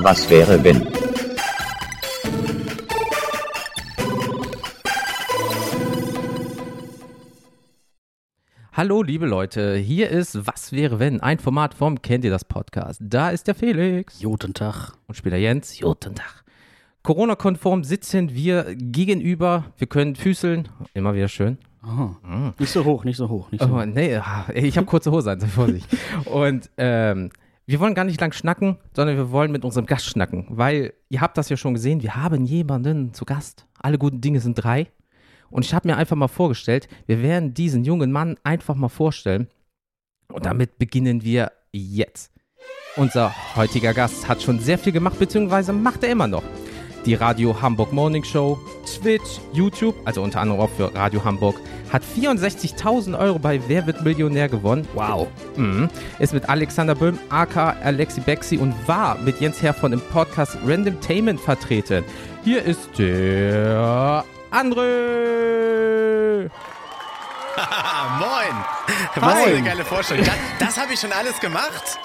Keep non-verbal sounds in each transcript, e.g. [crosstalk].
Was wäre wenn? Hallo, liebe Leute, hier ist Was wäre wenn? Ein Format vom Kennt ihr das Podcast? Da ist der Felix. Guten Tag. Und Spieler Jens. Guten Tag. Corona-konform sitzen wir gegenüber. Wir können füßeln. Immer wieder schön. Aha. Nicht so hoch, nicht so hoch. Nicht so Oh, hoch. nee, ah, ich habe kurze Hose an, sei Vorsicht. Und ähm, wir wollen gar nicht lang schnacken, sondern wir wollen mit unserem Gast schnacken, weil ihr habt das ja schon gesehen, wir haben jemanden zu Gast. Alle guten Dinge sind drei. Und ich habe mir einfach mal vorgestellt, wir werden diesen jungen Mann einfach mal vorstellen. Und damit beginnen wir jetzt. Unser heutiger Gast hat schon sehr viel gemacht, beziehungsweise macht er immer noch. Die Radio Hamburg Morning Show, Twitch, YouTube, also unter anderem auch für Radio Hamburg, hat 64.000 Euro bei Wer wird Millionär gewonnen. Wow. Mhm. Ist mit Alexander Böhm, aka Alexi Bexi und war mit Jens Herr im Podcast Random Tainment vertreten. Hier ist der André. [laughs] Moin! Was für eine geile Vorstellung. Das, das habe ich schon alles gemacht?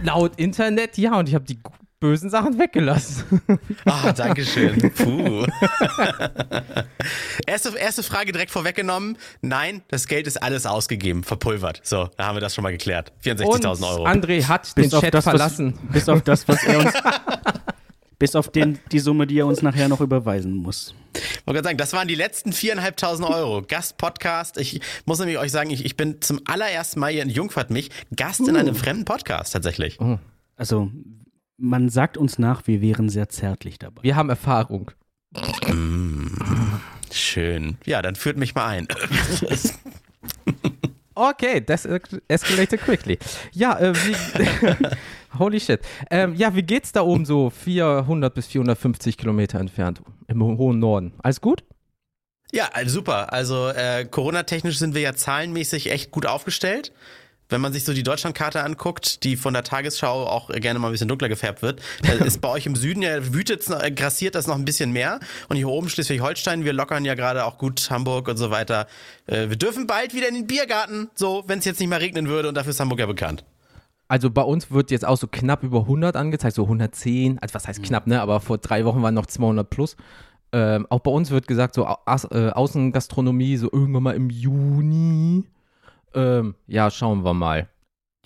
Laut Internet, ja, und ich habe die bösen Sachen weggelassen. [laughs] Ah, danke schön. Puh. [laughs] erste, erste Frage direkt vorweggenommen. Nein, das Geld ist alles ausgegeben, verpulvert. So, da haben wir das schon mal geklärt. Und 64.000 Euro. André hat den Chat das, verlassen. Was, bis auf das, was er uns. [laughs] bis auf den, die Summe, die er uns nachher noch überweisen muss. Ich wollte gerade sagen, das waren die letzten 4.500 Euro. Gast-Podcast. Ich muss nämlich euch sagen, ich, ich bin zum allerersten Mal hier in Jungfahrt mich Gast in einem fremden Podcast tatsächlich. Also, man sagt uns nach, wir wären sehr zärtlich dabei. Wir haben Erfahrung. Schön. Ja, dann führt mich mal ein. [laughs] Okay, das escalated quickly. Ja, äh, wie, [laughs] holy shit. Ähm, ja, wie geht's da oben so 400 bis 450 Kilometer entfernt im hohen Norden? Alles gut? Ja, also super. Also äh, Corona-technisch sind wir ja zahlenmäßig echt gut aufgestellt. Wenn man sich so die Deutschlandkarte anguckt, die von der Tagesschau auch gerne mal ein bisschen dunkler gefärbt wird, [laughs] ist bei euch im Süden ja wütet, äh, grassiert das noch ein bisschen mehr. Und hier oben Schleswig-Holstein, wir lockern ja gerade auch gut Hamburg und so weiter. Äh, wir dürfen bald wieder in den Biergarten, so, wenn es jetzt nicht mehr regnen würde und dafür ist Hamburg ja bekannt. Also bei uns wird jetzt auch so knapp über 100 angezeigt, so 110. Also was heißt knapp, ne? Aber vor drei Wochen waren noch 200 plus. Ähm, auch bei uns wird gesagt, so Au äh, Außengastronomie, so irgendwann mal im Juni. Ähm, ja, schauen wir mal.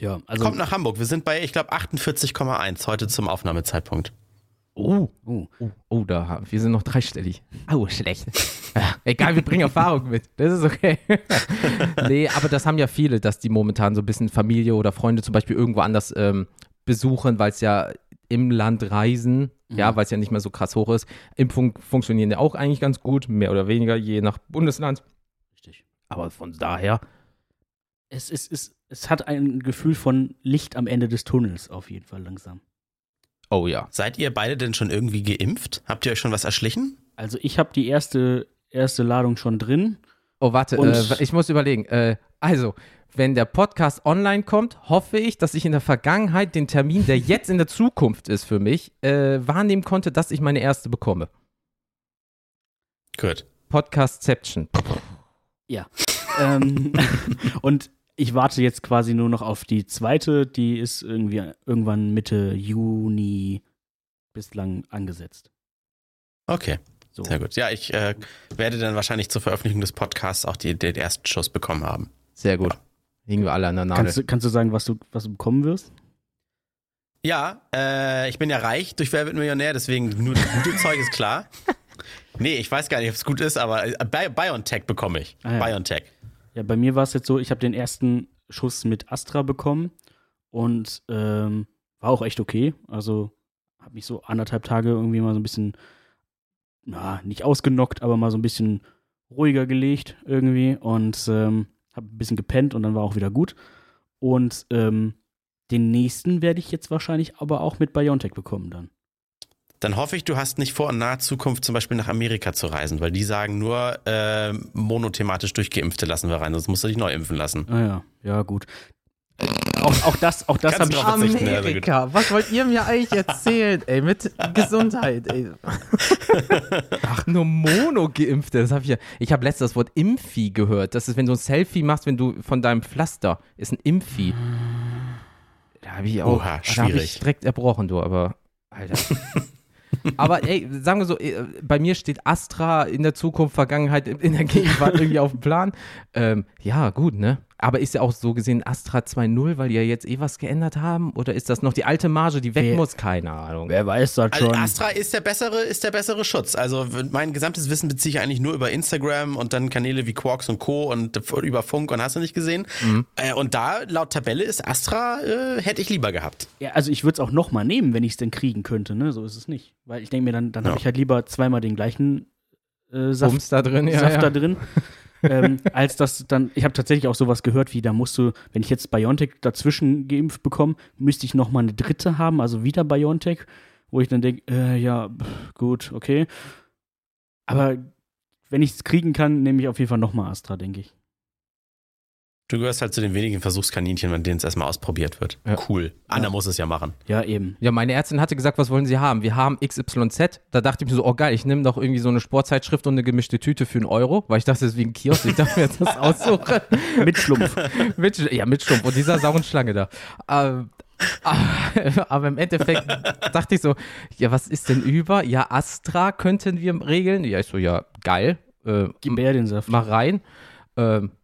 Ja, also. Kommt nach Hamburg. Wir sind bei, ich glaube, 48,1 heute zum Aufnahmezeitpunkt. Oh, oh. oh, oh, da, haben- wir sind noch dreistellig. Oh, schlecht. ja, [laughs] egal, wir bringen Erfahrung mit. Das ist okay. [laughs] nee, aber das haben ja viele, dass die momentan so ein bisschen Familie oder Freunde zum Beispiel irgendwo anders ähm, besuchen, weil es ja im Land reisen, ja, weil es ja nicht mehr so krass hoch ist. Impfungen funktionieren ja auch eigentlich ganz gut, mehr oder weniger, je nach Bundesland. Richtig. Aber von daher, Es, ist, es, es hat ein Gefühl von Licht am Ende des Tunnels, auf jeden Fall langsam. oh ja. Seid ihr beide denn schon irgendwie geimpft? Habt ihr euch schon was erschlichen? Also, ich habe die erste, erste Ladung schon drin. Oh, warte, äh, ich muss überlegen. Äh, also, wenn der Podcast online kommt, hoffe ich, dass ich in der Vergangenheit den Termin, der jetzt in der Zukunft ist für mich, äh, wahrnehmen konnte, dass ich meine erste bekomme. Gut. Podcastception. Ja. ähm, [laughs] und ich warte jetzt quasi nur noch auf die zweite, die ist irgendwie irgendwann Mitte Juni bislang angesetzt. Okay. So. Sehr gut. Ja, ich äh, werde dann wahrscheinlich zur Veröffentlichung des Podcasts auch die, den ersten Schuss bekommen haben. Sehr gut. Liegen wir alle an der Nadel. Kannst du, kannst du sagen, was du, was du bekommen wirst? Ja, äh, ich bin ja reich durch Wer wird Millionär, deswegen nur das gute [laughs] Zeug ist klar. Nee, ich weiß gar nicht, ob es gut ist, aber äh, Bi BioNTech bekomme ich. Ah, ja. BioNTech. Ja, bei mir war es jetzt so, ich habe den ersten Schuss mit Astra bekommen und ähm, war auch echt okay. Also habe mich so anderthalb Tage irgendwie mal so ein bisschen, na, nicht ausgenockt, aber mal so ein bisschen ruhiger gelegt irgendwie und ähm, habe ein bisschen gepennt und dann war auch wieder gut. Und ähm, den nächsten werde ich jetzt wahrscheinlich aber auch mit BioNTech bekommen dann. Dann hoffe ich, du hast nicht vor, in naher Zukunft zum Beispiel nach Amerika zu reisen, weil die sagen nur, äh, monothematisch Durchgeimpfte lassen wir rein, sonst musst du dich neu impfen lassen. Ah ja, ja gut. Auch, auch das, auch das habe ich. Amerika, was wollt ihr mir eigentlich erzählen, ey, mit Gesundheit, ey. [laughs] Ach, nur Mono-Geimpfte, das habe ich ja. Ich habe letztes das Wort Impfi gehört. Das ist, wenn du ein Selfie machst, wenn du von deinem Pflaster, ist ein Impfi. Da habe ich auch, Oha, da habe ich schwierig. direkt erbrochen, du, aber Alter. [laughs] Aber ey, sagen wir so, äh, bei mir steht Astra in der Zukunft, Vergangenheit, in der Gegenwart irgendwie auf dem Plan. Ähm, ja, gut, ne? Aber ist ja auch so gesehen Astra 2.0, weil die ja jetzt eh was geändert haben? Oder ist das noch die alte Marge, die weg Wer- muss? Keine Ahnung. Wer weiß das Also schon. Astra ist der bessere, ist der bessere Schutz. Also mein gesamtes Wissen beziehe ich eigentlich nur über Instagram und dann Kanäle wie Quarks und Co. und über Funk und hast du nicht gesehen. Äh, und da laut Tabelle ist Astra äh, hätte ich lieber gehabt. Ja, also ich würde es auch nochmal nehmen, wenn ich es denn kriegen könnte, ne? So ist es nicht. Weil ich denke mir, dann, dann habe Ja. ich halt lieber zweimal den gleichen äh, Saft, Bums da drin, ja. Saft ja. da drin. [laughs] ähm, als das dann, ich habe tatsächlich auch sowas gehört, wie da musst du, wenn ich jetzt BioNTech dazwischen geimpft bekomme, müsste ich nochmal eine dritte haben, also wieder BioNTech, wo ich dann denke, äh, ja, gut, okay. Aber wenn ich es kriegen kann, nehme ich auf jeden Fall nochmal Astra, denke ich. Du gehörst halt zu den wenigen Versuchskaninchen, an denen es erstmal ausprobiert wird. Ja. Cool. Anna muss es ja machen. Ja, eben. Ja, meine Ärztin hatte gesagt, was wollen Sie haben? Wir haben XYZ. Da dachte ich mir so, oh geil, ich nehme doch irgendwie so eine Sportzeitschrift und eine gemischte Tüte für einen Euro, weil ich dachte, das ist wie ein Kiosk. Ich darf mir jetzt das [laughs] aussuchen. Mit Schlumpf. mit, ja, mit Stumpf und dieser sauren Schlange da. Ähm, [laughs] aber im Endeffekt dachte ich so, ja, was ist denn über? Ja, Astra könnten wir regeln. Ja, ich so, ja, geil. Äh, Gib mir den Saft. mal rein. Ähm, ja.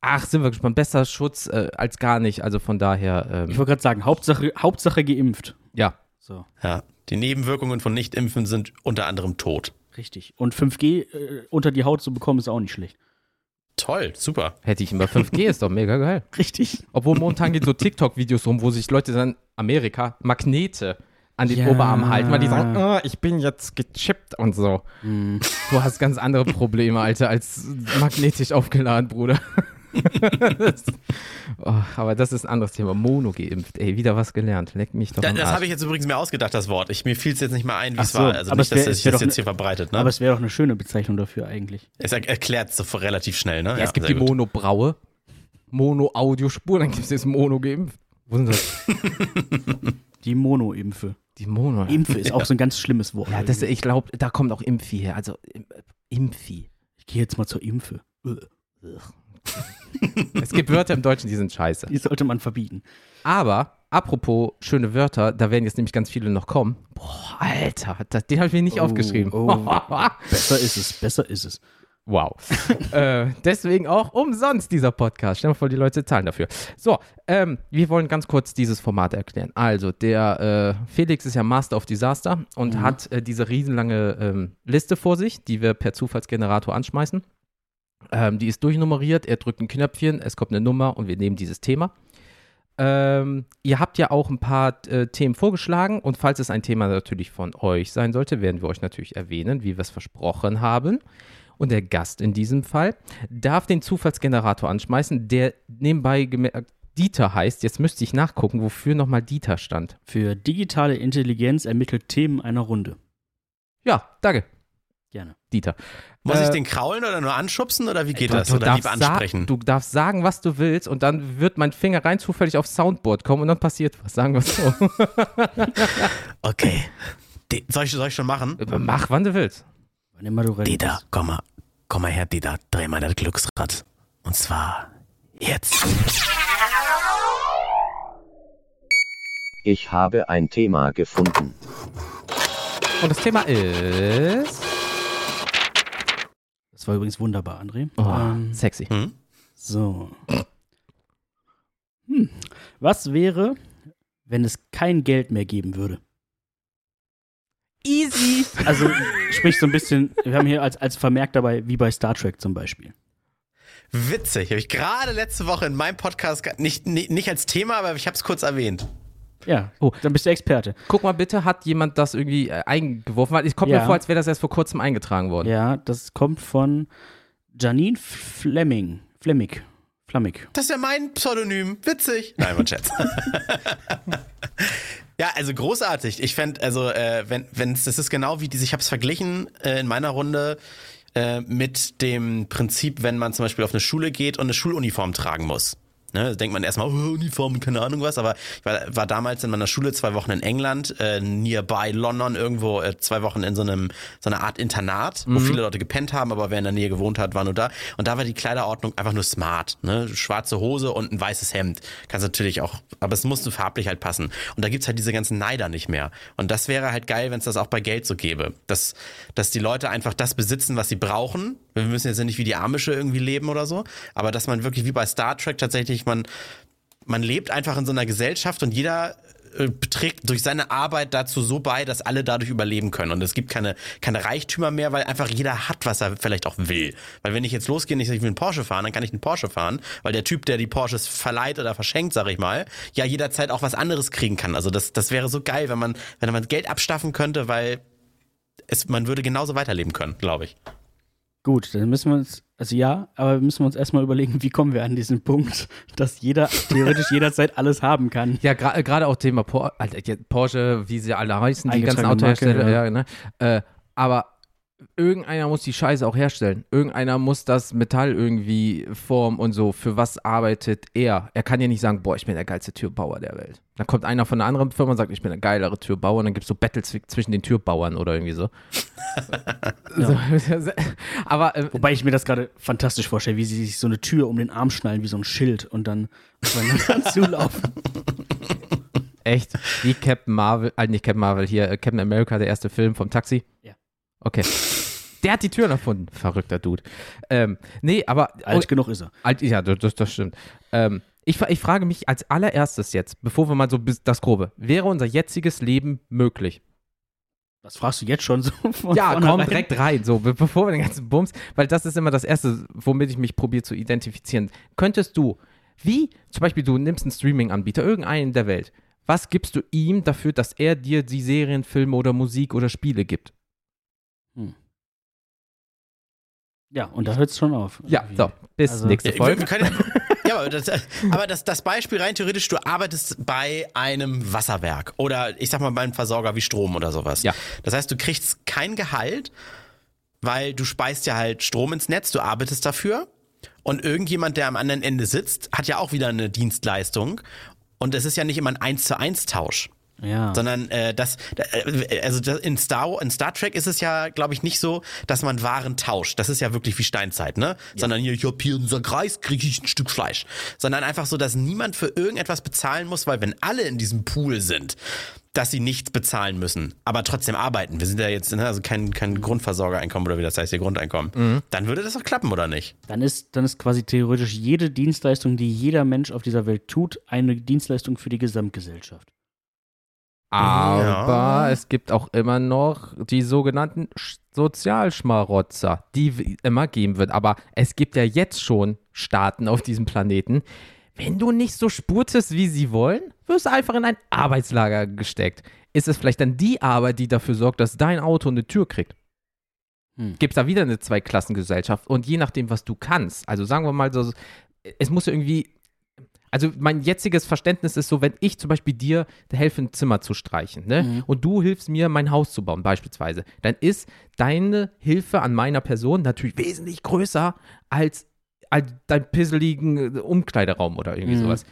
Ach, sind wir gespannt. Besser Schutz äh, als gar nicht. Also von daher, ähm, Ich wollte gerade sagen, Hauptsache, Hauptsache geimpft. ja. So. Ja. Die Nebenwirkungen von Nichtimpfen sind unter anderem Tod. Richtig. Und 5G äh, unter die Haut zu bekommen, ist auch nicht schlecht. Toll, super. Hätte ich immer 5G, ist doch mega geil. [laughs] Richtig. Obwohl momentan gehen so TikTok-Videos rum, wo sich Leute dann, Amerika, Magnete an den Ja. Oberarm halten, weil die sagen, oh, ich bin jetzt gechippt und so. Hm. Du hast ganz andere Probleme, Alter, als magnetisch aufgeladen, Bruder. [laughs] oh, [laughs] aber das ist ein anderes Thema. Mono geimpft, ey, wieder was gelernt. Leck mich doch Da, das habe ich jetzt übrigens mir ausgedacht, das Wort. Ich, mir fiel es jetzt nicht mehr ein, wie es so, war. Also aber nicht, es wär- dass sich das jetzt ne- hier verbreitet. Ne? Aber es wäre doch eine schöne Bezeichnung dafür eigentlich. es er erklärt es so relativ schnell, ne? ja, es gibt die gut. Mono-Braue, Mono-Audiospur, dann gibt es jetzt Mono geimpft. Wo sind das? [laughs] Die Mono-Impfe. Die Mono. Impfe ist auch so ein ganz schlimmes Wort. Ja, das, ich glaube, da kommt auch Impfi her. Also Im- Impfi. ich gehe jetzt mal zur Impfe. Es gibt Wörter im Deutschen, die sind scheiße. Die sollte man verbieten. Aber, apropos schöne Wörter, da werden jetzt nämlich ganz viele noch kommen. Boah, Alter, das, den habe ich mir nicht Oh, aufgeschrieben. oh. [laughs] Besser ist es, besser ist es. wow. äh, deswegen auch umsonst dieser Podcast. Stell dir mal vor, die Leute zahlen dafür. So, ähm, wir wollen ganz kurz dieses Format erklären. Also, der äh, Felix ist ja Master of Disaster und hat äh, diese riesenlange ähm, Liste vor sich, die wir per Zufallsgenerator anschmeißen. Ähm, die ist durchnummeriert, er drückt ein Knöpfchen, es kommt eine Nummer und wir nehmen dieses Thema. Ähm, ihr habt ja auch ein paar äh, Themen vorgeschlagen und falls es ein Thema natürlich von euch sein sollte, werden wir euch natürlich erwähnen, wie wir es versprochen haben. Und der Gast in diesem Fall darf den Zufallsgenerator anschmeißen, der nebenbei gemerkt Dieter heißt. Jetzt müsste ich nachgucken, wofür nochmal Dieter stand. Für digitale Intelligenz ermittelt Themen einer Runde. Ja, danke, Gerne. Dieter. Muss ich Äh, den kraulen oder nur anschubsen oder wie geht Du, das? du, Oder darfst ansprechen? du darfst sagen, was du willst und dann wird mein Finger rein zufällig aufs Soundboard kommen und dann passiert was. Sagen wir es so. [laughs] Okay. Die, soll, ich, soll ich schon machen? Mach, wann du willst. Wann immer du ready Dieter, komm mal. Komm mal her, Dieter. Dreh mal das Glücksrad. Und zwar jetzt. Ich habe ein Thema gefunden. Und das Thema ist. Das war übrigens wunderbar, André. Oh, Ähm, sexy. Hm? so. Hm. Was wäre, wenn es kein Geld mehr geben würde? Easy. Also, sprich so ein bisschen, wir haben hier als, als Vermerk dabei, wie bei Star Trek zum Beispiel. Witzig. Habe ich gerade letzte Woche in meinem Podcast, nicht, nicht, nicht als Thema, aber ich habe es kurz erwähnt. Ja, Oh. dann bist du Experte. Guck mal bitte, hat jemand das irgendwie äh, eingeworfen? Weil es kommt Ja. mir vor, als wäre das erst vor kurzem eingetragen worden. Ja, das kommt von Janine Fleming. Flemmig. Flammig. Das ist ja mein Pseudonym. Witzig. Nein, mein Schatz. [laughs] ja, also großartig. Ich fände, also, äh, wenn, wenn's, das ist genau wie diese, ich habe es verglichen äh, in meiner Runde äh, mit dem Prinzip, wenn man zum Beispiel auf eine Schule geht und eine Schuluniform tragen muss. Ne, da denkt man erstmal, oh, Uniform, keine Ahnung was, aber ich war, war damals in meiner Schule zwei Wochen in England, äh, nearby London, irgendwo äh, zwei Wochen in so einem so einer Art Internat, wo viele Leute gepennt haben, aber wer in der Nähe gewohnt hat, war nur da. Und da war die Kleiderordnung einfach nur smart. Ne? Schwarze Hose und ein weißes Hemd. Kannst natürlich auch, aber es musste farblich halt passen. Und da gibt's halt diese ganzen Neider nicht mehr. Und das wäre halt geil, wenn es das auch bei Geld so gäbe. Dass, dass die Leute einfach das besitzen, was sie brauchen. Wir müssen jetzt ja nicht wie die Amische irgendwie leben oder so, aber dass man wirklich wie bei Star Trek tatsächlich, man, man lebt einfach in so einer Gesellschaft und jeder äh, trägt durch seine Arbeit dazu so bei, dass alle dadurch überleben können. Und es gibt keine, keine Reichtümer mehr, weil einfach jeder hat, was er vielleicht auch will. Weil wenn ich jetzt losgehe und ich sage, ich will einen Porsche fahren, dann kann ich einen Porsche fahren, weil der Typ, der die Porsches verleiht oder verschenkt, sag ich mal, ja jederzeit auch was anderes kriegen kann. Also das, das wäre so geil, wenn man, wenn man Geld abstaffen könnte, weil es, man würde genauso weiterleben können, glaube ich. Gut, dann müssen wir uns, also ja, aber müssen wir uns erstmal überlegen, wie kommen wir an diesen Punkt, dass jeder theoretisch jederzeit alles haben kann. Ja, gra- äh, gerade auch Thema Por Alter, Porsche, wie sie alle heißen, die ganzen Autohersteller, ja. ne? Äh, aber irgendeiner muss die Scheiße auch herstellen. Irgendeiner muss das Metall irgendwie formen und so. Für was arbeitet er? Er kann ja nicht sagen, boah, ich bin der geilste Türbauer der Welt. Dann kommt einer von einer anderen Firma und sagt, ich bin der geilere Türbauer und dann gibt es so Battles zwischen den Türbauern oder irgendwie so. [laughs] so [laughs] aber äh, Wobei ich mir das gerade fantastisch vorstelle, wie sie sich so eine Tür um den Arm schnallen, wie so ein Schild und dann aufeinander [laughs] zulaufen. echt, wie Captain Marvel, äh, nicht Captain Marvel, hier äh, Captain America, der erste Film vom Taxi. Okay. Der hat die Türen erfunden. Verrückter Dude. Ähm, nee, aber. Alt genug ist er. Alt, ja, das, das stimmt. Ähm, ich, ich frage mich als allererstes jetzt, bevor wir mal so das Grobe, wäre unser jetziges Leben möglich? Das fragst du jetzt schon so [laughs] von Ja, komm direkt rein, so be bevor wir den ganzen Bums, weil das ist immer das Erste, womit ich mich probiere zu identifizieren. Könntest du, wie zum Beispiel du nimmst einen Streaming-Anbieter, irgendeinen der Welt, was gibst du ihm dafür, dass er dir die Serien, Filme oder Musik oder Spiele gibt? Ja, und da hört es schon auf. Ja, so, bis Also- nächste wir, Folge. wir können, [laughs] ja, aber, das, aber das, das Beispiel rein theoretisch, du arbeitest bei einem Wasserwerk oder ich sag mal bei einem Versorger wie Strom oder sowas. Ja. Das heißt, du kriegst kein Gehalt, weil du speist ja halt Strom ins Netz, du arbeitest dafür und irgendjemand, der am anderen Ende sitzt, hat ja auch wieder eine Dienstleistung und es ist ja nicht immer ein 1 zu 1 Tausch. Ja. Sondern äh, das, äh, also das, in, Star, in Star Trek ist es ja, glaube ich, nicht so, dass man Waren tauscht. Das ist ja wirklich wie Steinzeit, ne? Sondern hier, ich hab hier unser Kreis, kriege ich ein Stück Fleisch. Sondern einfach so, dass niemand für irgendetwas bezahlen muss, weil wenn alle in diesem Pool sind, dass sie nichts bezahlen müssen, aber trotzdem arbeiten. Wir sind ja jetzt, ne, also kein, kein Grundversorgereinkommen oder wie das heißt, hier Grundeinkommen. Dann würde das doch klappen, oder nicht? Dann ist, dann ist quasi theoretisch jede Dienstleistung, die jeder Mensch auf dieser Welt tut, eine Dienstleistung für die Gesamtgesellschaft. Aber Ja. es gibt auch immer noch die sogenannten Sch- Sozialschmarotzer, die immer geben wird. Aber es gibt ja jetzt schon Staaten auf diesem Planeten. Wenn du nicht so spurtest, wie sie wollen, wirst du einfach in ein Arbeitslager gesteckt. Ist es vielleicht dann die Arbeit, die dafür sorgt, dass dein Auto eine Tür kriegt? Hm. Gibt es da wieder eine Zweiklassengesellschaft? Und je nachdem, was du kannst, also sagen wir mal so, es muss ja irgendwie also mein jetziges Verständnis ist so, wenn ich zum Beispiel dir helfe, ein Zimmer zu streichen, ne? Mhm. Und du hilfst mir, mein Haus zu bauen, beispielsweise, dann ist deine Hilfe an meiner Person natürlich wesentlich größer als, als dein pisseligen Umkleideraum oder irgendwie Mhm. sowas.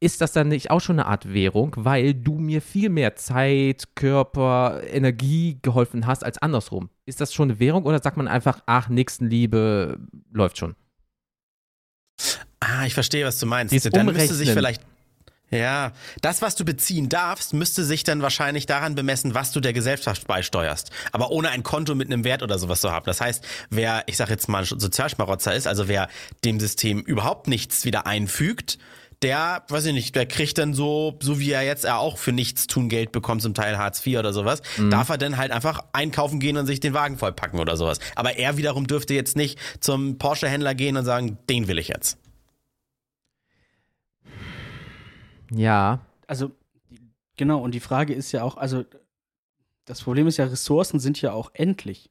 Ist das dann nicht auch schon eine Art Währung, weil du mir viel mehr Zeit, Körper, Energie geholfen hast als andersrum? Ist das schon eine Währung oder sagt man einfach, ach, Nächstenliebe läuft schon? Ah, ich verstehe, was du meinst. Dieses Dann müsste sich Umrechnen. vielleicht. Ja, das, was du beziehen darfst, müsste sich dann wahrscheinlich daran bemessen, was du der Gesellschaft beisteuerst. Aber ohne ein Konto mit einem Wert oder sowas zu haben. Das heißt, wer, ich sag jetzt mal, Sozialschmarotzer ist, also wer dem System überhaupt nichts wieder einfügt, der, weiß ich nicht, der kriegt dann so, so wie er jetzt er auch für nichts tun Geld bekommt, zum Teil Hartz IV oder sowas, darf er dann halt einfach einkaufen gehen und sich den Wagen vollpacken oder sowas. Aber er wiederum dürfte jetzt nicht zum Porsche-Händler gehen und sagen, den will ich jetzt. Ja, Also, genau, und die Frage ist ja auch, also, das Problem ist ja, Ressourcen sind ja auch endlich.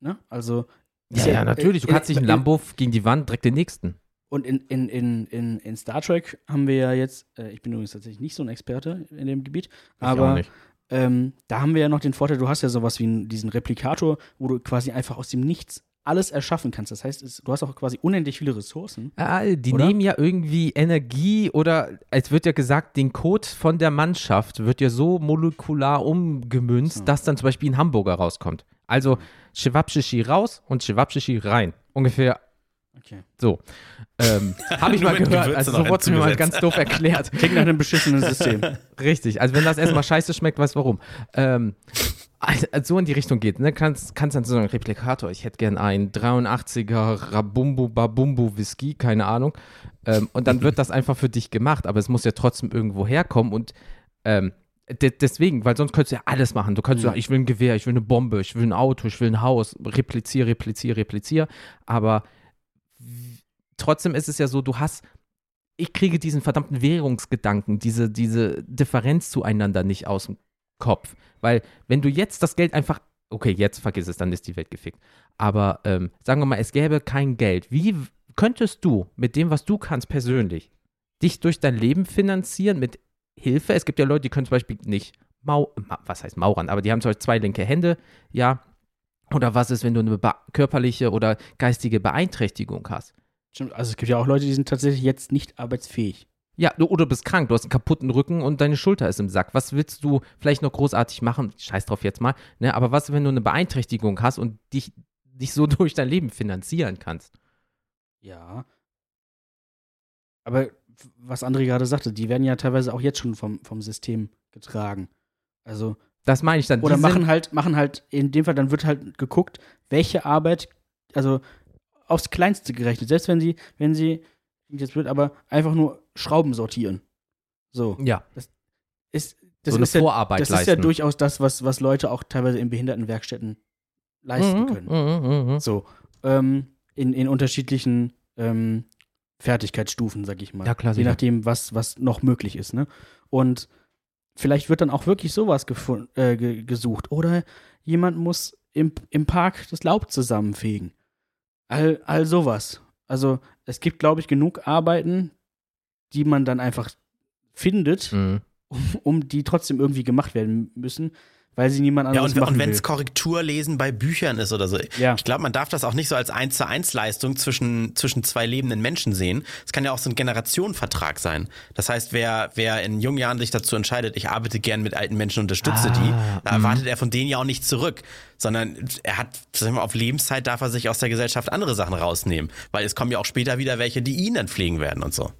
Ne? Also, Ja, ist ja, natürlich. Du äh, kannst nicht einen äh, Lambo gegen die Wand, direkt den nächsten. Und in, in, in, in, in Star Trek haben wir ja jetzt, äh, ich bin übrigens tatsächlich nicht so ein Experte in dem Gebiet, aber ähm, da haben wir ja noch den Vorteil, du hast ja sowas wie diesen Replikator, wo du quasi einfach aus dem Nichts alles erschaffen kannst. Das heißt, es, du hast auch quasi unendlich viele Ressourcen. Ah, die Oder? nehmen ja irgendwie Energie oder es wird ja gesagt, den Code von der Mannschaft wird ja so molekular umgemünzt, So. dass dann zum Beispiel ein Hamburger rauskommt. Also Chewabschichi raus und Chewabschichi rein. Ungefähr Okay. so. Ähm, [laughs] Habe ich mal gehört. Also so wurde es mir mal ganz doof erklärt. Klingt nach einem beschissenen System. [laughs] Richtig. Also wenn das erstmal scheiße schmeckt, weißt warum. Ähm, also so in die Richtung geht, ne? Kannst, kannst dann so einen Replikator, ich hätte gern einen 83er Rabumbu Babumbu Whisky, keine Ahnung. Ähm, und dann wird [laughs] das einfach für dich gemacht, aber es muss ja trotzdem irgendwo herkommen und ähm, de deswegen, weil sonst könntest du ja alles machen. Du könntest Mhm. sagen, ich will ein Gewehr, ich will eine Bombe, ich will ein Auto, ich will ein Haus, replizier, replizier, replizier. Aber trotzdem ist es ja so, du hast ich kriege diesen verdammten Währungsgedanken, diese, diese Differenz zueinander nicht aus dem Kopf. Weil, wenn du jetzt das Geld einfach, okay, jetzt vergiss es, dann ist die Welt gefickt. Aber ähm, sagen wir mal, es gäbe kein Geld. Wie könntest du mit dem, was du kannst persönlich, dich durch dein Leben finanzieren mit Hilfe? Es gibt ja Leute, die können zum Beispiel nicht Mau Ma- was heißt Maurern, aber die haben zum Beispiel zwei linke Hände, ja. Oder was ist, wenn du eine körperliche oder geistige Beeinträchtigung hast? Stimmt, also es gibt ja auch Leute, die sind tatsächlich jetzt nicht arbeitsfähig. Ja, du, oder du bist krank, du hast einen kaputten Rücken und deine Schulter ist im Sack. Was willst du vielleicht noch großartig machen? Scheiß drauf jetzt mal. Ne? Aber was, wenn du eine Beeinträchtigung hast und dich, dich so [laughs] durch dein Leben finanzieren kannst? Ja. Aber was André gerade sagte, die werden ja teilweise auch jetzt schon vom, vom System getragen. Also, Das meine ich dann. oder machen halt, machen halt, in dem Fall, dann wird halt geguckt, welche Arbeit, also aufs Kleinste gerechnet. Selbst wenn sie, wenn sie, klingt jetzt blöd, aber einfach nur Schrauben sortieren. So. Ja, Ist, das so eine ist ja, Vorarbeit das leisten. ist ja durchaus das, was, was Leute auch teilweise in Behindertenwerkstätten leisten Mhm, können. mhm, mhm. So, ähm, in, in unterschiedlichen ähm, Fertigkeitsstufen, sag ich mal. Ja, klar, Je nachdem, was, was noch möglich ist, ne? Und vielleicht wird dann auch wirklich sowas äh, ge gesucht. Oder jemand muss im, im Park das Laub zusammenfegen. All, all sowas. Also, es gibt, glaube ich, genug Arbeiten, die man dann einfach findet, Mhm. um, um die trotzdem irgendwie gemacht werden müssen, weil sie niemand Ja, anderes und, machen und wenn es Korrekturlesen bei Büchern ist oder so. Ja. Ich glaube, man darf das auch nicht so als 1 zu 1 Leistung zwischen, zwischen zwei lebenden Menschen sehen. Es kann ja auch so ein Generationenvertrag sein. Das heißt, wer, wer in jungen Jahren sich dazu entscheidet, ich arbeite gern mit alten Menschen, unterstütze Ah, die, da mhm. erwartet er von denen ja auch nicht zurück, sondern er hat, sagen wir, auf Lebenszeit darf er sich aus der Gesellschaft andere Sachen rausnehmen, weil es kommen ja auch später wieder welche, die ihn dann pflegen werden und so.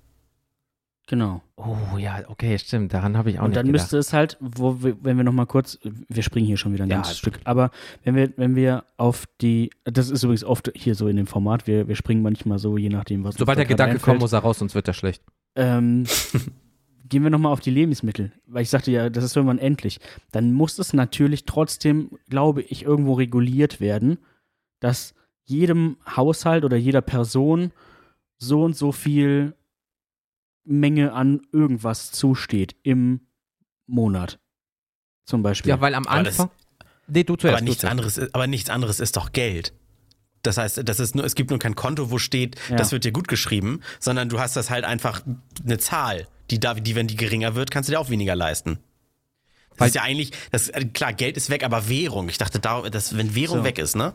Genau. Oh ja, okay, stimmt. Daran habe ich auch Und nicht dann gedacht. müsste es halt, wo wir, wenn wir noch mal kurz, wir springen hier schon wieder ein Ja, ganzes ist Stück, aber wenn wir, wenn wir auf die, das ist übrigens oft hier so in dem Format, wir, wir springen manchmal so, je nachdem, was Sobald der Gedanke gerade kommt, einfällt. muss er raus, sonst wird er schlecht. Ähm, [laughs] gehen wir noch mal auf die Lebensmittel, weil ich sagte ja, das ist irgendwann endlich. Dann muss es natürlich trotzdem, glaube ich, irgendwo reguliert werden, dass jedem Haushalt oder jeder Person so und so viel Menge an irgendwas zusteht im Monat. Zum Beispiel. Ja, weil am Aber das- Anfang. nee, du zuerst. aber nichts du zuerst. anderes, ist- aber nichts anderes ist doch Geld. Das heißt, das ist nur, es gibt nur kein Konto, wo steht, Ja. das wird dir gut geschrieben, sondern du hast das halt einfach eine Zahl, die da, die, wenn die geringer wird, kannst du dir auch weniger leisten. Das Weil- ist ja eigentlich, das, äh, klar, Geld ist weg, aber Währung. Ich dachte, da, dass, wenn Währung So. weg ist, ne?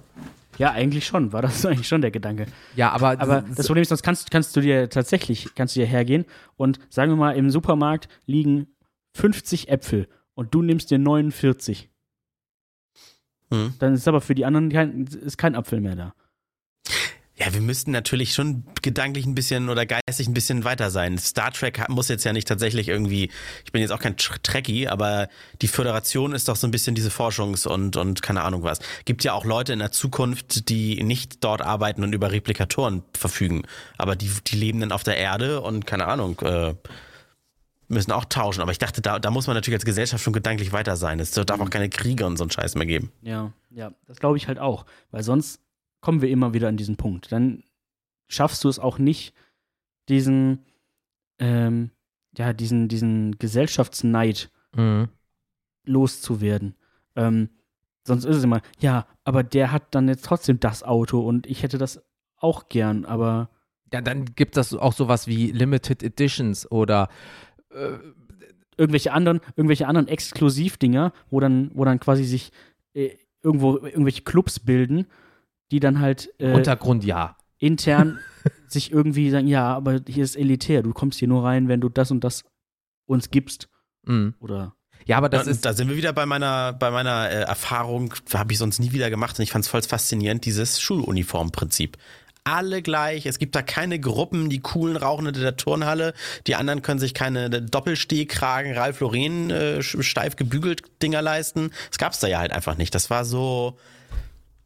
Ja, eigentlich schon, war das [laughs] eigentlich schon der Gedanke. Ja, aber, Aber das Problem ist, sonst kannst, kannst du dir tatsächlich, kannst du dir hergehen und sagen wir mal, im Supermarkt liegen 50 Äpfel und du nimmst dir 49. Hm. Dann ist aber für die anderen kein, ist kein Apfel mehr da. Ja, wir müssten natürlich schon gedanklich ein bisschen oder geistig ein bisschen weiter sein. Star Trek muss jetzt ja nicht tatsächlich irgendwie, ich bin jetzt auch kein Tr- Trekkie, aber die Föderation ist doch so ein bisschen diese Forschungs- und, und keine Ahnung was. Gibt ja auch Leute in der Zukunft, die nicht dort arbeiten und über Replikatoren verfügen, aber die, die leben dann auf der Erde und keine Ahnung, äh, müssen auch tauschen. Aber ich dachte, da, da muss man natürlich als Gesellschaft schon gedanklich weiter sein. Es darf auch keine Kriege und so einen Scheiß mehr geben. Ja, ja, das glaube ich halt auch. Weil sonst kommen wir immer wieder an diesen Punkt. Dann schaffst du es auch nicht, diesen, ähm, ja, diesen, diesen Gesellschaftsneid Mhm. loszuwerden. Ähm, sonst ist es immer, ja, aber der hat dann jetzt trotzdem das Auto und ich hätte das auch gern, aber Ja, dann gibt es auch sowas wie Limited Editions oder äh, irgendwelche anderen, irgendwelche anderen Exklusivdinger, wo dann, wo dann quasi sich äh, irgendwo irgendwelche Clubs bilden, die dann halt äh, Untergrund ja. intern [laughs] sich irgendwie sagen, ja, aber hier ist elitär, du kommst hier nur rein, wenn du das und das uns gibst. Mhm. Oder Ja, aber das da, ist. da sind wir wieder bei meiner, bei meiner äh, Erfahrung, habe ich sonst nie wieder gemacht und ich fand es voll faszinierend, dieses Schuluniformprinzip. Alle gleich, es gibt da keine Gruppen, die coolen rauchen in der Turnhalle, die anderen können sich keine Doppelstehkragen, Ralf Lauren äh, steif gebügelt Dinger leisten. Das gab's da ja halt einfach nicht. Das war so,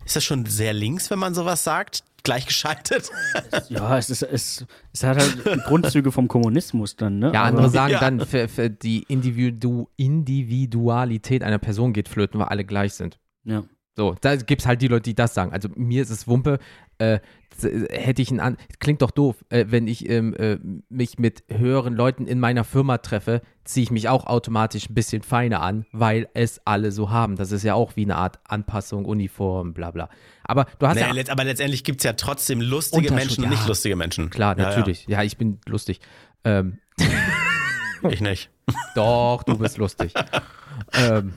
ist das schon sehr links, wenn man sowas sagt? Gleichgeschaltet? [laughs] ja, es ist es, es hat halt Grundzüge vom Kommunismus dann, ne? Ja, Aber- andere sagen Ja. dann, für, für die Individu Individualität einer Person geht flöten, weil alle gleich sind. Ja. So, da gibt es halt die Leute, die das sagen. Also mir ist es Wumpe, äh, hätte ich ein an klingt doch doof, äh, wenn ich ähm, äh, mich mit höheren Leuten in meiner Firma treffe, ziehe ich mich auch automatisch ein bisschen feiner an, weil es alle so haben. Das ist ja auch wie eine Art Anpassung, Uniform, bla bla. Aber du hast Nee, ja aber letztendlich gibt's ja trotzdem lustige Menschen und ja. nicht lustige Menschen. klar, Ja, natürlich. Ja, ich bin lustig. Ähm, Ja, ich nicht. [laughs] doch, du bist lustig. [laughs] ähm,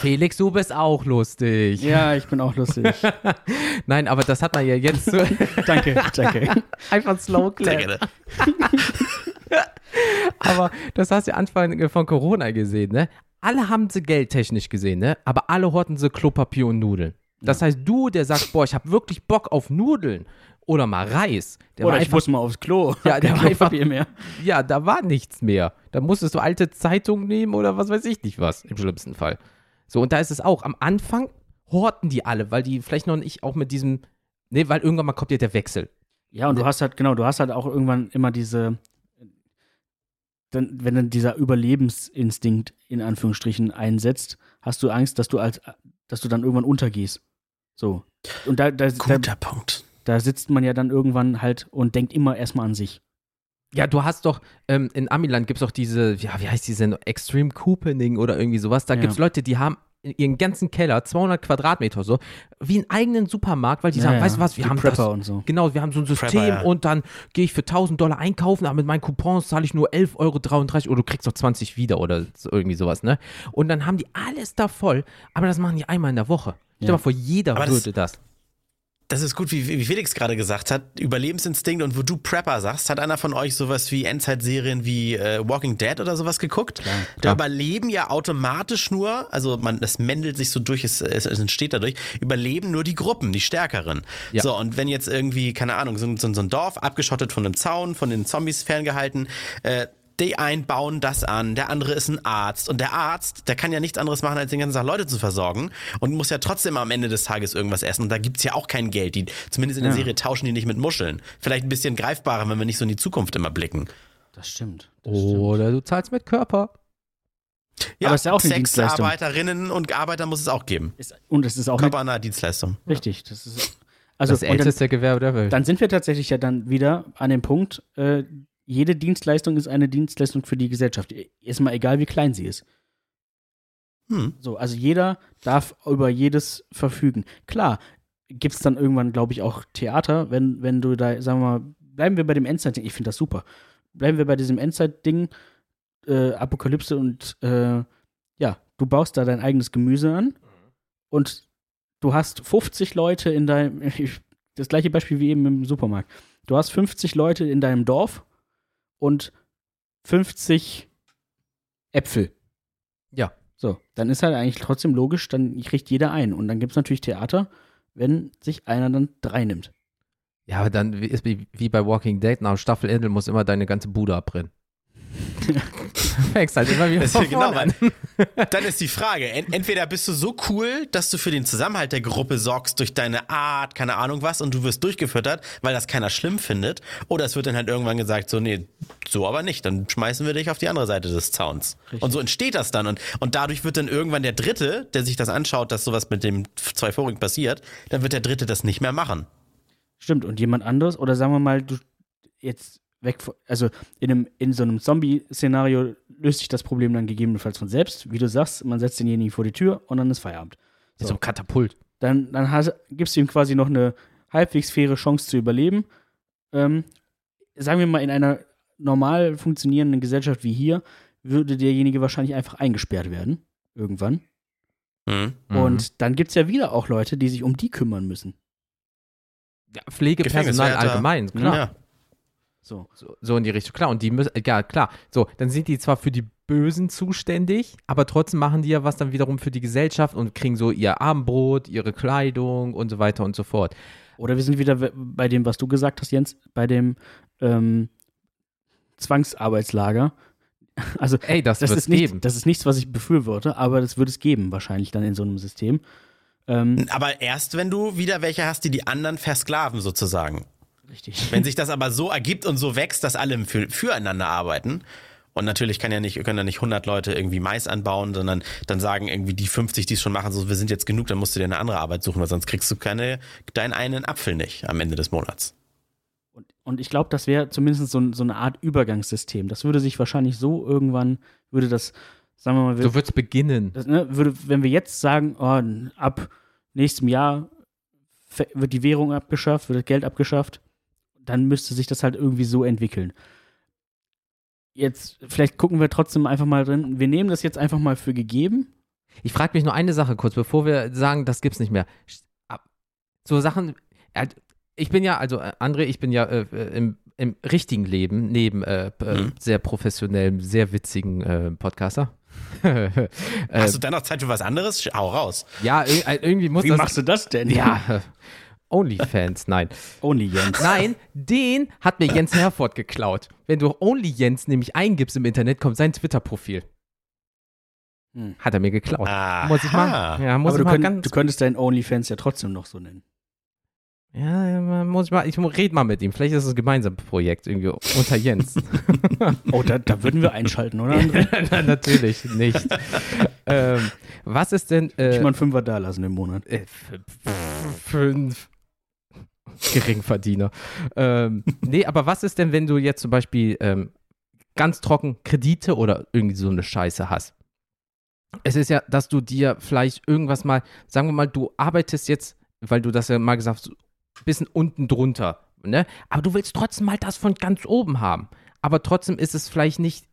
Felix, du bist auch lustig. ja, ich bin auch lustig. [laughs] Nein, aber das hat man ja jetzt so [laughs] danke, danke. einfach slow clap. [laughs] Aber das hast du Anfang von Corona gesehen, ne? Alle haben sie geldtechnisch gesehen, ne? Aber alle horten sie Klopapier und Nudeln. Das heißt, du, der sagt, boah, ich habe wirklich Bock auf Nudeln oder mal Reis, der Oder war ich einfach, muss mal aufs Klo. [laughs] Ja, der war einfach- mehr. ja, da war nichts mehr. Da musstest du alte Zeitung nehmen oder was weiß ich nicht was, im schlimmsten Fall. So, und da ist es auch, am Anfang horten die alle, weil die vielleicht noch nicht auch mit diesem, ne, weil irgendwann mal kommt ja der Wechsel. Ja, und du hast halt, genau, du hast halt auch irgendwann immer diese, dann, wenn dann dieser Überlebensinstinkt in Anführungsstrichen einsetzt, hast du Angst, dass du als, dass du dann irgendwann untergehst. So. Und da, da, da, Guter Punkt. Da sitzt man ja dann irgendwann halt und denkt immer erstmal an sich. Ja, du hast doch, ähm, in Amiland gibt es doch diese, ja, wie heißt diese, Extreme Couponing oder irgendwie sowas. Da Ja. gibt es Leute, die haben in ihren ganzen Keller, 200 Quadratmeter so, wie einen eigenen Supermarkt, weil die sagen, weißt du was, wir Die haben Prepper das, und so. genau, wir haben so ein System Prepper, ja. und dann gehe ich für 1000 Dollar einkaufen, aber mit meinen Coupons zahle ich nur 11,33 Euro oder du kriegst noch 20 wieder oder so, irgendwie sowas, ne? Und dann haben die alles da voll, aber das machen die einmal in der Woche. Stell dir Ja. mal vor, jeder Aber würde das. Das ist gut, wie, wie Felix gerade gesagt hat. Überlebensinstinkt und wo du Prepper sagst, hat einer von euch sowas wie Endzeitserien wie äh, Walking Dead oder sowas geguckt? Da klar. überleben ja automatisch nur, also man, das mendelt sich so durch, es, es, es entsteht dadurch, überleben nur die Gruppen, die Stärkeren. Ja. So, und wenn jetzt irgendwie, keine Ahnung, so, ein- so, so ein Dorf abgeschottet von einem Zaun, von den Zombies ferngehalten, äh, die einen bauen das an, der andere ist ein Arzt und der Arzt, der kann ja nichts anderes machen, als den ganzen Tag Leute zu versorgen und muss ja trotzdem am Ende des Tages irgendwas essen und da gibt's ja auch kein Geld. Die, zumindest in der Ja. Serie tauschen die nicht mit Muscheln. Vielleicht ein bisschen greifbarer, wenn wir nicht so in die Zukunft immer blicken. Das stimmt. Das stimmt. Oder du zahlst mit Körper. Ja, Aber ist ja auch eine Dienstleistung. Sexarbeiterinnen und Arbeiter muss es auch geben. Ist, und es ist auch eine, Körpernahe Dienstleistung. richtig. Das ist also das und dann, älteste Gewerbe der Welt. dann sind wir tatsächlich ja dann wieder an dem Punkt, äh, jede Dienstleistung ist eine Dienstleistung für die Gesellschaft. Ist mal egal, wie klein sie ist. Hm. So, also jeder darf über jedes verfügen. Klar, gibt es dann irgendwann, glaube ich, auch Theater, wenn, wenn du da, sagen wir mal, bleiben wir bei dem Endzeit-Ding, ich finde das super. Bleiben wir bei diesem Endzeit-Ding, äh, Apokalypse und äh, ja, du baust da dein eigenes Gemüse an und du hast 50 Leute in deinem, [laughs] das gleiche Beispiel wie eben im Supermarkt. Du hast 50 Leute in deinem Dorf und 50 Äpfel. Ja. So, dann ist halt eigentlich trotzdem logisch, dann kriegt jeder einen. Und dann gibt es natürlich Theater, wenn sich einer dann drei nimmt. Ja, aber dann ist wie, wie bei Walking Dead, nach Staffelende muss immer deine ganze Bude abbrennen. Fängst [laughs] halt immer wieder Das von genau, an. Dann ist die Frage, en entweder bist du so cool, dass du für den Zusammenhalt der Gruppe sorgst durch deine Art, keine Ahnung was, und du wirst durchgefüttert, weil das keiner schlimm findet, oder es wird dann halt irgendwann gesagt, so, nee, so aber nicht, dann schmeißen wir dich auf die andere Seite des Zauns. Richtig. Und so entsteht das dann. Und, und dadurch wird dann irgendwann der Dritte, der sich das anschaut, dass sowas mit dem zwei vorigen passiert, dann wird der Dritte das nicht mehr machen. Stimmt, und jemand anderes, oder sagen wir mal, du jetzt weg, von- also in, einem, in so einem Zombie-Szenario löst sich das Problem dann gegebenenfalls von selbst. Wie du sagst, man setzt denjenigen vor die Tür und dann ist Feierabend. So. so ein Katapult. Dann, dann hast, gibst du ihm quasi noch eine halbwegs faire Chance zu überleben. Ähm, sagen wir mal, in einer normal funktionierenden Gesellschaft wie hier würde derjenige wahrscheinlich einfach eingesperrt werden. Irgendwann. Mhm. Mhm. Und dann gibt es ja wieder auch Leute, die sich um die kümmern müssen. Ja, Pflegepersonal allgemein, klar. Ja. So. So, so in die Richtung, klar. Und die müssen, ja, klar. So, dann sind die zwar für die Bösen zuständig, aber trotzdem machen die ja was dann wiederum für die Gesellschaft und kriegen so ihr Abendbrot, ihre Kleidung und so weiter und so fort. Oder wir sind wieder bei dem, was du gesagt hast, Jens, bei dem ähm, Zwangsarbeitslager. [laughs] Also Ey, das, das wird ist, nicht, geben. das ist nichts, was ich befürworte, aber das wird es geben wahrscheinlich dann in so einem System. Ähm, Aber erst, wenn du wieder welche hast, die die anderen versklaven sozusagen. Richtig. [laughs] Wenn sich das aber so ergibt und so wächst, dass alle für, füreinander arbeiten, und natürlich kann ja nicht, können ja nicht 100 Leute irgendwie Mais anbauen, sondern dann sagen irgendwie die 50, die es schon machen, so, wir sind jetzt genug, dann musst du dir eine andere Arbeit suchen, weil sonst kriegst du keine, deinen einen Apfel nicht am Ende des Monats. Und, und ich glaube, das wäre zumindest so, so eine Art Übergangssystem. Das würde sich wahrscheinlich so irgendwann, würde das, sagen wir mal, So wird's beginnen. das, ne, würde, wenn wir jetzt sagen, oh, ab nächstem Jahr wird die Währung abgeschafft, wird das Geld abgeschafft, dann müsste sich das halt irgendwie so entwickeln. Jetzt, vielleicht gucken wir trotzdem einfach mal drin. Wir nehmen das jetzt einfach mal für gegeben. Ich frage mich nur eine Sache kurz, bevor wir sagen, das gibt's nicht mehr. So Sachen, ich bin ja, also äh, André, ich bin ja äh, äh, im, im richtigen Leben, neben äh, Mhm. sehr professionellem, sehr witzigen äh, Podcaster. [laughs] Hast du dann noch Zeit für was anderes? Hau raus. ja, ir- irgendwie muss Wie das. machst du das denn? Ja, [laughs] Onlyfans, nein. Only Jens. Nein, den hat mir Jens Herford geklaut. Wenn du Only Jens nämlich eingibst im Internet, kommt sein Twitter-Profil. Hm. Hat er mir geklaut. Aha. Muss ich mal, ja, muss Aber ich du, mal könnt, du könntest deinen OnlyFans ja trotzdem noch so nennen. Ja, muss ich mal, ich rede mal mit ihm. Vielleicht ist es ein gemeinsames Projekt irgendwie unter Jens. [laughs] Oh, da, da würden wir einschalten, oder? Nein, [laughs] Natürlich nicht. ähm, was ist denn äh, Ich mal einen Fünfer da lassen im Monat. äh, fünf [laughs] Geringverdiener? ähm, nee, aber was ist denn, wenn du jetzt zum Beispiel ähm, ganz trocken Kredite oder irgendwie so eine Scheiße hast? Es ist ja, dass du dir vielleicht irgendwas mal, sagen wir mal, du arbeitest jetzt, weil du das ja mal gesagt hast, ein bisschen unten drunter, ne? Aber du willst trotzdem mal das von ganz oben haben. Aber trotzdem ist es vielleicht nicht,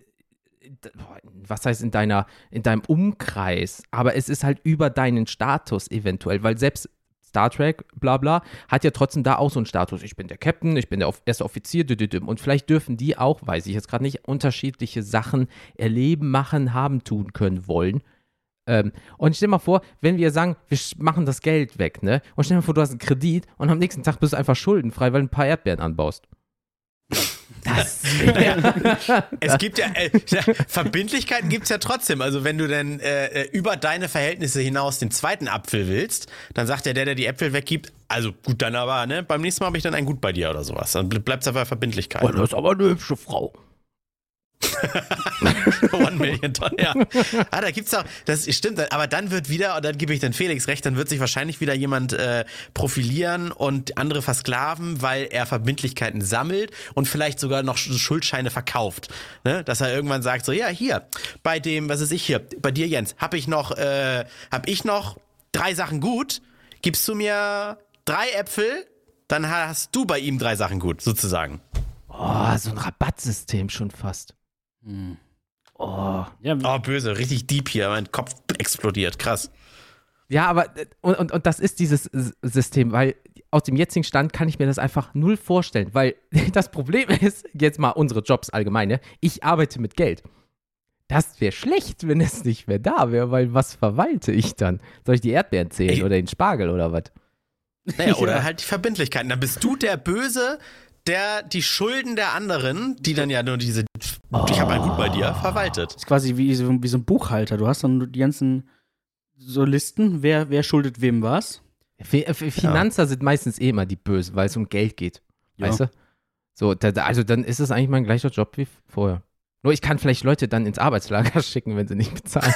was heißt in deiner, in deinem Umkreis, aber es ist halt über deinen Status eventuell, weil selbst Star Trek, bla bla, hat ja trotzdem da auch so einen Status. Ich bin der Captain, ich bin der erste Offizier, und vielleicht dürfen die auch, weiß ich jetzt gerade nicht, unterschiedliche Sachen erleben, machen, haben, tun können, wollen. Ähm, und stell mal vor, wenn wir sagen, wir machen das Geld weg, ne? Und stell mal vor, du hast einen Kredit und am nächsten Tag bist du einfach schuldenfrei, weil du ein paar Erdbeeren anbaust. Das Es gibt ja, äh, ja Verbindlichkeiten gibt es ja trotzdem. Also wenn du dann äh, äh, über deine Verhältnisse hinaus den zweiten Apfel willst, dann sagt ja der, der die Äpfel weggibt, also gut, dann aber, ne, beim nächsten Mal habe ich dann ein Gut bei dir oder sowas. Dann bleibt es aber Verbindlichkeit. Oh, das ist aber eine hübsche Frau. [laughs] One Million Dollar. Ja. Ah, da gibt's auch, das stimmt, aber dann wird wieder, und dann gebe ich dann Felix recht, dann wird sich wahrscheinlich wieder jemand äh, profilieren und andere versklaven, weil er Verbindlichkeiten sammelt und vielleicht sogar noch Sch- Schuldscheine verkauft. Ne? Dass er irgendwann sagt, so, ja, hier, bei dem, was ist ich hier, bei dir, Jens, habe ich noch, äh, hab ich noch drei Sachen gut, gibst du mir drei Äpfel, dann hast du bei ihm drei Sachen gut, sozusagen. Oh, so ein Rabattsystem schon fast. Hm. Oh. Ja, Oh, böse, richtig deep hier, mein Kopf explodiert, krass. Ja, aber äh, und, und, und das ist dieses System, weil aus dem jetzigen Stand kann ich mir das einfach null vorstellen, weil [laughs] das Problem ist, jetzt mal unsere Jobs allgemeine, ich arbeite mit Geld. Das wäre schlecht, wenn es nicht mehr da wäre, weil was verwalte ich dann? Soll ich die Erdbeeren zählen Ey. oder den Spargel oder was? Naja, [laughs] oder halt die Verbindlichkeiten. Dann bist du der Böse, der die Schulden der anderen, die dann ja nur diese, ich habe ein Gut bei dir, verwaltet. ist quasi wie so, wie so ein Buchhalter. Du hast dann die ganzen so Listen, wer, wer schuldet wem was. Finanzer sind meistens eh immer die Bösen, weil es um Geld geht. Ja. Weißt du? So, also dann ist es eigentlich mein gleicher Job wie vorher. Nur ich kann vielleicht Leute dann ins Arbeitslager [laughs] schicken, wenn sie nicht bezahlen.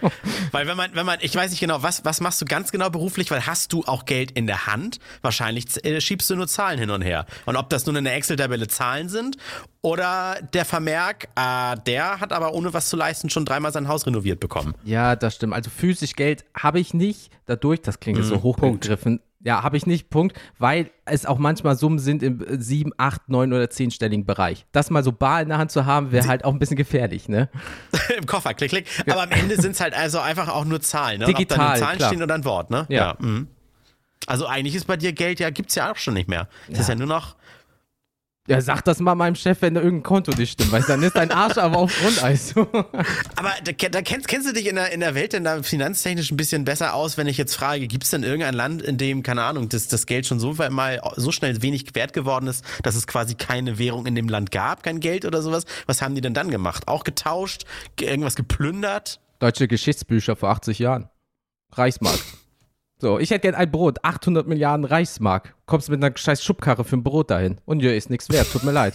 [laughs] Weil wenn man, wenn man, ich weiß nicht genau, was, was machst du ganz genau beruflich, weil hast du auch Geld in der Hand? Wahrscheinlich äh, schiebst du nur Zahlen hin und her. Und ob das nun in der Excel-Tabelle Zahlen sind oder der Vermerk, äh, der hat aber ohne was zu leisten schon dreimal sein Haus renoviert bekommen. Ja, das stimmt. Also physisch Geld habe ich nicht. Dadurch, das klingt jetzt so hochgegriffen. Ja, habe ich nicht, Punkt. Weil es auch manchmal Summen sind im äh, sieben, acht, neun oder zehnstelligen Bereich. Das mal so bar in der Hand zu haben, wäre halt auch ein bisschen gefährlich, ne? [laughs] Im Koffer, klick, klick. Aber am Ende sind es halt also einfach auch nur Zahlen. Ne? Und ob Digital, dann nur Zahlen klar. stehen oder ein Wort, ne? Ja. mhm. Also eigentlich ist bei dir Geld ja, gibt's ja auch schon nicht mehr. Es ist ja nur noch, Ja, sag das mal meinem Chef, wenn da irgendein Konto nicht stimmt, weil dann ist dein Arsch aber auf Grundeis. [laughs] Aber da, da kennst, kennst du dich in der, in der Welt denn da finanztechnisch ein bisschen besser aus, wenn ich jetzt frage, gibt es denn irgendein Land, in dem, keine Ahnung, das, das Geld schon so weit mal so schnell wenig wert geworden ist, dass es quasi keine Währung in dem Land gab, kein Geld oder sowas? Was haben die denn dann gemacht? Auch getauscht? Ge- Irgendwas geplündert? Deutsche Geschichtsbücher vor 80 Jahren. Reichsmark. So, ich hätte gern ein Brot, 800 Milliarden Reichsmark. Kommst mit einer scheiß Schubkarre für ein Brot dahin. Und ja, ist nichts wert, tut mir leid.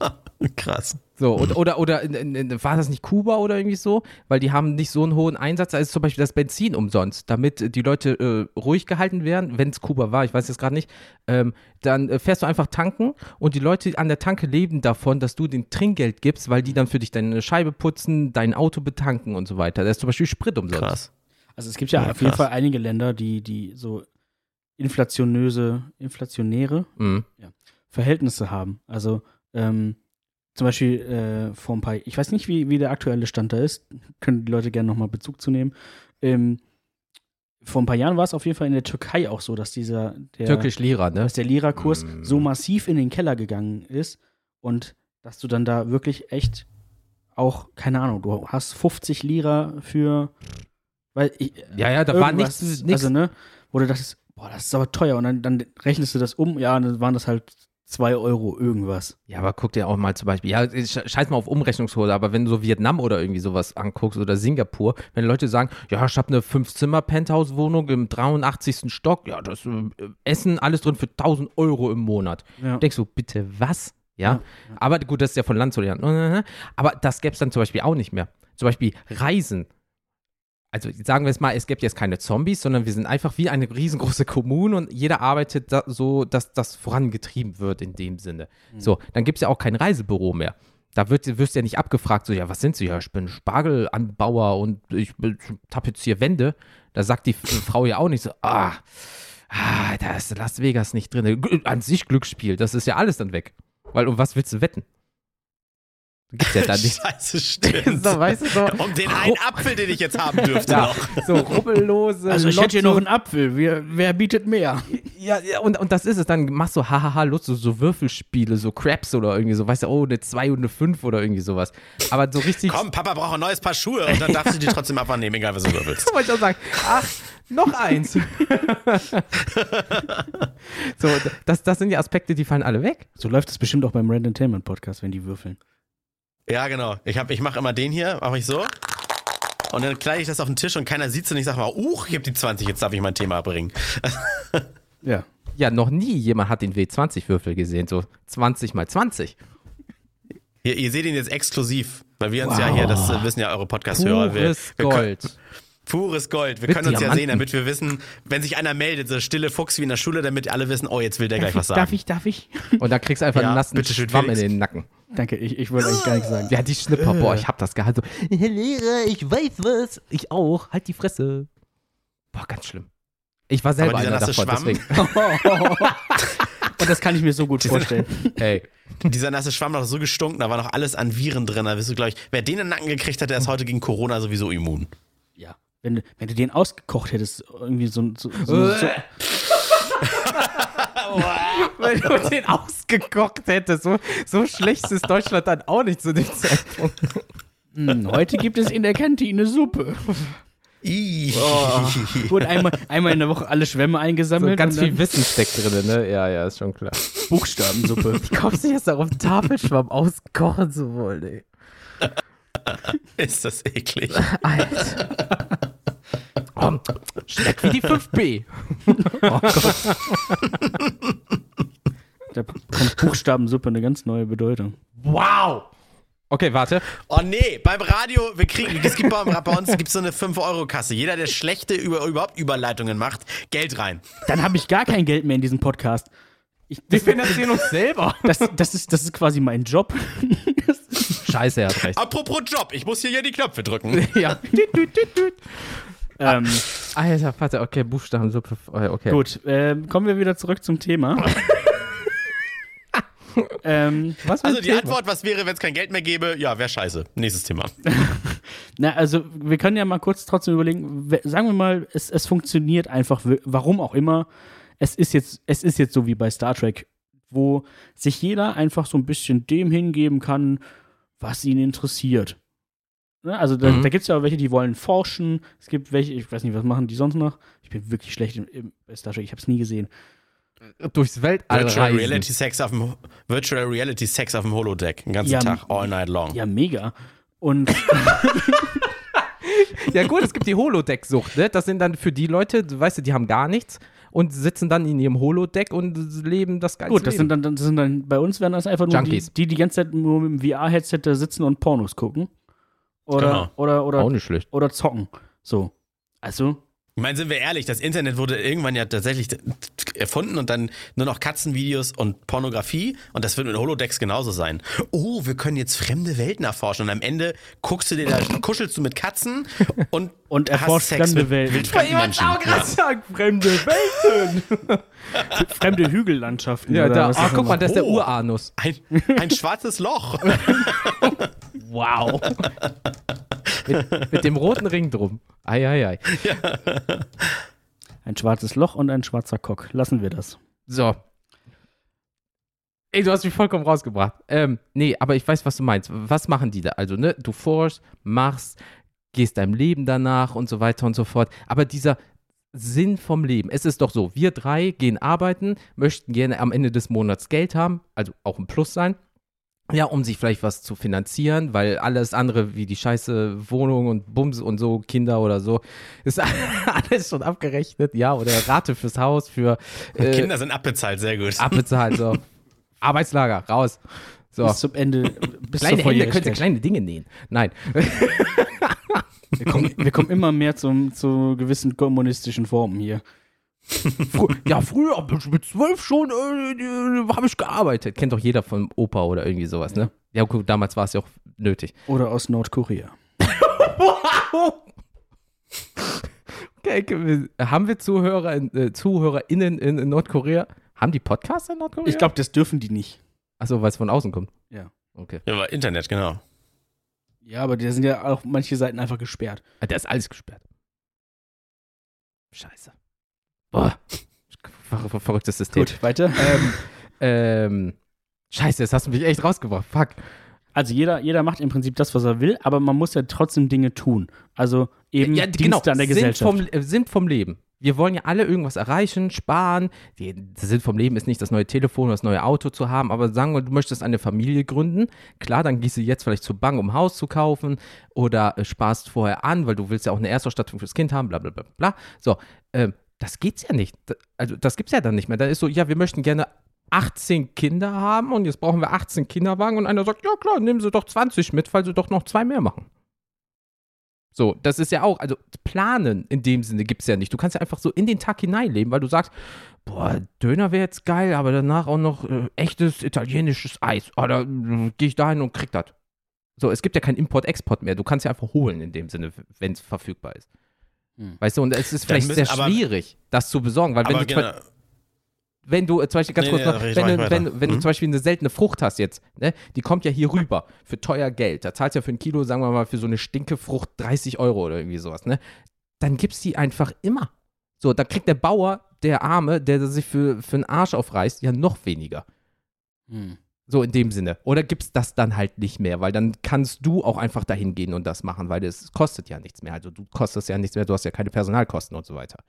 [laughs] Krass. So, und, oder, oder in, in, war das nicht Kuba oder irgendwie so? Weil die haben nicht so einen hohen Einsatz, da ist zum Beispiel das Benzin umsonst, damit die Leute äh, ruhig gehalten werden, wenn es Kuba war, ich weiß jetzt gerade nicht, ähm, dann äh, fährst du einfach tanken und die Leute an der Tanke leben davon, dass du den Trinkgeld gibst, weil die dann für dich deine Scheibe putzen, dein Auto betanken und so weiter. Da ist zum Beispiel Sprit umsonst. Krass. Also es gibt ja, Ja, auf jeden. Fall einige Länder, die, die so inflationöse, inflationäre Mhm. Verhältnisse haben. Also ähm, zum Beispiel äh, vor ein paar, ich weiß nicht, wie, wie der aktuelle Stand da ist, können die Leute gerne nochmal Bezug zu nehmen. Ähm, vor ein paar Jahren war es auf jeden Fall in der Türkei auch so, dass dieser der, Türkisch Lira, ne? dass der Lira-Kurs Mm. so massiv in den Keller gegangen ist und dass du dann da wirklich echt auch, keine Ahnung, du hast 50 Lira für, weil ich, Ja, ja, da war nichts, nichts. Also, ne, wo du dachtest, boah, das ist aber teuer und dann, dann rechnest du das um, ja, und dann waren das halt 2 Euro irgendwas. Ja, aber guck dir auch mal zum Beispiel, ja, sch- scheiß mal auf Umrechnungshose, aber wenn du so Vietnam oder irgendwie sowas anguckst oder Singapur, wenn Leute sagen, ja, ich habe eine Fünf-Zimmer-Penthouse-Wohnung im 83. Stock, ja, das äh, Essen, alles drin für 1000 Euro im Monat. Ja. Denkst du, bitte was? Ja? Ja, aber gut, das ist ja von Land zu Land. [laughs] Aber das gäbe es dann zum Beispiel auch nicht mehr. Zum Beispiel Reisen. Also sagen wir es mal, es gibt jetzt keine Zombies, sondern wir sind einfach wie eine riesengroße Kommune und jeder arbeitet da so, dass das vorangetrieben wird in dem Sinne. So, dann gibt es ja auch kein Reisebüro mehr. Da wird, wirst du ja nicht abgefragt, so, ja, was sind Sie? Ja, ich bin Spargelanbauer und ich bin- tapeziere Wände. Da sagt die Frau ja auch nicht so, ah, ah, da ist Las Vegas nicht drin. An sich Glücksspiel, das ist ja alles dann weg. Weil, um was willst du wetten? Gibt's ja da nicht. Scheiße, stimmt. [laughs] so, weißt du, so, [laughs] Um den einen Apfel, den ich jetzt haben [laughs] dürfte ja, noch. so rubbellose. Also ich hätte hier Lotto- noch einen Apfel, wer, wer bietet mehr? Ja, ja und, und das ist es. Dann machst du hahaha, Lutz, so, so Würfelspiele, so Craps oder irgendwie so, weißt du, oh, eine 2 und eine 5 oder irgendwie sowas. Aber so richtig. Komm, Papa braucht ein neues Paar Schuhe und dann darfst du die trotzdem einfach nehmen, egal was du willst. wollte ich auch sagen. Ach, noch eins. so, das, das sind ja Aspekte, die fallen alle weg. So läuft es bestimmt auch beim Randomtainment Podcast, wenn die würfeln. Ja, genau. Ich, hab- ich mache immer den hier, mache ich so. Und dann kleide ich das auf den Tisch und keiner sieht's und ich sag mal, uch, ich habe die 20, jetzt darf ich mein Thema bringen. [laughs] Ja. Ja, noch nie jemand hat den W20-Würfel gesehen. So 20 mal 20. Ihr, ihr seht ihn jetzt exklusiv, weil wir uns Wow. ja hier, das äh, wissen ja eure Podcast-Hörer. Wir, Pures wir können- Gold. Pures Gold. Wir Mit können uns ja Diamanten. sehen, damit wir wissen, wenn sich einer meldet, so stille Fuchs wie in der Schule, damit alle wissen, oh, jetzt will der gleich was sagen. darf ich, darf ich? Und dann kriegst du einfach Ja, einen nassen Schwamm in den Nacken. Danke, ich, ich wollte eigentlich gar nichts sagen. Ja, die Schnipper, boah, ich hab das gehabt. So, Herr Lehrer, ich weiß was. Ich auch. Halt die Fresse. Boah, ganz schlimm. Ich war selber Aber dieser einer nasse davon, Schwamm? deswegen. [laughs] Und das kann ich mir so gut vorstellen. [laughs] Ey, Dieser nasse Schwamm noch so gestunken, da war noch alles an Viren drin. Da wirst du, glaube ich, wer den in den Nacken gekriegt hat, der ist heute gegen Corona sowieso immun. Ja. Wenn, du- wenn du den ausgekocht hättest, irgendwie so, so, so, so [laughs] wenn du den ausgekocht hättest, so, so schlecht ist Deutschland dann auch nicht zu dem Zeitpunkt. Hm, heute gibt es in der Kantine Suppe. Ih. Wurde einmal, einmal in der Woche alle Schwämme So eingesammelt. ganz und viel Wissen steckt drin, ne? Ja, ja, ist schon klar. Buchstabensuppe. [laughs] Kommst du jetzt darauf, Tafelschwamm auskochen zu wollen, ey? [laughs] Ist das eklig. Alter. [laughs] Oh, schmeckt wie die 5B. [laughs] Oh Gott. Da bekommt Buchstabensuppe eine ganz neue Bedeutung. Wow. Okay, warte. Oh nee, beim Radio, wir kriegen, es gibt bei, bei uns gibt's so eine 5-Euro-Kasse. Jeder, der schlechte über, überhaupt Überleitungen macht, Geld rein. Dann habe ich gar kein Geld mehr in diesem Podcast. Ich, Wir finanzieren uns selber. das, das, ist, das ist quasi mein Job. Scheiße, er hat recht. Apropos Job, ich muss hier ja die Knöpfe drücken. Ja. Ähm, Alter, warte, okay, Buchstabensuppe. äh, Okay. gut, ähm, kommen wir wieder zurück zum Thema. [laughs] ähm, was Also die Thema? Antwort, was wäre, wenn es kein Geld mehr gäbe? Ja, wäre scheiße. Nächstes Thema. [laughs] Na, also wir können ja mal kurz trotzdem überlegen, we- sagen wir mal, es, es funktioniert einfach, warum auch immer. es ist jetzt, es ist jetzt so wie bei Star Trek, wo sich jeder einfach so ein bisschen dem hingeben kann, was ihn interessiert. Ne? Also da, Mhm. da gibt es ja auch welche, die wollen forschen. Es gibt welche, ich weiß nicht, was machen die sonst noch? Ich bin wirklich schlecht im, im Star Trek, ich habe es nie gesehen. Durchs Weltall Virtual reisen. Reality Sex auf dem Virtual Reality Sex auf dem Holodeck, den ganzen Ja, Tag, all night long. Ja, mega. Und [laughs] Ja gut, es gibt die Holodeck-Sucht, ne? Das sind dann für die Leute, du weißt du, die haben gar nichts und sitzen dann in ihrem Holodeck und leben das geilste gut, das Leben. sind dann, das sind dann bei uns wären das einfach nur die, die die ganze Zeit nur mit dem VR-Headset da sitzen und Pornos gucken. Oder, Genau. oder, oder, auch nicht schlecht. oder zocken. So. Also, Ich meine, sind wir ehrlich, das Internet wurde irgendwann ja tatsächlich erfunden und dann nur noch Katzenvideos und Pornografie und das wird mit Holodecks genauso sein. Oh, wir können jetzt fremde Welten erforschen und am Ende guckst du dir da, [laughs] kuschelst du mit Katzen und, Und hast erforscht Sex fremde mit Welten. wildfremden Menschen. Ja. sagen, fremde Welten. [laughs] fremde Hügellandschaften. Ja, oder da, was ist guck mal, das? das ist der Oh. Uranus. Ein, ein schwarzes Loch. [laughs] Wow. [laughs] mit, mit dem roten Ring drum. Ei, ei, ei. Ein schwarzes Loch und ein schwarzer Cock. Lassen wir das. So. Ey, du hast mich vollkommen rausgebracht. Ähm, nee, aber ich weiß, was du meinst. Was machen die da? Also, ne, du forschst, machst, gehst deinem Leben danach und so weiter und so fort. Aber dieser Sinn vom Leben, es ist doch so, wir drei gehen arbeiten, möchten gerne am Ende des Monats Geld haben, also auch ein Plus sein. Ja, um sich vielleicht was zu finanzieren, weil alles andere wie die scheiße Wohnung und Bums und so, Kinder oder so, ist [laughs] alles schon abgerechnet, ja, oder Rate fürs Haus, für äh, Kinder sind abbezahlt, sehr gut. abbezahlt, so. [laughs] Arbeitslager, raus. So. Bis zum Ende. Bis Kleine zur Hände sie Volljährigkeit. kleine Dinge nähen. Nein. Wir kommen, wir kommen immer mehr zum, zu gewissen kommunistischen Formen hier. Frü ja, früher, mit zwölf schon, äh, habe ich gearbeitet. Kennt doch jeder von Opa oder irgendwie sowas, ne? Ja, gut, damals war es ja auch nötig. Oder aus Nordkorea. [laughs] Okay, okay, haben wir Zuhörer, in- äh, ZuhörerInnen in, in Nordkorea? Haben die Podcasts in Nordkorea? Ich glaube, das dürfen die nicht. Achso, weil es von außen kommt. Ja. Okay. Ja, aber Internet, genau. Ja, aber da sind ja auch manche Seiten einfach gesperrt. Ah, Da ist alles gesperrt. Scheiße. Boah. Ver ver verrücktes System. Gut, weiter. Ähm, ähm, scheiße, jetzt hast du mich echt rausgebracht. Fuck. Also jeder, jeder macht im Prinzip das, was er will, aber man muss ja trotzdem Dinge tun. Also eben ja, Dienste an der Sinn Gesellschaft. Vom, äh, Sinn vom Leben. Wir wollen ja alle irgendwas erreichen, sparen. Die, der Sinn vom Leben ist nicht das neue Telefon oder das neue Auto zu haben, aber sagen wir, du möchtest eine Familie gründen. Klar, dann gehst du jetzt vielleicht zur Bank, um ein Haus zu kaufen oder äh, sparst vorher an, weil du willst ja auch eine Erstausstattung fürs Kind haben, bla bla bla bla. So, ähm, das geht's ja nicht. Da- Also das gibt's ja dann nicht mehr. Da ist so, ja, wir möchten gerne 18 Kinder haben und jetzt brauchen wir 18 Kinderwagen und einer sagt, ja klar, nehmen Sie doch 20 mit, weil Sie doch noch zwei mehr machen. So, das ist ja auch, also planen in dem Sinne gibt es ja nicht. Du kannst ja einfach so in den Tag hineinleben, weil du sagst, boah, Döner wäre jetzt geil, aber danach auch noch äh, echtes italienisches Eis. Oder äh, gehe ich dahin und krieg das. So, es gibt ja kein Import-Export mehr. Du kannst ja einfach holen in dem Sinne, wenn es verfügbar ist. Hm. Weißt du, und es ist Dann vielleicht müssen- sehr aber- schwierig, das zu besorgen, weil wenn Aber du zum genau, wenn du äh, zum Beispiel ganz Nee, kurz nee, noch, red wenn, du, wenn, wenn du Mhm. zum Beispiel eine seltene Frucht hast jetzt, ne, die kommt ja hier rüber für teuer Geld. Da zahlst du ja für ein Kilo, sagen wir mal, für so eine Stinkefrucht 30 Euro oder irgendwie sowas, ne? Dann gibt's die einfach immer. So, da kriegt der Bauer, der Arme, der sich für, für einen Arsch aufreißt, ja noch weniger. Hm. So in dem Sinne. Oder gibt's das dann halt nicht mehr, weil dann kannst du auch einfach dahin gehen und das machen, weil es kostet ja nichts mehr. Also du kostest ja nichts mehr, du hast ja keine Personalkosten und so weiter.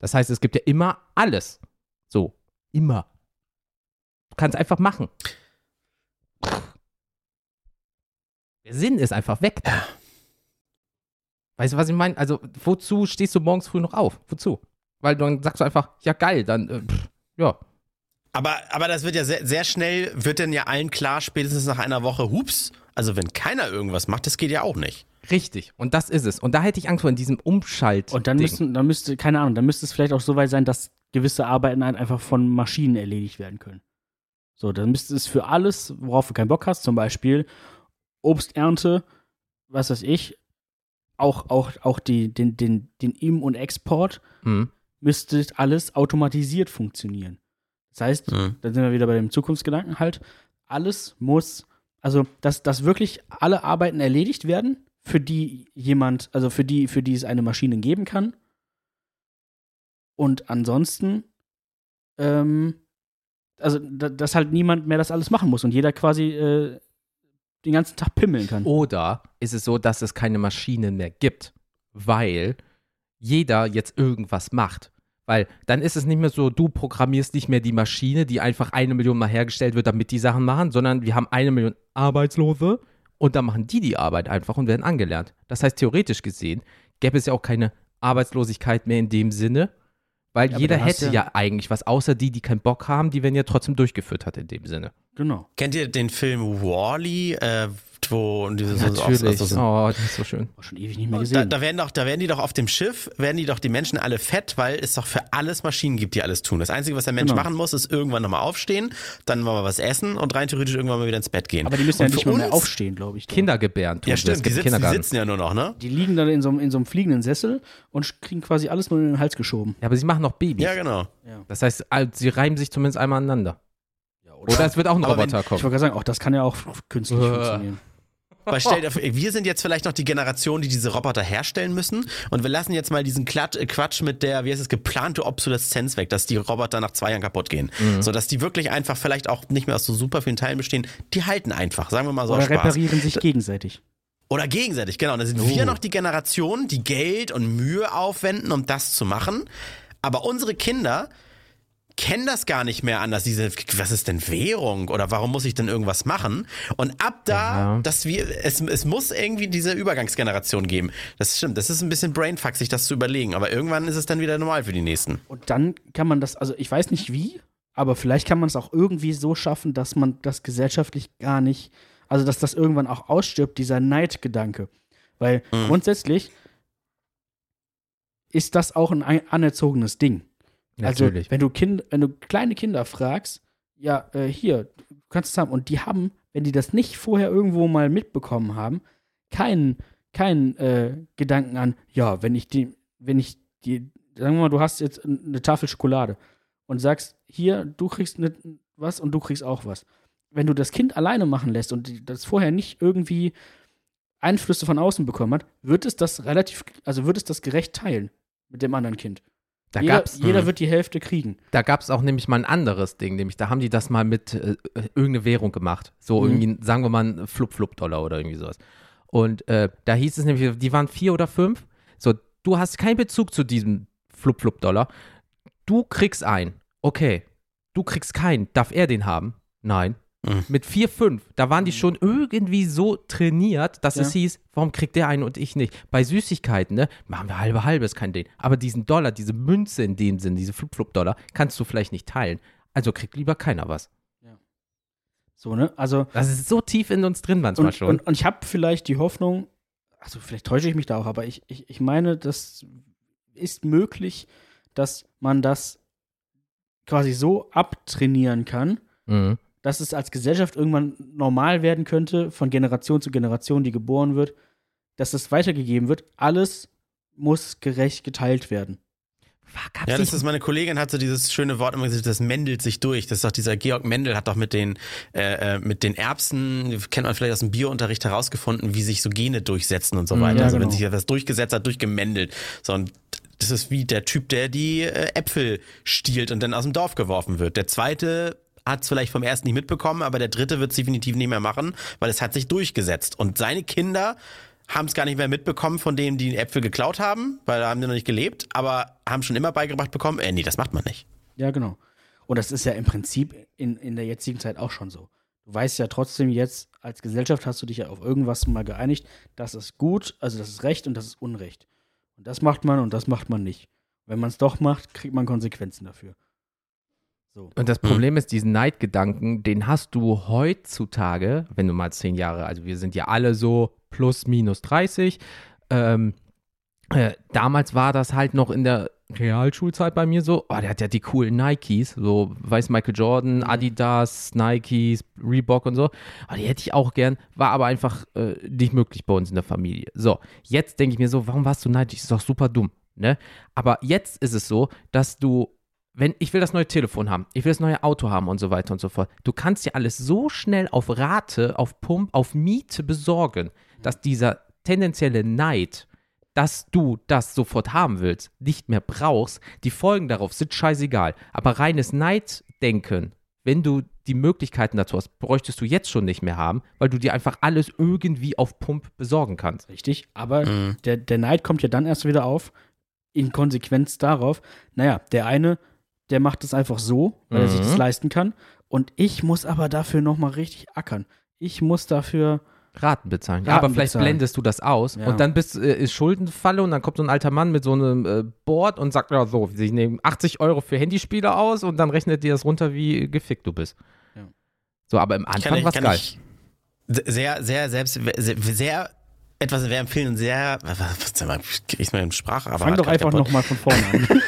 Das heißt, es gibt ja immer alles. So, immer. Du kannst einfach machen. Der Sinn ist einfach weg. Weißt du, was ich meine? Also, wozu stehst du morgens früh noch auf? Wozu? Weil dann sagst du einfach, ja geil, dann, äh, pff, ja. Aber, aber das wird ja sehr, sehr schnell, wird dann ja allen klar, spätestens nach einer Woche, hups, also wenn keiner irgendwas macht, das geht ja auch nicht. Richtig. Und das ist es. Und da hätte ich Angst vor in diesem Umschalt. Und dann müssten, dann müsste, keine Ahnung, dann müsste es vielleicht auch so weit sein, dass gewisse Arbeiten halt einfach von Maschinen erledigt werden können. So, dann müsste es für alles, worauf du keinen Bock hast, zum Beispiel Obsternte, was weiß ich, auch, auch, auch die, den, den, den Im- und Export, Hm. müsste alles automatisiert funktionieren. Das heißt, Mhm. da sind wir wieder bei dem Zukunftsgedanken halt, alles muss, also dass, dass wirklich alle Arbeiten erledigt werden, für die jemand, also für die, für die es eine Maschine geben kann. Und ansonsten ähm, also da, dass halt niemand mehr das alles machen muss und jeder quasi äh, den ganzen Tag pimmeln kann. Oder ist es so, dass es keine Maschinen mehr gibt, weil jeder jetzt irgendwas macht? Weil dann ist es nicht mehr so, du programmierst nicht mehr die Maschine, die einfach eine Million Mal hergestellt wird, damit die Sachen machen, sondern wir haben eine Million Arbeitslose und dann machen die die Arbeit einfach und werden angelernt. Das heißt, theoretisch gesehen gäbe es ja auch keine Arbeitslosigkeit mehr in dem Sinne, weil Ja, jeder hätte du ja eigentlich was, außer die, die keinen Bock haben, die werden ja trotzdem durchgeführt hat in dem Sinne. Genau. Kennt ihr den Film Wall-E, äh, wo diese so, Natürlich. so, so, oh, das ist so schön. War schon ewig nicht mehr Da, gesehen. da, werden doch, da werden die doch auf dem Schiff, werden die doch die Menschen alle fett, weil es doch für alles Maschinen gibt, die alles tun. Das Einzige, was der Mensch Genau. machen muss, ist irgendwann nochmal aufstehen, dann mal was essen und rein theoretisch irgendwann mal wieder ins Bett gehen. aber die müssen ja Und nicht für mal mehr aufstehen, glaube ich. Kinder gebären tun Ja, stimmt, die sitzen, die sitzen ja nur noch, ne? Die liegen dann in so, einem- in so einem fliegenden Sessel und kriegen quasi alles nur in den Hals geschoben. Ja, aber sie machen noch Babys. Ja, genau. Das heißt, sie reiben sich zumindest einmal aneinander. Oder es wird auch ein Aber wenn- Roboter Ich kommen. wollte gerade sagen, auch das kann ja auch künstlich [laughs] funktionieren. Weil stell wir sind jetzt vielleicht noch die Generation, die diese Roboter herstellen müssen und wir lassen jetzt mal diesen äh, Quatsch mit der, wie heißt es, geplante Obsoleszenz weg, dass die Roboter nach zwei Jahren kaputt gehen. Mhm. So dass die wirklich einfach vielleicht auch nicht mehr aus so super vielen Teilen bestehen. Die halten einfach, sagen wir mal so Oder reparieren sich gegenseitig. Oder gegenseitig, genau. Da sind Oh. wir noch die Generation, die Geld und Mühe aufwenden, um das zu machen. Aber unsere Kinder kennen das gar nicht mehr anders. Diese, was ist denn Währung? Oder warum muss ich denn irgendwas machen? Und ab da, Ja. dass wir, es, es muss irgendwie diese Übergangsgeneration geben. Das stimmt. Das ist ein bisschen Brainfuck, sich das zu überlegen. Aber irgendwann ist es dann wieder normal für die nächsten. Und dann kann man das, also ich weiß nicht wie, aber vielleicht kann man es auch irgendwie so schaffen, dass man das gesellschaftlich gar nicht, also dass das irgendwann auch ausstirbt, dieser Neidgedanke. Weil Mhm. grundsätzlich ist das auch ein- anerzogenes Ding. Also, Natürlich. wenn du, kind, wenn du kleine Kinder fragst, ja, äh, hier, du kannst es haben. Und die haben, wenn die das nicht vorher irgendwo mal mitbekommen haben, keinen keinen äh, Gedanken an, ja, wenn ich die, wenn ich die, sagen wir mal, du hast jetzt eine Tafel Schokolade und sagst, hier, du kriegst ne, was und du kriegst auch was. Wenn du das Kind alleine machen lässt und das vorher nicht irgendwie Einflüsse von außen bekommen hat, wird es das relativ, also wird es das gerecht teilen mit dem anderen Kind. Da jeder jeder Mhm. wird die Hälfte kriegen. da gab's auch nämlich mal ein anderes Ding, nämlich da haben die das mal mit äh, irgendeine Währung gemacht. So Mhm. irgendwie, sagen wir mal, Flup-Flup-Dollar oder irgendwie sowas. Und äh, da hieß es nämlich, die waren vier oder fünf. So, du hast keinen Bezug zu diesem Flup-Flup-Dollar. Du kriegst einen. Okay. Du kriegst keinen. Darf er den haben? Nein. Mhm. Mit vier, fünf, da waren die schon irgendwie so trainiert, dass Ja. es hieß, warum kriegt der einen und ich nicht? Bei Süßigkeiten, ne, machen wir halbe halbe, ist kein Ding. Aber diesen Dollar, diese Münze in dem Sinn, diese Flup-Flup-Dollar, kannst du vielleicht nicht teilen. Also kriegt lieber keiner was. So, ne? Also, Das ist so tief in uns drin manchmal und, schon. und, und ich habe vielleicht die Hoffnung, also vielleicht täusche ich mich da auch, aber ich, ich, ich meine, das ist möglich, dass man das quasi so abtrainieren kann, mhm. Dass es als Gesellschaft irgendwann normal werden könnte, von Generation zu Generation, die geboren wird, dass es weitergegeben wird. Alles muss gerecht geteilt werden. Gab's Ja, das nicht- ist meine Kollegin hat so dieses schöne Wort immer gesagt, das mendelt sich durch. Das ist doch dieser Georg Mendel hat doch mit den äh, äh, mit den Erbsen, kennt man vielleicht aus dem Biounterricht herausgefunden, wie sich so Gene durchsetzen und so Mhm. weiter. Ja, also wenn genau. sich etwas durchgesetzt hat, durchgemendelt. So und das ist wie der Typ, der die äh, Äpfel stiehlt und dann aus dem Dorf geworfen wird. Der zweite hat es vielleicht vom ersten nicht mitbekommen, aber der dritte wird es definitiv nicht mehr machen, weil es hat sich durchgesetzt. Und seine Kinder haben es gar nicht mehr mitbekommen von denen, die Äpfel geklaut haben, weil da haben die noch nicht gelebt, aber haben schon immer beigebracht bekommen, äh, nee, das macht man nicht. Ja, genau. Und das ist ja im Prinzip in, in der jetzigen Zeit auch schon so. Du weißt ja trotzdem jetzt, als Gesellschaft hast du dich ja auf irgendwas mal geeinigt, das ist gut, also das ist Recht und das ist Unrecht. Und das macht man und das macht man nicht. Wenn man es doch macht, kriegt man Konsequenzen dafür. So. Und das Problem ist, diesen Neidgedanken, den hast du heutzutage, wenn du mal zehn Jahre, also wir sind ja alle so plus minus 30. Ähm, äh, damals war das halt noch in der Realschulzeit bei mir so, oh, der hat ja die coolen Nikes, so weiß Michael Jordan, Adidas, Nikes, Reebok und so. Aber die hätte ich auch gern, war aber einfach äh, nicht möglich bei uns in der Familie. So, jetzt denke ich mir so, warum warst du neidisch? Das ist doch super dumm, ne? Aber jetzt ist es so, dass du wenn ich will das neue Telefon haben, ich will das neue Auto haben und so weiter und so fort. Du kannst dir alles so schnell auf Rate, auf Pump, auf Miete besorgen, dass dieser tendenzielle Neid dass du das sofort haben willst, nicht mehr brauchst, die Folgen darauf sind scheißegal. Aber reines Neiddenken, wenn du die Möglichkeiten dazu hast, bräuchtest du jetzt schon nicht mehr haben, weil du dir einfach alles irgendwie auf Pump besorgen kannst. Richtig, aber Mhm. der, der Neid kommt ja dann erst wieder auf, in Konsequenz darauf, naja, der eine, der macht es einfach so, weil er sich Mhm. das leisten kann. Und ich muss aber dafür nochmal richtig ackern. Ich muss dafür, Raten bezahlen. Ja, Raten aber vielleicht bezahlen. blendest du das aus Ja. und dann bist, äh, ist Schuldenfalle und dann kommt so ein alter Mann mit so einem äh, Board und sagt, ja so, sie nehmen 80 Euro für Handyspiele aus und dann rechnet dir das runter, wie gefickt du bist. Ja. So, aber im Anfang war geil. ich sehr, sehr, selbst, sehr, sehr etwas sehr empfehlen und sehr, was, sag mal, ich mein Sprachapparat fang doch einfach nochmal von vorne an. [laughs]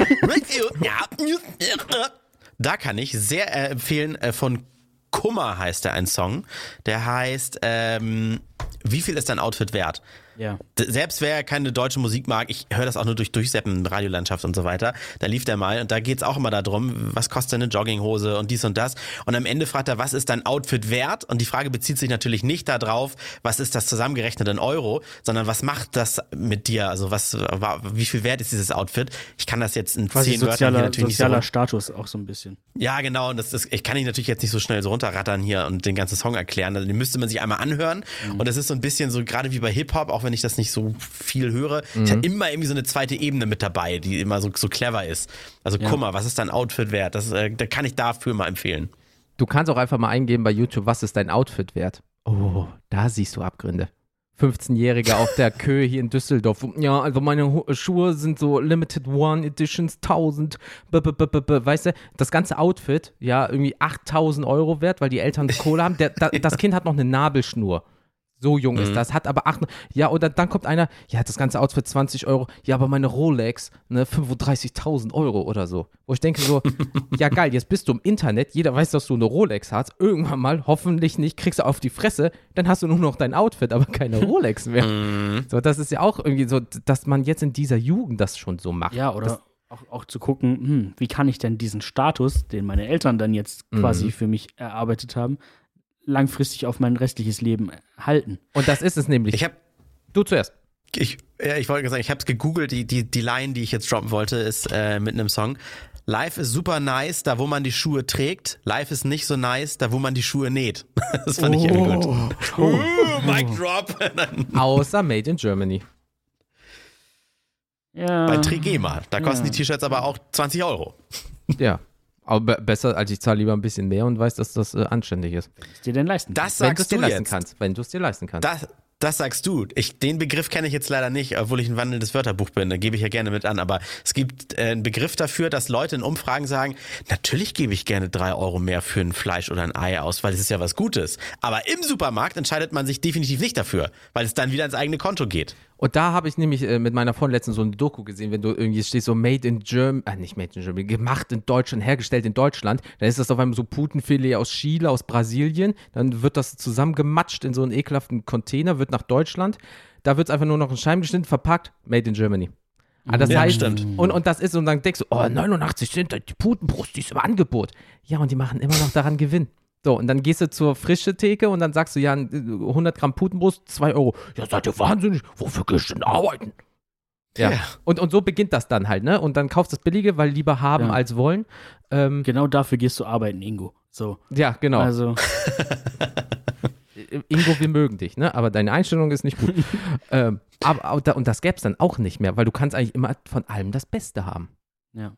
Da kann ich sehr äh, empfehlen, äh, von Kummer heißt der ein Song. Der heißt, ähm, wie viel ist dein Outfit wert? Ja. Selbst wer keine deutsche Musik mag, ich höre das auch nur durch Durchseppen, Radiolandschaft und so weiter, da lief der mal und da geht's auch immer darum, was kostet eine Jogginghose und dies und das. Und am Ende fragt er, was ist dein Outfit wert? Und die Frage bezieht sich natürlich nicht darauf, was ist das zusammengerechnet in Euro, sondern was macht das mit dir? Also was, war, wie viel wert ist dieses Outfit? Ich kann das jetzt in Quasi zehn Wörtern hier sozialer, natürlich nicht so sozialer run- Status auch so ein bisschen. ja, genau. Und das ist, ich kann ich natürlich jetzt nicht so schnell so runterrattern hier und den ganzen Song erklären. Also den müsste man sich einmal anhören. Und das ist so ein bisschen so, gerade wie bei Hip-Hop, auch wenn ich das nicht so viel höre, ist ja immer irgendwie so eine zweite Ebene mit dabei, die immer so, so clever ist. Also Ja. guck mal, was ist dein Outfit wert? Das, äh, da kann ich dafür mal empfehlen. Du kannst auch einfach mal eingeben bei YouTube, was ist dein Outfit wert? Oh, da siehst du Abgründe. 15-Jähriger auf der Kö hier in Düsseldorf. Ja, also meine Hu- Schuhe sind so Limited One Editions 1000. B -b -b -b -b. Weißt du, das ganze Outfit, ja, irgendwie 8000 Euro wert, weil die Eltern Kohle haben. Der, da, [laughs] das Kind hat noch eine Nabelschnur. So jung ist das, hat aber acht. Ja, oder dann kommt einer, ja, das ganze Outfit 20 Euro. Ja, aber meine Rolex, ne, 35.000 Euro oder so. Wo ich denke so, [laughs] ja geil, jetzt bist du im Internet, jeder weiß, dass du eine Rolex hast. Irgendwann mal, hoffentlich nicht, kriegst du auf die Fresse, dann hast du nur noch dein Outfit, aber keine Rolex mehr. So, das ist ja auch irgendwie so, dass man jetzt in dieser Jugend das schon so macht. Ja, oder Das, auch, auch zu gucken, hm, wie kann ich denn diesen Status, den meine Eltern dann jetzt Mhm. quasi für mich erarbeitet haben, langfristig auf mein restliches Leben halten. und das ist es nämlich. Ich habe du zuerst. ich, ja, ich wollte sagen, ich habe es gegoogelt, die, die, die Line, die ich jetzt droppen wollte, ist äh, mit einem Song. Life ist super nice, da wo man die Schuhe trägt. Life ist nicht so nice, da wo man die Schuhe näht. [laughs] Das fand ich irgendwie gut. Oh, Mic drop. [laughs] Außer Made in Germany. Ja. Bei Trigema. Da kosten Ja. die T-Shirts aber auch 20 Euro. Ja. Aber be- besser, als ich zahle lieber ein bisschen mehr und weiß, dass das äh, anständig ist. Was dir denn leisten? Das Wenn du es sagst dir du leisten jetzt. kannst. Wenn du es dir leisten kannst. Das, das sagst du. Ich, den Begriff kenne ich jetzt leider nicht, obwohl ich ein wandelndes Wörterbuch bin. Da gebe ich ja gerne mit an. Aber es gibt äh, einen Begriff dafür, dass Leute in Umfragen sagen, natürlich gebe ich gerne drei Euro mehr für ein Fleisch oder ein Ei aus, weil es ist ja was Gutes. Aber im Supermarkt entscheidet man sich definitiv nicht dafür, weil es dann wieder ins eigene Konto geht. Und da habe ich nämlich äh, mit meiner Freundin letztens so eine Doku gesehen, wenn du irgendwie stehst, so Made in Germany, äh, nicht Made in Germany, gemacht in Deutschland, hergestellt in Deutschland, dann ist das auf einmal so Putenfilet aus Chile, aus Brasilien, dann wird das zusammengematscht in so einen ekelhaften Container, wird nach Deutschland, da wird es einfach nur noch in Scheiben geschnitten, verpackt, Made in Germany. Ah, das Ja, heißt, stimmt. Und, und das ist, und dann denkst du, oh, 89 Cent, die Putenbrust, die ist im Angebot. Ja, und die machen immer noch daran Gewinn. So, und dann gehst du zur frische Theke und dann sagst du, ja, 100 Gramm Putenbrust, 2 Euro. Ja, seid ihr wahnsinnig? Wofür gehst du denn arbeiten? Ja. Ja. Und, und so beginnt das dann halt, ne? Und dann kaufst du das Billige, weil lieber haben Ja. als wollen. Ähm, Genau dafür gehst du arbeiten, Ingo. So. ja, genau. Also, [laughs] Ingo, wir mögen dich, ne? Aber deine Einstellung ist nicht gut. [laughs] ähm, aber, und das gäbe es dann auch nicht mehr, weil du kannst eigentlich immer von allem das Beste haben. ja.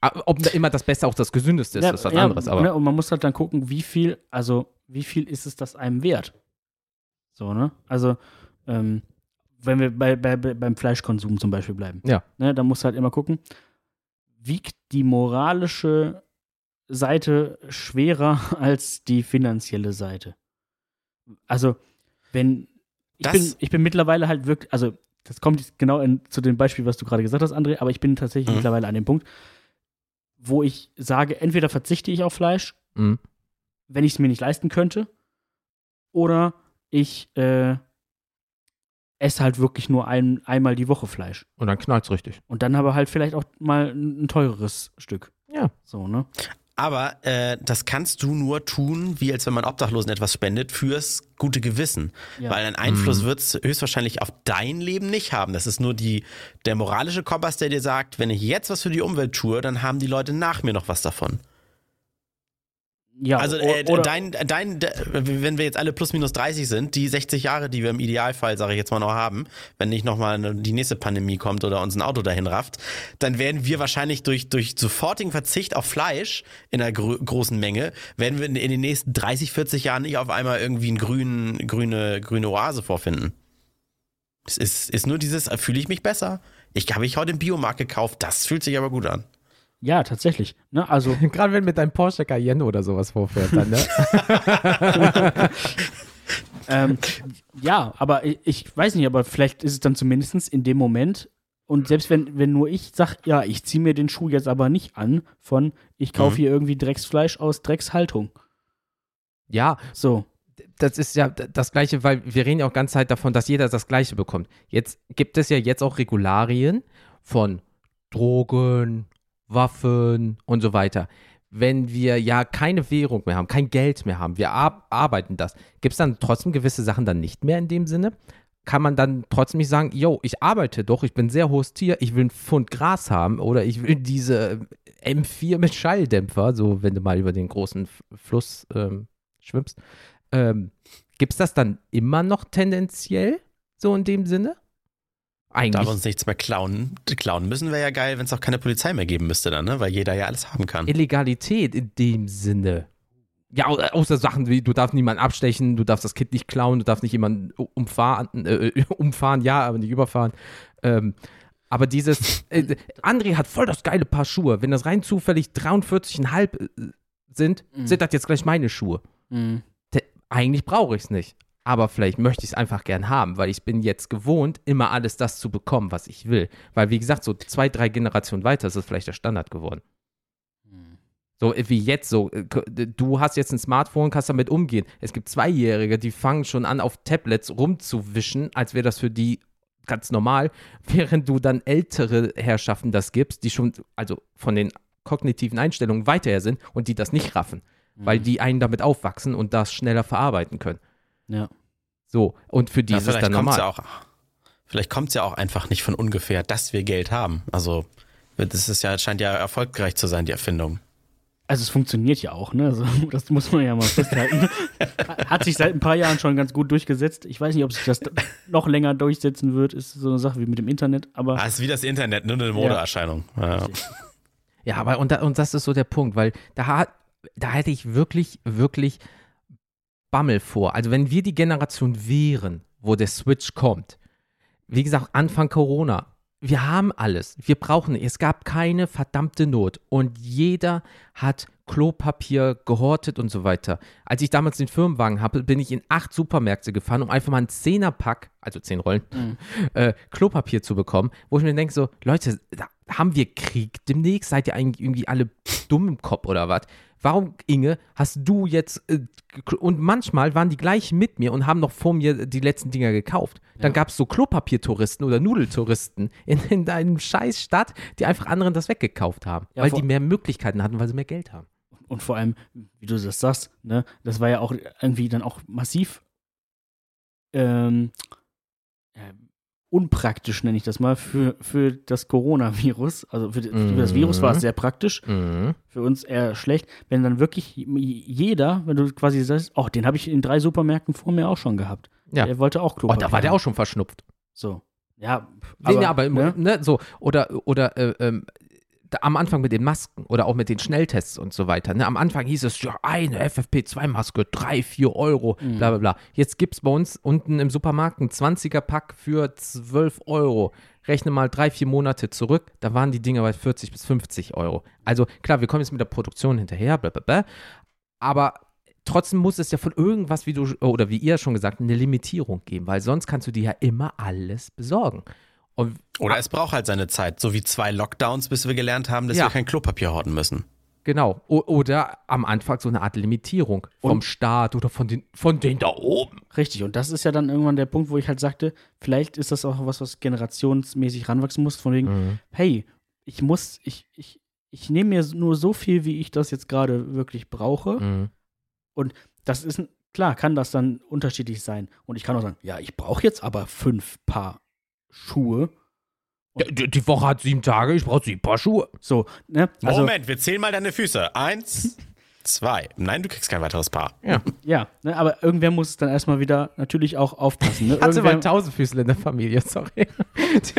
Aber Ob da immer das Beste auch das Gesündeste ist, ist was anderes. Aber ne, und man muss halt dann gucken, wie viel, also wie viel ist es das einem wert? So, ne? Also, ähm, wenn wir bei, bei, bei, beim Fleischkonsum zum Beispiel bleiben. Ja. Ne, dann musst du halt immer gucken, wiegt die moralische Seite schwerer [laughs] als die finanzielle Seite? Also, wenn ich Das- bin, ich bin mittlerweile halt wirklich, also das kommt genau in, zu dem Beispiel, was du gerade gesagt hast, André, aber ich bin tatsächlich Mhm. mittlerweile an dem Punkt, wo ich sage, entweder verzichte ich auf Fleisch, Mhm. wenn ich es mir nicht leisten könnte, oder ich äh, esse halt wirklich nur ein, einmal die Woche Fleisch. Und dann knallt's richtig. Und dann aber halt vielleicht auch mal ein, ein teureres Stück. Ja. So, ne? Aber äh, das kannst du nur tun, wie als wenn man Obdachlosen etwas spendet, fürs gute Gewissen. Ja. Weil einen Einfluss wird es höchstwahrscheinlich auf dein Leben nicht haben. Das ist nur die, der moralische Kompass, der dir sagt, wenn ich jetzt was für die Umwelt tue, dann haben die Leute nach mir noch was davon. Ja, Also äh, dein, dein, de- wenn wir jetzt alle plus minus 30 sind, die 60 Jahre, die wir im Idealfall, sage ich jetzt mal noch haben, wenn nicht nochmal die nächste Pandemie kommt oder uns ein Auto dahin rafft, dann werden wir wahrscheinlich durch, durch sofortigen Verzicht auf Fleisch in einer gro großen Menge, werden wir in, in den nächsten 30, 40 Jahren nicht auf einmal irgendwie einen grünen, grüne, grüne Oase vorfinden. Es ist, ist nur dieses, äh, fühle ich mich besser? Ich habe ich heute im Biomarkt gekauft, das fühlt sich aber gut an. Ja, tatsächlich. Ne? Also, [laughs] Gerade wenn mit deinem Porsche Cayenne oder sowas vorfährt, dann, ne? [laughs] ähm, ja, aber ich, ich weiß nicht, aber vielleicht ist es dann zumindest in dem Moment, und selbst wenn, wenn nur ich sage, ja, ich ziehe mir den Schuh jetzt aber nicht an, von ich kaufe Mhm. hier irgendwie Drecksfleisch aus Dreckshaltung. ja, So. das ist ja das Gleiche, weil wir reden ja auch ganze Zeit davon, dass jeder das Gleiche bekommt. Jetzt gibt es ja jetzt auch Regularien von Drogen, Waffen und so weiter. Wenn wir ja keine Währung mehr haben, kein Geld mehr haben, wir ar arbeiten das, gibt es dann trotzdem gewisse Sachen dann nicht mehr in dem Sinne? Kann man dann trotzdem nicht sagen, yo, ich arbeite doch, ich bin sehr hohes Tier, ich will einen Pfund Gras haben oder ich will diese M4 mit Schalldämpfer, so wenn du mal über den großen Fluss ähm, schwimmst. Ähm, Gibt es das dann immer noch tendenziell so in dem Sinne? Da Eigentlich. wir uns nichts mehr klauen, klauen müssen wäre ja geil, wenn es auch keine Polizei mehr geben müsste dann, ne? Weil jeder ja alles haben kann. Illegalität in dem Sinne. Ja, au- außer Sachen wie, du darfst niemanden abstechen, du darfst das Kind nicht klauen, du darfst nicht jemanden umfahren, äh, [laughs] umfahren, ja, aber nicht überfahren. Ähm, aber dieses, [laughs] äh, André hat voll das geile Paar Schuhe. Wenn das rein zufällig 43,5 äh, sind, Mhm. sind das jetzt gleich meine Schuhe. Mhm. Eigentlich brauche ich es nicht. Aber vielleicht möchte ich es einfach gern haben, weil ich bin jetzt gewohnt, immer alles das zu bekommen, was ich will. Weil, wie gesagt, so zwei, drei Generationen weiter ist es vielleicht der Standard geworden. So äh, wie jetzt so, äh, du hast jetzt ein Smartphone, kannst damit umgehen. Es gibt Zweijährige, die fangen schon an, auf Tablets rumzuwischen, als wäre das für die ganz normal, [laughs] während du dann ältere Herrschaften das gibst, die schon, also von den kognitiven Einstellungen weiterher sind und die das nicht raffen, weil die einen damit aufwachsen und das schneller verarbeiten können. Ja. So, und für die Ja, ist dann kommt normal. ja auch, vielleicht kommt es ja auch einfach nicht von ungefähr, dass wir Geld haben. Also das ist ja, scheint ja erfolgreich zu sein, die Erfindung. Also es funktioniert ja auch, ne? Also, [laughs] das muss man ja mal festhalten. [laughs] Hat sich seit ein paar Jahren schon ganz gut durchgesetzt. Ich weiß nicht, ob sich das noch länger durchsetzen wird. Ist so eine Sache wie mit dem Internet, aber Ah, ist wie das Internet, nur eine Modeerscheinung. Ja. Ja, aber und, da, und das ist so der Punkt, weil da, da hätte ich wirklich, wirklich Bammel vor. Also wenn wir die Generation wären, wo der Switch kommt, wie gesagt, Anfang Corona, wir haben alles, wir brauchen, es gab keine verdammte Not und jeder hat Klopapier gehortet und so weiter. Als ich damals den Firmenwagen hatte, bin ich in acht Supermärkte gefahren, um einfach mal einen Zehnerpack, also zehn Rollen, äh, Klopapier zu bekommen, wo ich mir denke so, Leute, da haben wir Krieg demnächst? Seid ihr eigentlich irgendwie alle dumm im Kopf oder was? Warum, Inge, hast du jetzt, äh, und manchmal waren die gleich mit mir und haben noch vor mir die letzten Dinger gekauft. Dann gab es so Klopapiertouristen oder Nudeltouristen in, in deinem scheiß Stadt, die einfach anderen das weggekauft haben, Ja, weil die mehr Möglichkeiten hatten, weil sie mehr Geld haben. und vor allem, wie du das sagst, ne, das war ja auch irgendwie dann auch massiv ähm, ja, unpraktisch, nenne ich das mal, für, für das Coronavirus. Also für, für das Virus war es Mhm. sehr praktisch, Mhm. für uns eher schlecht. Wenn dann wirklich jeder, wenn du quasi sagst, oh, den habe ich in drei Supermärkten vor mir auch schon gehabt. Ja. Der wollte auch Oh, Klopapier. da war der auch schon verschnupft. So. Ja, Nee, nee, aber ne? ne, so, oder, oder äh, ähm, am Anfang mit den Masken oder auch mit den Schnelltests und so weiter. Ne? Am Anfang hieß es, ja, eine FFP2-Maske, drei, vier Euro, Mhm. bla bla bla. Jetzt gibt es bei uns unten im Supermarkt ein 20er-Pack für 12 Euro. Rechne mal drei, vier Monate zurück, da waren die Dinger bei 40 bis 50 Euro. Also klar, wir kommen jetzt mit der Produktion hinterher, bla bla bla. Aber trotzdem muss es ja von irgendwas, wie du oder wie ihr schon gesagt, eine Limitierung geben, weil sonst kannst du dir ja immer alles besorgen. Und Oder es braucht halt seine Zeit, so wie zwei Lockdowns, bis wir gelernt haben, dass Ja. wir kein Klopapier horten müssen. genau, o oder am Anfang so eine Art Limitierung vom Und- Staat oder von den von denen da oben. Richtig, und das ist ja dann irgendwann der Punkt, wo ich halt sagte, vielleicht ist das auch was, was generationsmäßig ranwachsen muss, von wegen, Mhm. hey, ich muss, ich, ich, ich nehme mir nur so viel, wie ich das jetzt gerade wirklich brauche. Mhm. Das ist ein- klar, kann das dann unterschiedlich sein. Und ich kann auch sagen, ja, ich brauche jetzt aber fünf Paar Schuhe. Ja, die, die Woche hat sieben Tage, ich brauche sieben Paar Schuhe. So, ne? Also, Moment, wir zählen mal deine Füße. Eins, zwei. Nein, du kriegst kein weiteres Paar. ja, ne, aber irgendwer muss es dann erstmal wieder natürlich auch aufpassen. Ne? [laughs] Hat sie mal Irgendwer, Tausendfüßler in der Familie, sorry. [laughs] [laughs]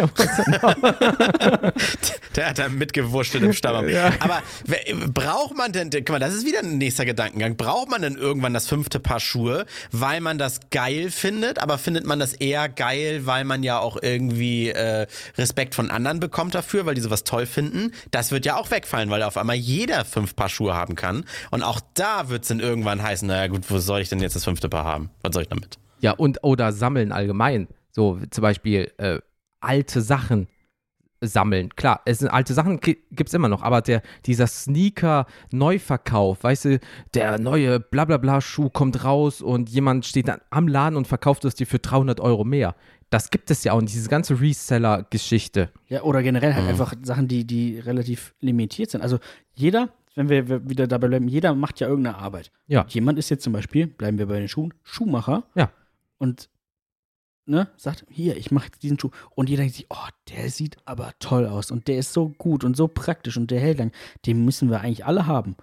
Der hat da mitgewurschtelt im Stamm. Aber wer- braucht man denn, guck mal, das ist wieder ein nächster Gedankengang. Braucht man denn irgendwann das fünfte Paar Schuhe, weil man das geil findet? Aber findet man das eher geil, weil man ja auch irgendwie äh, Respekt von anderen bekommt dafür, weil die sowas toll finden? Das wird ja auch wegfallen, weil auf einmal jeder fünf Paar Schuhe haben kann. Und auch da wird es dann irgendwann heißen, naja gut, wo soll ich denn jetzt das fünfte Paar haben? Was soll ich damit? Ja, und oder sammeln allgemein. So zum Beispiel äh, alte Sachen sammeln. Klar, es sind alte Sachen gibt es immer noch, aber der, dieser Sneaker-Neuverkauf, weißt du, der neue Blablabla-Schuh kommt raus und jemand steht dann am Laden und verkauft es dir für 300 Euro mehr. Das gibt es ja auch, und diese ganze Reseller-Geschichte. ja, oder generell halt einfach Sachen, die, die relativ limitiert sind. Also jeder, wenn wir wieder dabei bleiben, jeder macht ja irgendeine Arbeit. Ja. Jemand ist jetzt zum Beispiel, bleiben wir bei den Schuhen, Schuhmacher. Ja. Und ne, sagt, hier, ich mache diesen Schuh. Und jeder denkt sich, oh, der sieht aber toll aus und der ist so gut und so praktisch und der hält lang. Den müssen wir eigentlich alle haben.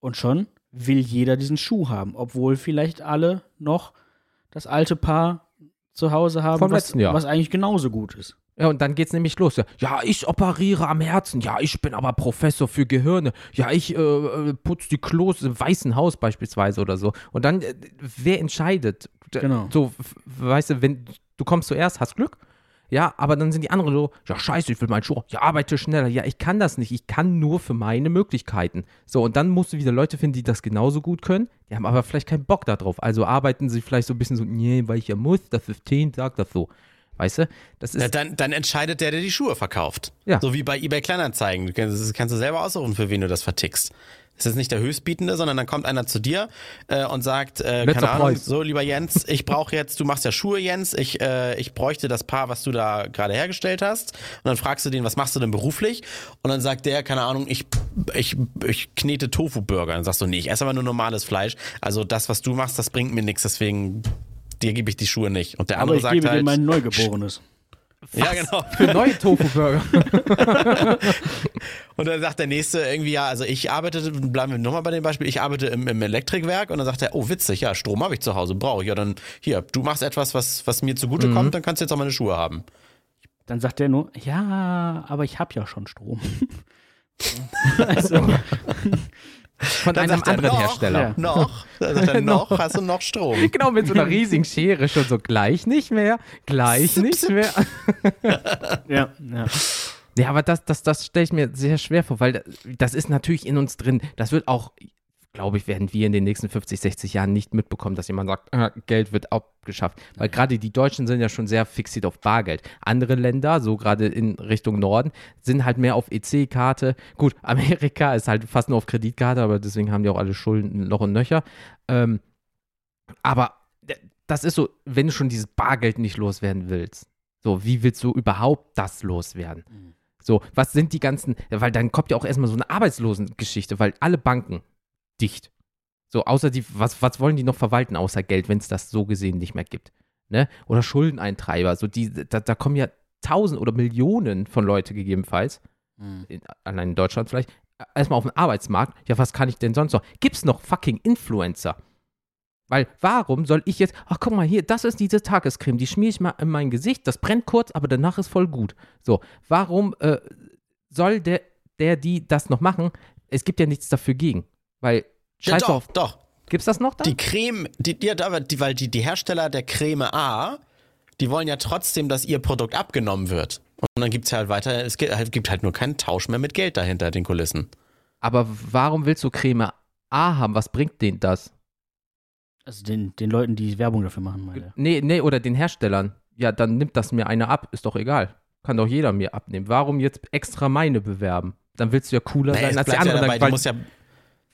Und schon will jeder diesen Schuh haben, obwohl vielleicht alle noch das alte Paar zu Hause haben, Vom was, letzten Jahr. was eigentlich genauso gut ist. Ja, und dann geht's nämlich los. Ja, Ja, ich operiere am Herzen. Ja, ich bin aber Professor für Gehirne. Ja, ich äh, äh, putze die Klos im Weißen Haus beispielsweise oder so. Und dann, äh, wer entscheidet? Genau. So, weißt du, wenn du kommst zuerst, hast Glück. Ja, aber dann sind die anderen so, ja, scheiße, ich will meinen Schuh. Ja, arbeite schneller. Ja, ich kann das nicht. Ich kann nur für meine Möglichkeiten. So, und dann musst du wieder Leute finden, die das genauso gut können. Die haben aber vielleicht keinen Bock darauf. Also arbeiten sie vielleicht so ein bisschen so, nee, weil ich ja muss, das System sagt das so. Weißt du? Das ist Ja, dann, dann entscheidet der, der die Schuhe verkauft. Ja. So wie bei eBay Kleinanzeigen. Du kannst, das kannst du selber aussuchen, für wen du das vertickst. Das ist nicht der Höchstbietende, sondern dann kommt einer zu dir äh, und sagt, äh, keine Ahnung, so lieber Jens, ich brauche jetzt, du machst ja Schuhe, Jens, ich, äh, ich bräuchte das Paar, was du da gerade hergestellt hast. Und dann fragst du den, was machst du denn beruflich? Und dann sagt der, keine Ahnung, ich, ich, ich knete Tofu-Burger. Dann sagst du, nee, ich esse aber nur normales Fleisch. Also das, was du machst, das bringt mir nichts, deswegen dir gebe ich die Schuhe nicht. Und der Aber andere ich sagt gebe dir halt, mein Neugeborenes. ja genau. für neue Tofu-Burger. [laughs] Und dann sagt der nächste irgendwie, ja, also ich arbeite, bleiben wir nochmal bei dem Beispiel, ich arbeite im, im Elektrikwerk und dann sagt er, oh witzig, ja, Strom habe ich zu Hause, brauche ich. Ja, dann hier, du machst etwas, was, was mir zugute Mhm. kommt, dann kannst du jetzt auch meine Schuhe haben. Dann sagt er nur, ja, aber ich habe ja schon Strom. [laughs] also, Von Dann einem er, anderen noch, Hersteller. Ja. Noch, dann sagt er, [laughs] noch, hast du noch Strom. Genau, mit so einer riesigen Schere schon so gleich nicht mehr, gleich nicht mehr. [laughs] ja, ja. Ja, aber das, das, das stelle ich mir sehr schwer vor, weil das ist natürlich in uns drin. Das wird auch, glaube ich, werden wir in den nächsten 50, 60 Jahren nicht mitbekommen, dass jemand sagt, äh, Geld wird abgeschafft. Weil gerade die Deutschen sind ja schon sehr fixiert auf Bargeld. Andere Länder, so gerade in Richtung Norden, sind halt mehr auf EC-Karte. Gut, [laughs] Amerika ist halt fast nur auf Kreditkarte, aber deswegen haben die auch alle Schulden noch und nöcher. Ähm, aber das ist so, wenn du schon dieses Bargeld nicht loswerden willst, so, wie willst du überhaupt das loswerden? So, was sind die ganzen, weil dann kommt ja auch erstmal so eine Arbeitslosengeschichte, weil alle Banken dicht. So, außer die, was, was wollen die noch verwalten, außer Geld, wenn es das so gesehen nicht mehr gibt? Ne? Oder Schuldeneintreiber, so die, da, da kommen ja tausend oder Millionen von Leute gegebenenfalls, in, allein in Deutschland vielleicht, erstmal auf den Arbeitsmarkt. Ja, was kann ich denn sonst noch? Gibt's noch fucking Influencer? Weil warum soll ich jetzt, ach guck mal hier, das ist diese Tagescreme, die schmiere ich mal in mein Gesicht, das brennt kurz, aber danach ist voll gut. So, warum äh, soll der, der, die das noch machen? Es gibt ja nichts dafür gegen. Weil, Ja, scheiß doch, auf, doch. gibt's das noch da? Die Creme, die, ja, aber die, weil die, die Hersteller der Creme A, die wollen ja trotzdem, dass ihr Produkt abgenommen wird. Und dann gibt es halt weiter, es gibt halt, gibt halt nur keinen Tausch mehr mit Geld dahinter den Kulissen. aber warum willst du Creme A haben? Was bringt denen das? Also den, den Leuten, die Werbung dafür machen, meine. Nee, nee, oder den Herstellern. Ja, dann nimmt das mir einer ab, ist doch egal. Kann doch jeder mir abnehmen. Warum jetzt extra meine bewerben? Dann willst du ja cooler Naja, sein als die bleibt ja anderen. dabei, die weil- muss ja,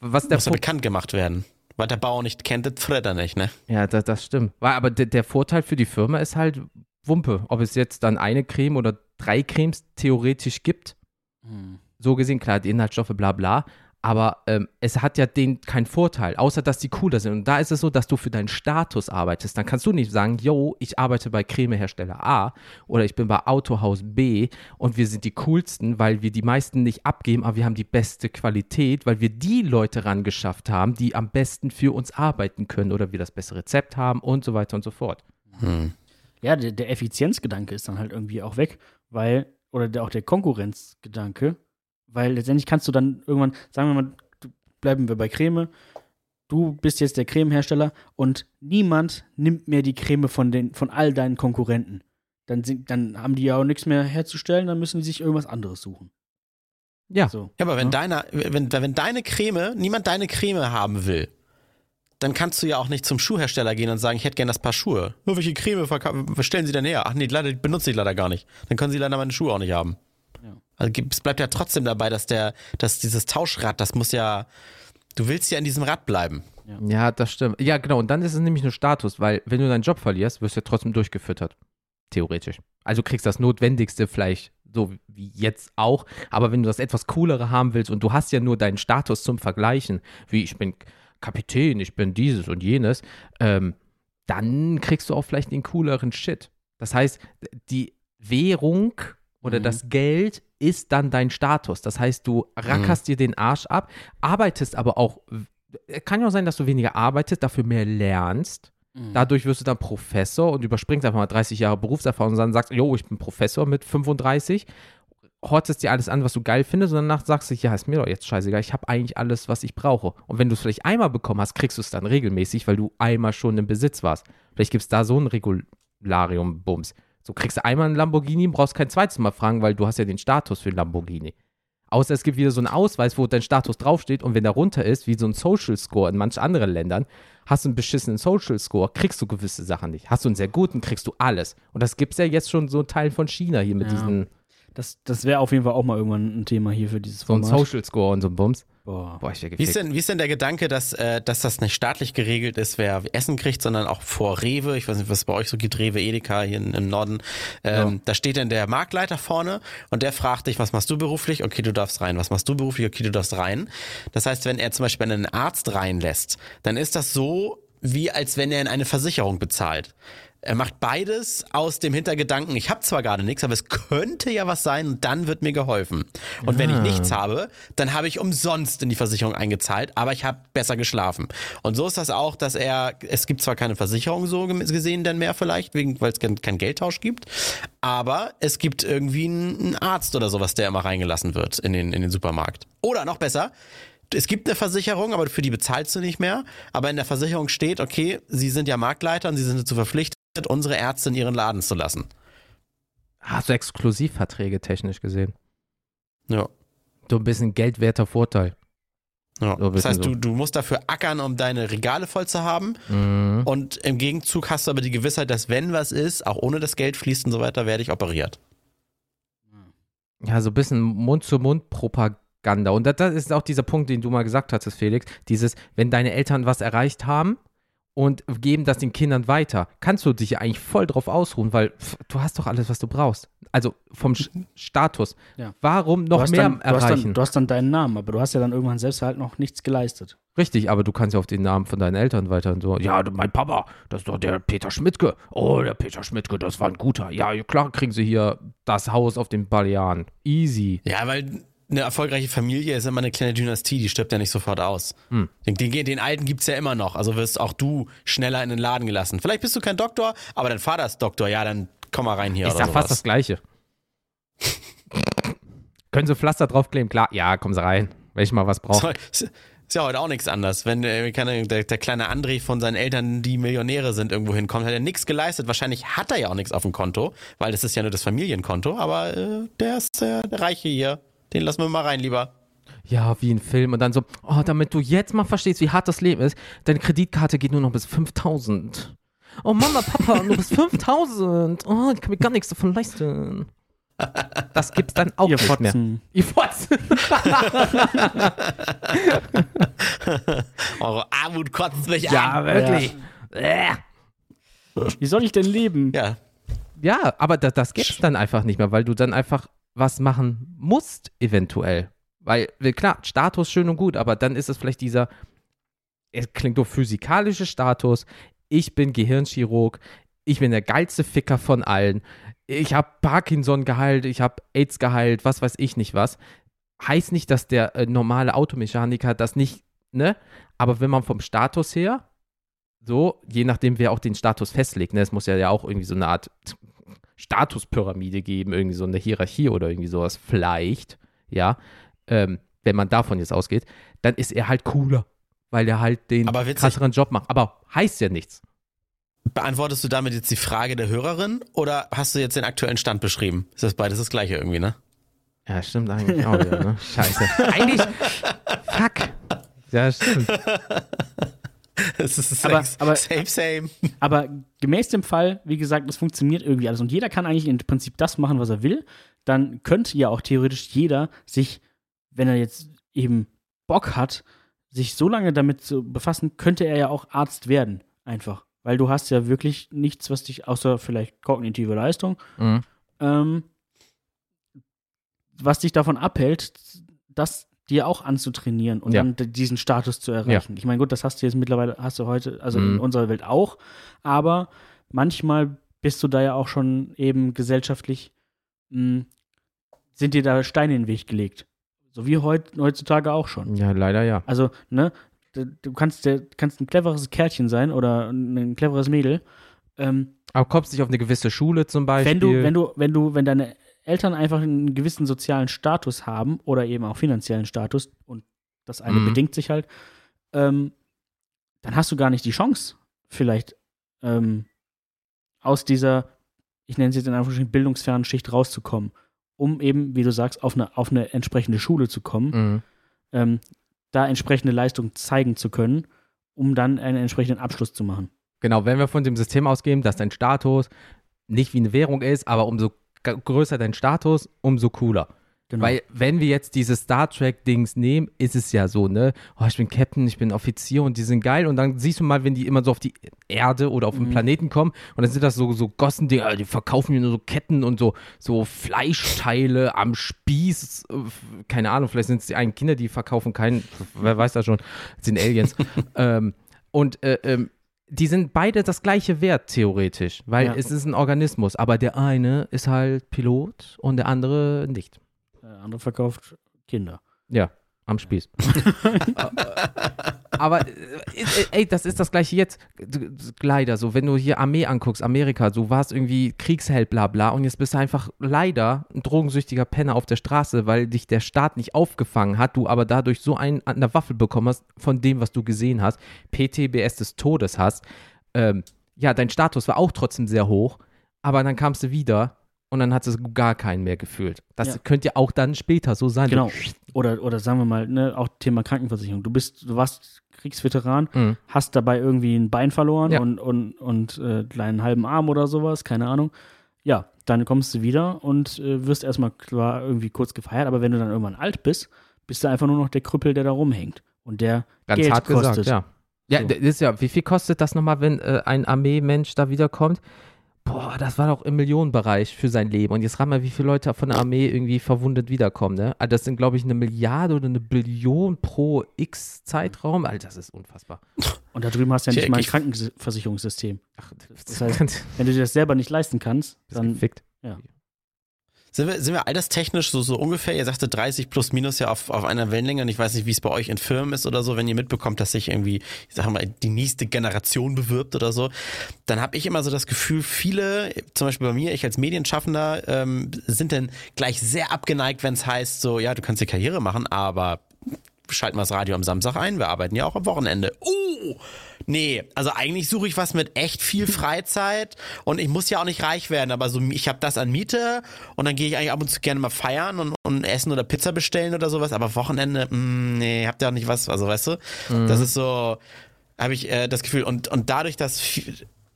was der muss bekannt gemacht werden. Was der Bauer nicht kennt, das fritt er nicht, ne? Ja, das, das stimmt. Weil, aber der, der Vorteil für die Firma ist halt Wumpe. Ob es jetzt dann eine Creme oder drei Cremes theoretisch gibt, Hm. so gesehen, klar, die Inhaltsstoffe, bla bla, aber ähm, es hat ja den keinen Vorteil, außer dass die cooler sind. Und da ist es so, dass du für deinen Status arbeitest. Dann kannst du nicht sagen, yo, ich arbeite bei Cremehersteller A oder ich bin bei Autohaus B und wir sind die coolsten, weil wir die meisten nicht abgeben, aber wir haben die beste Qualität, weil wir die Leute rangeschafft haben, die am besten für uns arbeiten können oder wir das beste Rezept haben und so weiter und so fort. Hm. Ja, der, der Effizienzgedanke ist dann halt irgendwie auch weg, weil, oder der, auch der Konkurrenzgedanke, weil letztendlich kannst du dann irgendwann, sagen wir mal, du, bleiben wir bei Creme, du bist jetzt der Cremehersteller und niemand nimmt mehr die Creme von, den, von all deinen Konkurrenten. Dann, sind, dann haben die ja auch nichts mehr herzustellen, dann müssen die sich irgendwas anderes suchen. Ja. So. Ja, aber wenn, Ja. deiner, wenn, wenn deine Creme, niemand deine Creme haben will, dann kannst du ja auch nicht zum Schuhhersteller gehen und sagen, ich hätte gerne das Paar Schuhe. Nur welche Creme stellen Sie denn her? Ach nee, leider, die benutze ich leider gar nicht. Dann können Sie leider meine Schuhe auch nicht haben. Ja. Also es bleibt ja trotzdem dabei, dass der, dass dieses Tauschrad, das muss ja, du willst ja in diesem Rad bleiben. Ja, das stimmt. Ja, genau. Und dann ist es nämlich nur Status, weil wenn du deinen Job verlierst, wirst du ja trotzdem durchgefüttert. Theoretisch. Also du kriegst das Notwendigste vielleicht so wie jetzt auch. Aber wenn du das etwas coolere haben willst und du hast ja nur deinen Status zum Vergleichen, wie ich bin Kapitän, ich bin dieses und jenes, ähm, dann kriegst du auch vielleicht den cooleren Shit. Das heißt, die Währung oder Mhm. das Geld ist dann dein Status. Das heißt, du rackerst dir den Arsch ab, arbeitest aber auch kann ja auch sein, dass du weniger arbeitest, dafür mehr lernst. Mhm. Dadurch wirst du dann Professor und überspringst einfach mal 30 Jahre Berufserfahrung und dann sagst, jo, ich bin Professor mit 35, hortest dir alles an, was du geil findest und danach sagst du, ja, ist mir doch jetzt scheißegal, ich habe eigentlich alles, was ich brauche. Und wenn du es vielleicht einmal bekommen hast, kriegst du es dann regelmäßig, weil du einmal schon im Besitz warst. Vielleicht gibt es da so ein Regularium-Bums. So kriegst du einmal einen Lamborghini, brauchst kein zweites Mal fragen, weil du hast ja den Status für einen Lamborghini. Außer es gibt wieder so einen Ausweis, wo dein Status draufsteht und wenn der runter ist, wie so ein Social Score in manchen anderen Ländern, hast du einen beschissenen Social Score, kriegst du gewisse Sachen nicht. Hast du einen sehr guten, kriegst du alles. Und das gibt es ja jetzt schon so Teil von China hier mit Ja. diesen, Das, das wäre auf jeden Fall auch mal irgendwann ein Thema hier für dieses so ein Format. Social Score und so ein Bums. Boah. Boah, ich Wie ist, denn, wie ist denn der Gedanke, dass, äh, dass das nicht staatlich geregelt ist, wer Essen kriegt, sondern auch vor Rewe, ich weiß nicht, was es bei euch so gibt, Rewe, Edeka hier in, im Norden, ähm, da steht dann der Marktleiter vorne und der fragt dich, was machst du beruflich? Okay, du darfst rein. Was machst du beruflich? Okay, du darfst rein. Das heißt, wenn er zum Beispiel einen Arzt reinlässt, dann ist das so, wie als wenn er in eine Versicherung bezahlt. Er macht beides aus dem Hintergedanken, ich habe zwar gerade nichts, aber es könnte ja was sein und dann wird mir geholfen. Und wenn ich Ah. nichts habe, dann habe ich umsonst in die Versicherung eingezahlt, aber ich habe besser geschlafen. Und so ist das auch, dass er, es gibt zwar keine Versicherung so gesehen denn mehr vielleicht, weil es keinen kein Geldtausch gibt, aber es gibt irgendwie einen, einen Arzt oder sowas, der immer reingelassen wird in den, in den Supermarkt. Oder noch besser, es gibt eine Versicherung, aber für die bezahlst du nicht mehr. Aber in der Versicherung steht, okay, Sie sind ja Marktleiter und Sie sind dazu verpflichtet, unsere Ärzte in ihren Laden zu lassen. Hast du Exklusivverträge technisch gesehen? Ja. So ein bisschen geldwerter Vorteil. ja. So ein das heißt, bisschen du, du musst dafür ackern, um deine Regale voll zu haben. Mhm. Und im Gegenzug hast du aber die Gewissheit, dass wenn was ist, auch ohne das Geld fließt und so weiter, werde ich operiert. Ja, so ein bisschen Mund-zu-Mund-Propaganda. Und das, das ist auch dieser Punkt, den du mal gesagt hattest, Felix. Dieses, wenn deine Eltern was erreicht haben und geben das den Kindern weiter, kannst du dich ja eigentlich voll drauf ausruhen, weil pff, du hast doch alles, was du brauchst. Also vom Sch Status. Ja. Warum Du noch hast, mehr dann, du, hast erreichen? dann, du hast dann deinen Namen, aber du hast ja dann irgendwann selbst halt noch nichts geleistet. Richtig, aber du kannst ja auf den Namen von deinen Eltern weiter und so. Ja, mein Papa, das ist doch der Peter Schmidtke. Oh, der Peter Schmidtke, das war ein guter. Ja, klar kriegen sie hier das Haus auf den Balearen. Easy. Ja, weil eine erfolgreiche Familie ist immer eine kleine Dynastie, die stirbt ja nicht sofort aus. Hm. Den, den, den alten gibt's ja immer noch. Also wirst auch du schneller in den Laden gelassen. Vielleicht bist du kein Doktor, aber dein Vater ist Doktor. Ja, dann komm mal rein hier Ich sag fast das sowas. Gleiche. [laughs] Können sie Pflaster draufkleben? Klar, ja, kommen sie rein. Wenn ich mal was brauche. So, ist ja heute auch nichts anders. Wenn äh, der, der kleine André von seinen Eltern, die Millionäre sind, irgendwo hinkommt, hat er nichts geleistet. Wahrscheinlich hat er ja auch nichts auf dem Konto, weil das ist ja nur das Familienkonto. Aber äh, der ist äh, der Reiche hier. Den lassen wir mal rein, lieber. Ja, wie ein Film. Und dann so, oh, damit du jetzt mal verstehst, wie hart das Leben ist, deine Kreditkarte geht nur noch bis 5000. Oh Mama, Papa, nur bis 5000. Oh, ich kann mir gar nichts davon leisten. Das gibt's dann auch Ihr nicht mehr. Ihr Fotzen. [laughs] Eure Armut kotzt mich Ja, an. wirklich. Äh. Wie soll ich denn leben? Ja, Ja, aber das, das gibt's dann einfach nicht mehr, weil du dann einfach was machen musst, eventuell. Weil, weil klar, Status schön und gut, aber dann ist es vielleicht dieser, es klingt doch physikalische Status. Ich bin Gehirnchirurg, ich bin der geilste Ficker von allen. Ich habe Parkinson geheilt, ich habe AIDS geheilt, was weiß ich nicht was. Heißt nicht, dass der äh, normale Automechaniker das nicht, ne? Aber wenn man vom Status her, so, je nachdem, wer auch den Status festlegt, ne? Es muss ja, ja auch irgendwie so eine Art Statuspyramide geben, irgendwie so eine Hierarchie oder irgendwie sowas, vielleicht, ja. Ähm, wenn man davon jetzt ausgeht, dann ist er halt cooler, weil er halt den krasseren Job macht. Aber heißt ja nichts. Beantwortest du damit jetzt die Frage der Hörerin oder hast du jetzt den aktuellen Stand beschrieben? Ist das beides das gleiche irgendwie, ne? Ja, stimmt eigentlich auch wieder, ne? Scheiße. Eigentlich, [laughs] fuck. Ja, stimmt. [laughs] Es ist Aber- same, aber- same, same. Aber gemäß dem Fall, wie gesagt, es funktioniert irgendwie alles und jeder kann eigentlich im Prinzip das machen, was er will. Dann könnte ja auch theoretisch jeder sich, wenn er jetzt eben Bock hat, sich so lange damit zu befassen, könnte er ja auch Arzt werden. Einfach. Weil du hast ja wirklich nichts, was dich, außer vielleicht kognitive Leistung, Mhm. ähm, was dich davon abhält, das dir auch anzutrainieren und Ja. dann diesen Status zu erreichen. Ich meine, gut, das hast du jetzt mittlerweile, hast du heute, also in Mhm. unserer Welt auch, aber manchmal bist du da ja auch schon eben gesellschaftlich, mh, sind dir da Steine in den Weg gelegt. So wie heut, heutzutage auch schon. Ja, leider ja. Also, ne, du kannst, kannst ein cleveres Kerlchen sein oder ein ein cleveres Mädel. Ähm, Aber kommst nicht auf eine gewisse Schule zum Beispiel. wenn du, wenn du, wenn du, wenn deine Eltern einfach einen gewissen sozialen Status haben oder eben auch finanziellen Status und das eine Mhm. bedingt sich halt, ähm, dann hast du gar nicht die Chance, vielleicht ähm, aus dieser, ich nenne es jetzt in Anführungsstrichen, bildungsfernen Schicht rauszukommen, um eben, wie du sagst, auf eine, auf eine entsprechende Schule zu kommen, Mhm. ähm, da entsprechende Leistung zeigen zu können, um dann einen entsprechenden Abschluss zu machen. Genau, wenn wir von dem System ausgehen, dass dein Status nicht wie eine Währung ist, aber umso größer dein Status, umso cooler. Genau. Weil, wenn wir jetzt diese Star Trek-Dings nehmen, ist es ja so, ne? Oh, ich bin Captain, ich bin Offizier und die sind geil. Und dann siehst du mal, wenn die immer so auf die Erde oder auf den Mhm. Planeten kommen und dann sind das so, so Gossendinger, die verkaufen mir nur so Ketten und so, so Fleischteile am Spieß. Keine Ahnung, vielleicht sind es die eigenen Kinder, die verkaufen keinen, wer weiß das schon, das sind Aliens. [laughs] ähm, und äh, ähm, die sind beide das gleiche Wert, theoretisch, weil Ja. es ist ein Organismus. Aber der eine ist halt Pilot und der andere nicht. Der andere verkauft Kinder. Ja, am Spieß. [laughs] Aber äh, ey, das ist das gleiche jetzt. Leider, so, wenn du hier Armee anguckst, Amerika, du warst irgendwie Kriegsheld, bla bla, und jetzt bist du einfach leider ein drogensüchtiger Penner auf der Straße, weil dich der Staat nicht aufgefangen hat, du aber dadurch so einen an der Waffel bekommen hast von dem, was du gesehen hast, PTBS des Todes hast. Ähm, ja, dein Status war auch trotzdem sehr hoch, aber dann kamst du wieder und dann hattest du gar keinen mehr gefühlt. Das Ja. könnte ja auch dann später so sein. Genau. Oder, oder sagen wir mal, ne, auch Thema Krankenversicherung. Du bist, du warst Kriegsveteran, Mhm. hast dabei irgendwie ein Bein verloren Ja. und, und, und äh, einen halben Arm oder sowas, keine Ahnung. Ja, dann kommst du wieder und äh, wirst erstmal klar irgendwie kurz gefeiert, aber wenn du dann irgendwann alt bist, bist du einfach nur noch der Krüppel, der da rumhängt. Und der Ganz Geld hart kostet. gesagt, ja. Ja, So. das ist ja, wie viel kostet das nochmal, wenn äh, ein Armeemensch da wiederkommt? Boah, das war doch im Millionenbereich für sein Leben. Und jetzt rat mal, wie viele Leute von der Armee irgendwie verwundet wiederkommen, ne? Ah, Das sind, glaube ich, eine Milliarde oder eine Billion pro X Zeitraum. Alter, das ist unfassbar. Und da drüben hast du ja Ich- nicht mal ein ich- Krankenversicherungssystem. Ach, Das heißt, [laughs] Wenn du dir das selber nicht leisten kannst, dann dann gefickt. Sind wir, sind wir alterstechnisch so, so ungefähr, ihr sagte 30 plus minus ja auf, auf einer Wellenlänge und ich weiß nicht, wie es bei euch in Firmen ist oder so, wenn ihr mitbekommt, dass sich irgendwie, ich sag mal, die nächste Generation bewirbt oder so, dann habe ich immer so das Gefühl, viele, zum Beispiel bei mir, ich als Medienschaffender, ähm, sind dann gleich sehr abgeneigt, wenn es heißt, so, ja, du kannst die Karriere machen, aber schalten wir das Radio am Samstag ein, wir arbeiten ja auch am Wochenende. Oh! Nee, also eigentlich suche ich was mit echt viel Freizeit und ich muss ja auch nicht reich werden, aber so ich habe das an Miete und dann gehe ich eigentlich ab und zu gerne mal feiern und, und essen oder Pizza bestellen oder sowas, aber Wochenende, mh, nee, habt ihr auch nicht was, also weißt du, das ist so, habe ich äh, das Gefühl und, und dadurch, dass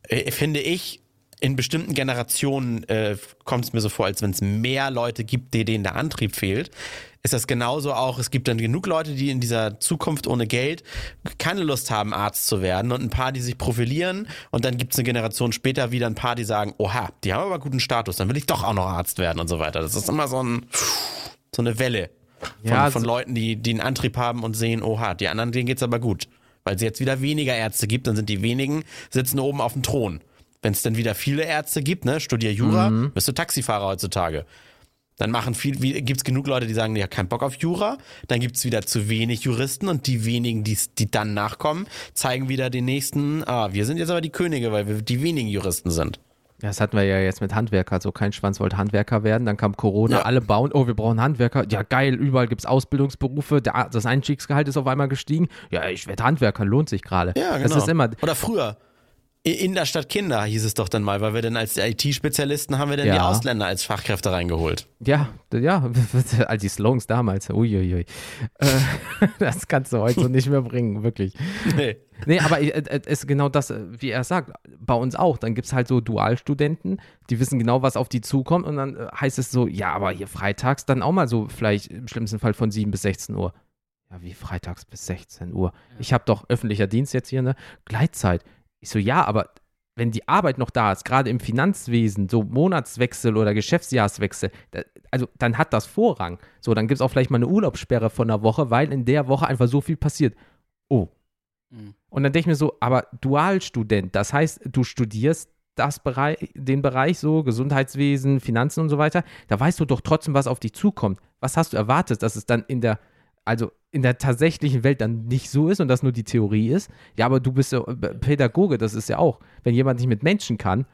äh, finde ich, in bestimmten Generationen äh, kommt es mir so vor, als wenn es mehr Leute gibt, die denen der Antrieb fehlt, ist das genauso auch. Es gibt dann genug Leute, die in dieser Zukunft ohne Geld keine Lust haben, Arzt zu werden und ein paar, die sich profilieren und dann gibt es eine Generation später wieder ein paar, die sagen, oha, die haben aber guten Status, dann will ich doch auch noch Arzt werden und so weiter. Das ist immer so, ein, so eine Welle von, Ja, von Leuten, die, die einen Antrieb haben und sehen, oha, die anderen, denen geht's aber gut. Weil es jetzt wieder weniger Ärzte gibt, dann sind die wenigen, sitzen oben auf dem Thron. Wenn es dann wieder viele Ärzte gibt, ne, studier Jura, Mhm. bist du Taxifahrer heutzutage. Dann machen viel, wie, gibt's genug Leute, die sagen, ja, kein Bock auf Jura. Dann gibt's wieder zu wenig Juristen und die wenigen, die, die dann nachkommen, zeigen wieder den nächsten, ah, wir sind jetzt aber die Könige, weil wir die wenigen Juristen sind. Ja, Das hatten wir ja jetzt mit Handwerker. So kein Schwanz wollte Handwerker werden. Dann kam Corona, Ja. alle bauen. Oh, wir brauchen Handwerker. Ja, geil, überall gibt es Ausbildungsberufe. Der, das Einstiegsgehalt ist auf einmal gestiegen. Ja, ich werde Handwerker, lohnt sich gerade. Ja, genau. Das ist immer. Oder früher. In der Stadt Kinder hieß es doch dann mal, weil wir dann als IT-Spezialisten haben wir dann Ja. die Ausländer als Fachkräfte reingeholt. Ja, ja, [laughs] all die Slogans damals. Uiuiui. Äh, [laughs] das kannst du heute so nicht mehr bringen, wirklich. [laughs] Nee. Nee, aber äh, äh, es ist genau das, äh, wie er sagt, bei uns auch. Dann gibt es halt so Dualstudenten, die wissen genau, was auf die zukommt und dann äh, heißt es so, ja, aber hier freitags dann auch mal so vielleicht im schlimmsten Fall von 7 bis 16 Uhr. Ja, wie freitags bis 16 Uhr? Ich habe doch öffentlicher Dienst jetzt hier, ne? Gleitzeit. Ich so, ja, aber wenn die Arbeit noch da ist, gerade im Finanzwesen, so Monatswechsel oder Geschäftsjahrswechsel, da, also dann hat das Vorrang. So, dann gibt es auch vielleicht mal eine Urlaubssperre von einer Woche, weil in der Woche einfach so viel passiert. Oh, Mhm. und dann denke ich mir so, aber Dualstudent, das heißt, du studierst das Bereich, den Bereich so, Gesundheitswesen, Finanzen und so weiter, da weißt du doch trotzdem, was auf dich zukommt. Was hast du erwartet, dass es dann in der, also in der tatsächlichen Welt dann nicht so ist und das nur die Theorie ist? Ja, aber du bist ja äh, Pädagoge, das ist ja auch, wenn jemand nicht mit Menschen kann.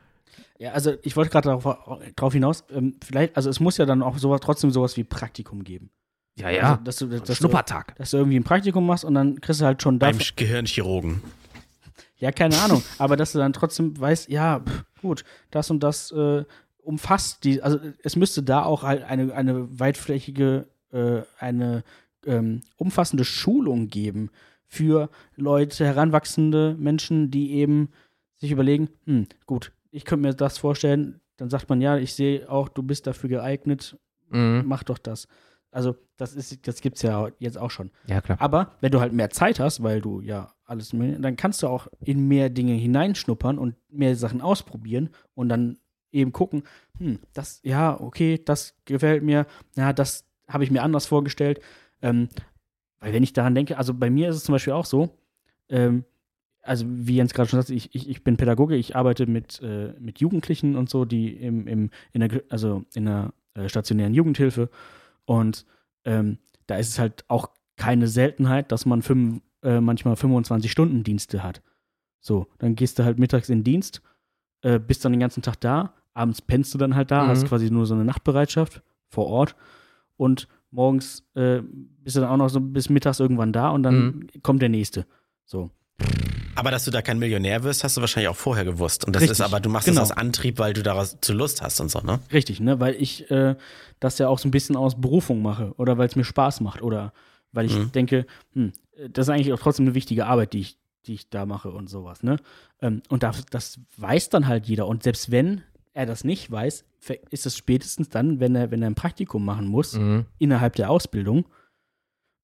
Ja, also ich wollte gerade darauf, darauf hinaus, ähm, vielleicht, also es muss ja dann auch sowas, trotzdem sowas wie Praktikum geben. Ja, Also, dass du, dass, du, Schnuppertag. dass du irgendwie ein Praktikum machst und dann kriegst du halt schon Beim dafür, Gehirnchirurgen. ja, keine Ahnung, [laughs] aber dass du dann trotzdem weißt, ja, pff, gut, das und das äh, umfasst die, also es müsste da auch halt eine, eine weitflächige, äh, eine ähm, umfassende Schulung geben für Leute, heranwachsende Menschen, die eben sich überlegen, hm, gut, ich könnte mir das vorstellen, dann sagt man, ja, ich sehe auch, du bist dafür geeignet, Mhm. mach doch das. Also, das ist, das gibt's ja jetzt auch schon. Ja, klar. Aber wenn du halt mehr Zeit hast, weil du ja alles mehr, dann kannst du auch in mehr Dinge hineinschnuppern und mehr Sachen ausprobieren und dann eben gucken, hm, das, ja, okay, das gefällt mir, ja, das habe ich mir anders vorgestellt. Ähm, weil wenn ich daran denke, also bei mir ist es zum Beispiel auch so, ähm, also wie Jens gerade schon sagte, ich, ich, ich bin Pädagoge, ich arbeite mit, äh, mit Jugendlichen und so, die im, im, in der, also in der äh, stationären Jugendhilfe und ähm, da ist es halt auch keine Seltenheit, dass man fünf, äh, manchmal 25-Stunden-Dienste hat. So, dann gehst du halt mittags in den Dienst, äh, bist dann den ganzen Tag da, abends pennst du dann halt da, Mhm. hast quasi nur so eine Nachtbereitschaft vor Ort und morgens äh, bist du dann auch noch so bis mittags irgendwann da und dann Mhm. kommt der nächste. So. Aber dass du da kein Millionär wirst, hast du wahrscheinlich auch vorher gewusst. Und das Richtig, ist aber, du machst genau. das aus Antrieb, weil du daraus zu Lust hast und so, ne? Richtig, ne? Weil ich äh, das ja auch so ein bisschen aus Berufung mache oder weil es mir Spaß macht oder weil ich Mhm. denke, hm, das ist eigentlich auch trotzdem eine wichtige Arbeit, die ich, die ich da mache und sowas, ne? Ähm, und das, das weiß dann halt jeder. Und selbst wenn er das nicht weiß, ist es spätestens dann, wenn er, wenn er ein Praktikum machen muss, Mhm. innerhalb der Ausbildung,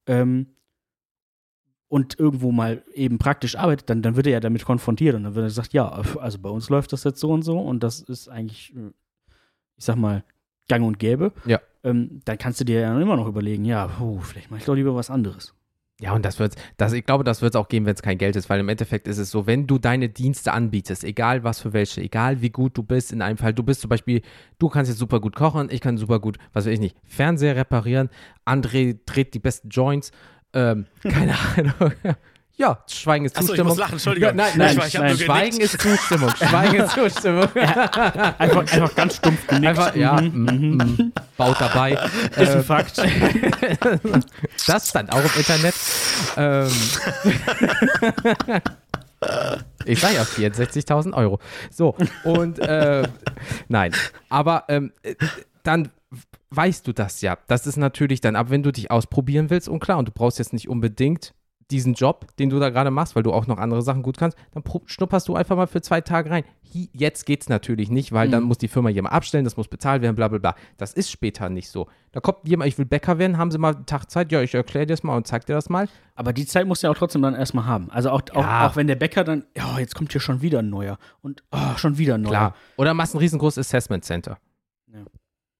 ähm, und irgendwo mal eben praktisch arbeitet, dann, dann wird er ja damit konfrontiert und dann wird er gesagt, ja, also bei uns läuft das jetzt so und so und das ist eigentlich, äh, ich sag mal, gang und gäbe. Ja. Ähm, dann kannst du dir ja immer noch überlegen, ja, puh, vielleicht mache ich doch lieber was anderes. Ja, und das wird das, ich glaube, das wird es auch geben, wenn es kein Geld ist, weil im Endeffekt ist es so, wenn du deine Dienste anbietest, egal was für welche, egal wie gut du bist, in einem Fall, du bist zum Beispiel, du kannst jetzt super gut kochen, ich kann super gut, was weiß ich nicht, Fernseher reparieren, André dreht die besten Joints, ähm, [laughs] keine Ahnung. Ja, Schweigen ist Achso, ich Zustimmung. muss lachen, Entschuldigung. Ja, nein, nein, ich, ich nein, Schweigen ist Zustimmung. Schweigen ist Zustimmung. [laughs] Einfach, einfach ganz stumpf genickt. Einfach, ja, Mhm, mm, mm, baut dabei. Ist ein Äh, Fakt. [laughs] Das stand auch im Internet. Ähm, [laughs] ich sage ja 64.000 Euro. So, und äh, nein, aber ähm, äh, dann weißt du das ja. Das ist natürlich dann ab, wenn du dich ausprobieren willst und klar, und du brauchst jetzt nicht unbedingt diesen Job, den du da gerade machst, weil du auch noch andere Sachen gut kannst, dann schnupperst du einfach mal für zwei Tage rein. Hi- Jetzt geht's natürlich nicht, weil dann muss die Firma jemand abstellen, das muss bezahlt werden, bla bla bla. Das ist später nicht so. Da kommt jemand, ich will Bäcker werden, haben sie mal einen Tag Zeit, ja, ich erkläre dir das mal und zeig dir das mal. Aber die Zeit musst du ja auch trotzdem dann erstmal haben. Also auch, Ja. auch, auch wenn der Bäcker dann, ja, jetzt kommt hier schon wieder ein neuer. Und oh, schon wieder ein neuer. Klar. Oder machst ein riesengroßes Assessment Center. Ja.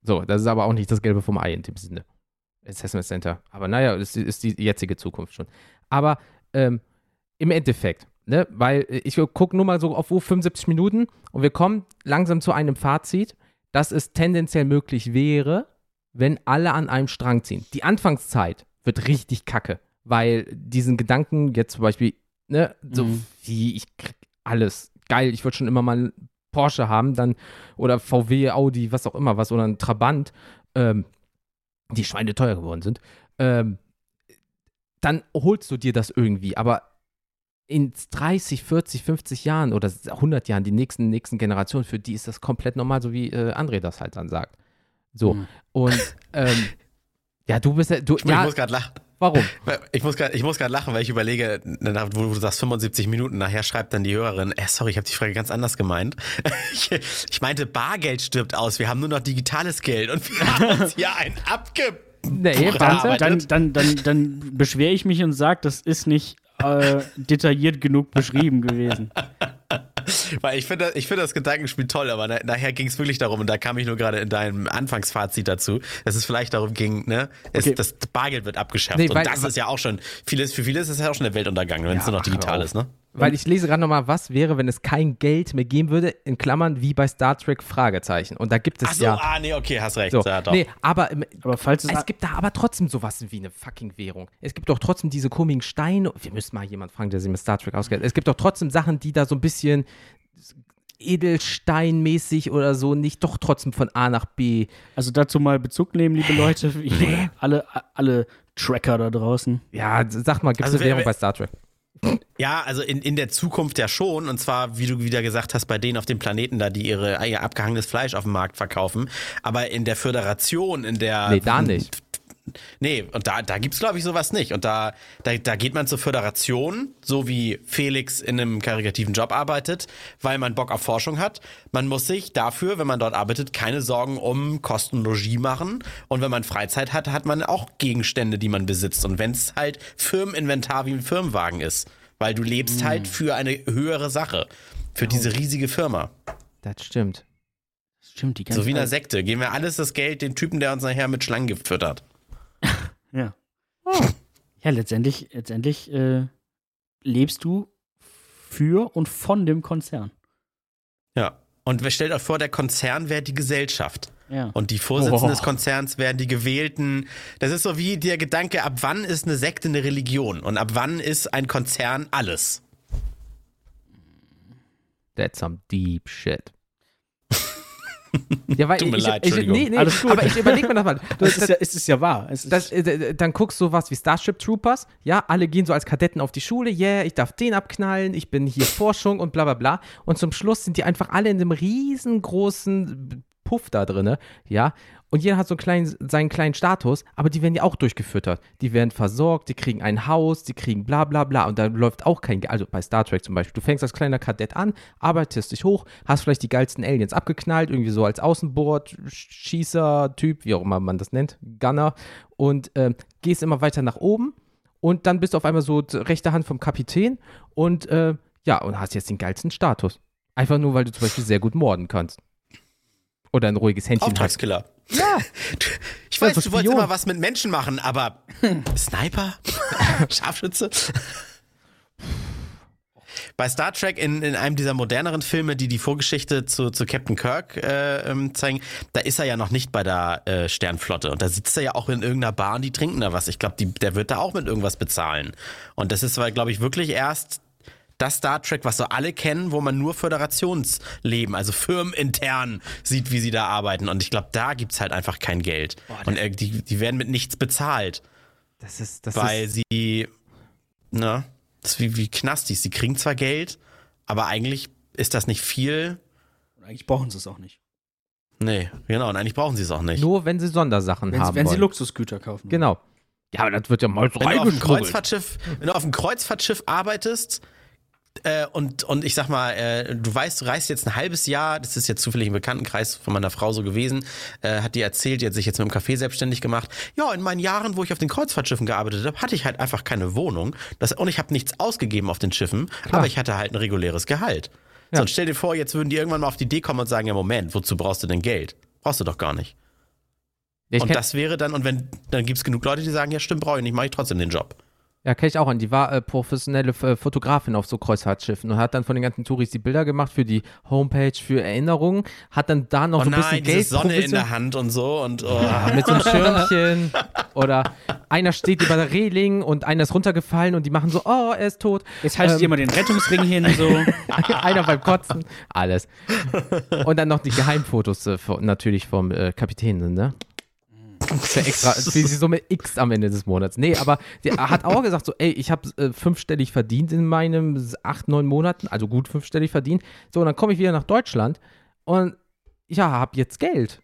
So, das ist aber auch nicht das Gelbe vom Ei in dem Sinne. Assessment Center. Aber naja, das ist die jetzige Zukunft schon. Aber ähm, im Endeffekt, ne, weil äh, ich gucke nur mal so auf wo 75 Minuten und wir kommen langsam zu einem Fazit, dass es tendenziell möglich wäre, wenn alle an einem Strang ziehen. Die Anfangszeit wird richtig kacke, weil diesen Gedanken jetzt zum Beispiel, ne, so Mhm. wie ich krieg alles geil, ich würde schon immer mal einen Porsche haben, dann oder VW, Audi, was auch immer was oder ein Trabant, ähm, die Schweine teuer geworden sind, ähm, dann holst du dir das irgendwie, aber in 30, 40, 50 Jahren oder 100 Jahren, die nächsten, nächsten Generationen, für die ist das komplett normal, so wie äh, André das halt dann sagt. So, Mhm. und ähm, [laughs] ja, du bist ja, du, Ich ja, muss gerade lachen. warum? [laughs] Ich muss gerade ich lachen, weil ich überlege, wo du sagst 75 Minuten, nachher schreibt dann die Hörerin, äh, sorry, ich habe die Frage ganz anders gemeint. [laughs] Ich, ich meinte, Bargeld stirbt aus, wir haben nur noch digitales Geld und wir haben uns hier ein abge... Nee, warte. Dann, dann, dann, dann beschwere ich mich und sage, das ist nicht äh, detailliert genug beschrieben gewesen. Weil ich finde ich finde das Gedankenspiel toll, aber na, nachher ging es wirklich darum, und da kam ich nur gerade in deinem Anfangsfazit dazu, dass es vielleicht darum ging, ne, es, Okay. das Bargeld wird abgeschafft. Nee, und das ist ja auch schon, vieles, für viele ist es ja auch schon der Weltuntergang, wenn es Ja, nur noch digital ist, ne? Weil ich lese gerade nochmal, was wäre, wenn es kein Geld mehr geben würde, in Klammern wie bei Star Trek Fragezeichen. Und da gibt es Ach so, ja. ah, nee, okay, hast recht. So, Ja, doch. nee, aber im, Aber falls es, es gibt da aber trotzdem sowas wie eine fucking Währung. Es gibt doch trotzdem diese komischen Steine. Wir müssen mal jemanden fragen, der sich mit Star Trek auskennt. Es gibt doch trotzdem Sachen, die da so ein bisschen Edelsteinmäßig oder so nicht doch trotzdem von A nach B. also dazu mal Bezug nehmen, liebe Leute, [laughs] alle, alle Tracker da draußen. Ja, sag mal, gibt es Also eine Währung bei Star Trek? Ja, also in, in der Zukunft ja schon. Und zwar, wie du wieder gesagt hast, bei denen auf dem Planeten da, die ihre, ihr abgehangenes Fleisch auf dem Markt verkaufen. Aber in der Föderation, in der. Nee, da nicht. Nee, und da, da gibt's glaube ich, sowas nicht. Und da, da, da geht man zur Föderation, so wie Felix in einem karikativen Job arbeitet, weil man Bock auf Forschung hat. Man muss sich dafür, wenn man dort arbeitet, keine Sorgen um Kosten Logis machen. Und wenn man Freizeit hat, hat man auch Gegenstände, die man besitzt. Und wenn es halt Firmeninventar wie ein Firmenwagen ist, weil du lebst halt für eine höhere Sache, für diese riesige Firma. Das stimmt. Stimmt, die ganze So wie in einer Sekte. Geben wir alles das Geld den Typen, der uns nachher mit Schlangengift füttert. Ja. Ja, letztendlich, letztendlich äh, lebst du für und von dem Konzern. Ja. Und wer- stellt euch vor, der Konzern wäre die Gesellschaft. Ja. Und die Vorsitzenden Oh. des Konzerns werden die gewählten. Das ist so wie der Gedanke, ab wann ist eine Sekte eine Religion und ab wann ist ein Konzern alles. That's some deep shit. Ja, weil Tut mir ich, leid, ich, Entschuldigung. nee, nee, Alles gut. aber ich überlege mir das mal. Du, [laughs] es, ist ja, es ist ja wahr. Es ist, das, äh, dann guckst du was wie Starship Troopers, ja, alle gehen so als Kadetten auf die Schule, yeah, ich darf den abknallen, ich bin hier Forschung und bla bla bla. Und zum Schluss sind die einfach alle in einem riesengroßen Puff da drinne, ja. Und jeder hat so einen kleinen, seinen kleinen Status, aber die werden ja auch durchgefüttert. Die werden versorgt, die kriegen ein Haus, die kriegen bla bla bla und da läuft auch kein, also bei Star Trek zum Beispiel, du fängst als kleiner Kadett an, arbeitest dich hoch, hast vielleicht die geilsten Aliens abgeknallt, irgendwie so als Außenbord, Schießer, Typ, wie auch immer man das nennt, Gunner und ähm, gehst immer weiter nach oben und dann bist du auf einmal so rechte Hand vom Kapitän und äh, ja, und hast jetzt den geilsten Status. Einfach nur, weil du zum Beispiel sehr gut morden kannst. Oder ein ruhiges Händchen hast. Ja. [laughs] Ich weiß, du wolltest immer was mit Menschen machen, aber Sniper? [laughs] Scharfschütze? Bei Star Trek in, in einem dieser moderneren Filme, die die Vorgeschichte zu, zu Captain Kirk äh, ähm, zeigen, da ist er ja noch nicht bei der äh, Sternflotte und da sitzt er ja auch in irgendeiner Bar und die trinken da was. Ich glaube, der wird da auch mit irgendwas bezahlen. Und das ist, glaube ich, wirklich erst das Star Trek, was so alle kennen, wo man nur Föderationsleben, also firmenintern sieht, wie sie da arbeiten. Und ich glaube, da gibt's halt einfach kein Geld. und äh, die, die werden mit nichts bezahlt, Das ist, das weil ist, sie, ne, das ist wie, wie Knastis. Sie kriegen zwar Geld, aber eigentlich ist das nicht viel. eigentlich brauchen sie es auch nicht. Nee, genau, und eigentlich brauchen sie es auch nicht. nur wenn sie Sondersachen Wenn, haben wenn sie wollen. Luxusgüter kaufen. Genau. Ja, aber das wird ja mal Wenn du auf einem reingeschmuggelt. Kreuzfahrtschiff, wenn du auf einem Kreuzfahrtschiff arbeitest äh, und, und ich sag mal, äh, du weißt, du reist jetzt ein halbes Jahr, das ist jetzt zufällig im Bekanntenkreis von meiner Frau so gewesen, äh, hat die erzählt, die hat sich jetzt mit dem Café selbstständig gemacht. Ja, in meinen Jahren, wo ich auf den Kreuzfahrtschiffen gearbeitet habe, hatte ich halt einfach keine Wohnung. Das, und ich habe nichts ausgegeben auf den Schiffen, aber ich hatte halt ein reguläres Gehalt. Ja. So, und stell dir vor, jetzt würden die irgendwann mal auf die Idee kommen und sagen, ja Moment, wozu brauchst du denn Geld? Brauchst du doch gar nicht. Ich und das wäre dann, und wenn, dann gibt es genug Leute, die sagen, ja stimmt, brauche ich nicht, mache ich trotzdem den Job. Ja, kenn ich auch an. Die war äh, professionelle äh, Fotografin auf so Kreuzfahrtschiffen und hat dann von den ganzen Touris die Bilder gemacht für die Homepage, für Erinnerungen, hat dann da noch Oh so ein nein, bisschen diese Geld Sonne in der Hand und so und oh. Ja, mit so einem [laughs] Schirmchen. Oder einer steht über der Reling und einer ist runtergefallen und die machen so, oh, er ist tot. Jetzt haltet Ähm, ihr mal den Rettungsring hin, so. [laughs] einer beim Kotzen. Alles. Und dann noch die Geheimfotos äh, natürlich vom äh, Kapitän, ne? Das ist ja extra, [laughs] sie so mit X am Ende des Monats. Nee, aber der hat auch gesagt so, ey, ich habe äh, fünfstellig verdient in meinen acht, neun Monaten, also gut fünfstellig verdient. So, und dann komme ich wieder nach Deutschland und ja, hab jetzt Geld.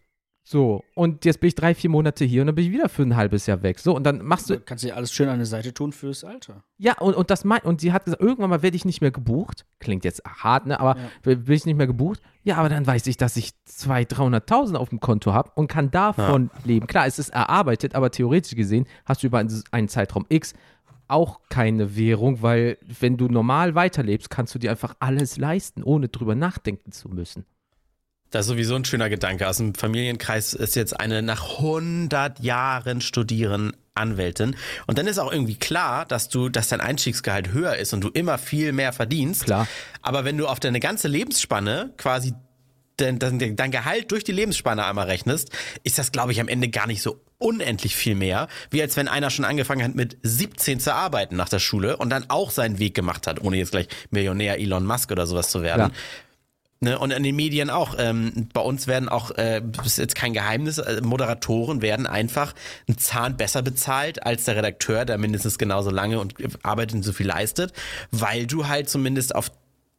So, und jetzt bin ich drei, vier Monate hier und dann bin ich wieder für ein halbes Jahr weg. So, und dann machst du, Du kannst dir alles schön an der Seite tun fürs Alter. ja, und, und das mein, und sie hat gesagt, irgendwann mal werde ich nicht mehr gebucht. Klingt jetzt hart, ne? Aber Ja. will will ich nicht mehr gebucht? Ja, aber dann weiß ich, dass ich 200.000, 300.000 auf dem Konto habe und kann davon leben. Klar, es ist erarbeitet, aber theoretisch gesehen hast du über einen, einen Zeitraum X auch keine Währung, weil wenn du normal weiterlebst, kannst du dir einfach alles leisten, ohne drüber nachdenken zu müssen. Das ist sowieso ein schöner Gedanke. Aus dem Familienkreis ist jetzt eine nach 100 Jahren Studieren Anwältin. Und dann ist auch irgendwie klar, dass du, dass dein Einstiegsgehalt höher ist und du immer viel mehr verdienst. Klar. Aber wenn du auf deine ganze Lebensspanne quasi dein, dein, dein Gehalt durch die Lebensspanne einmal rechnest, ist das, glaube ich, am Ende gar nicht so unendlich viel mehr, wie als wenn einer schon angefangen hat mit 17 zu arbeiten nach der Schule und dann auch seinen Weg gemacht hat, ohne jetzt gleich Millionär Elon Musk oder sowas zu werden. Klar. Ne, und in den Medien auch. Ähm, bei uns werden auch, äh, ist jetzt kein Geheimnis, äh, Moderatoren werden einfach einen Zahn besser bezahlt als der Redakteur, der mindestens genauso lange und arbeitet und so viel leistet, weil du halt zumindest auf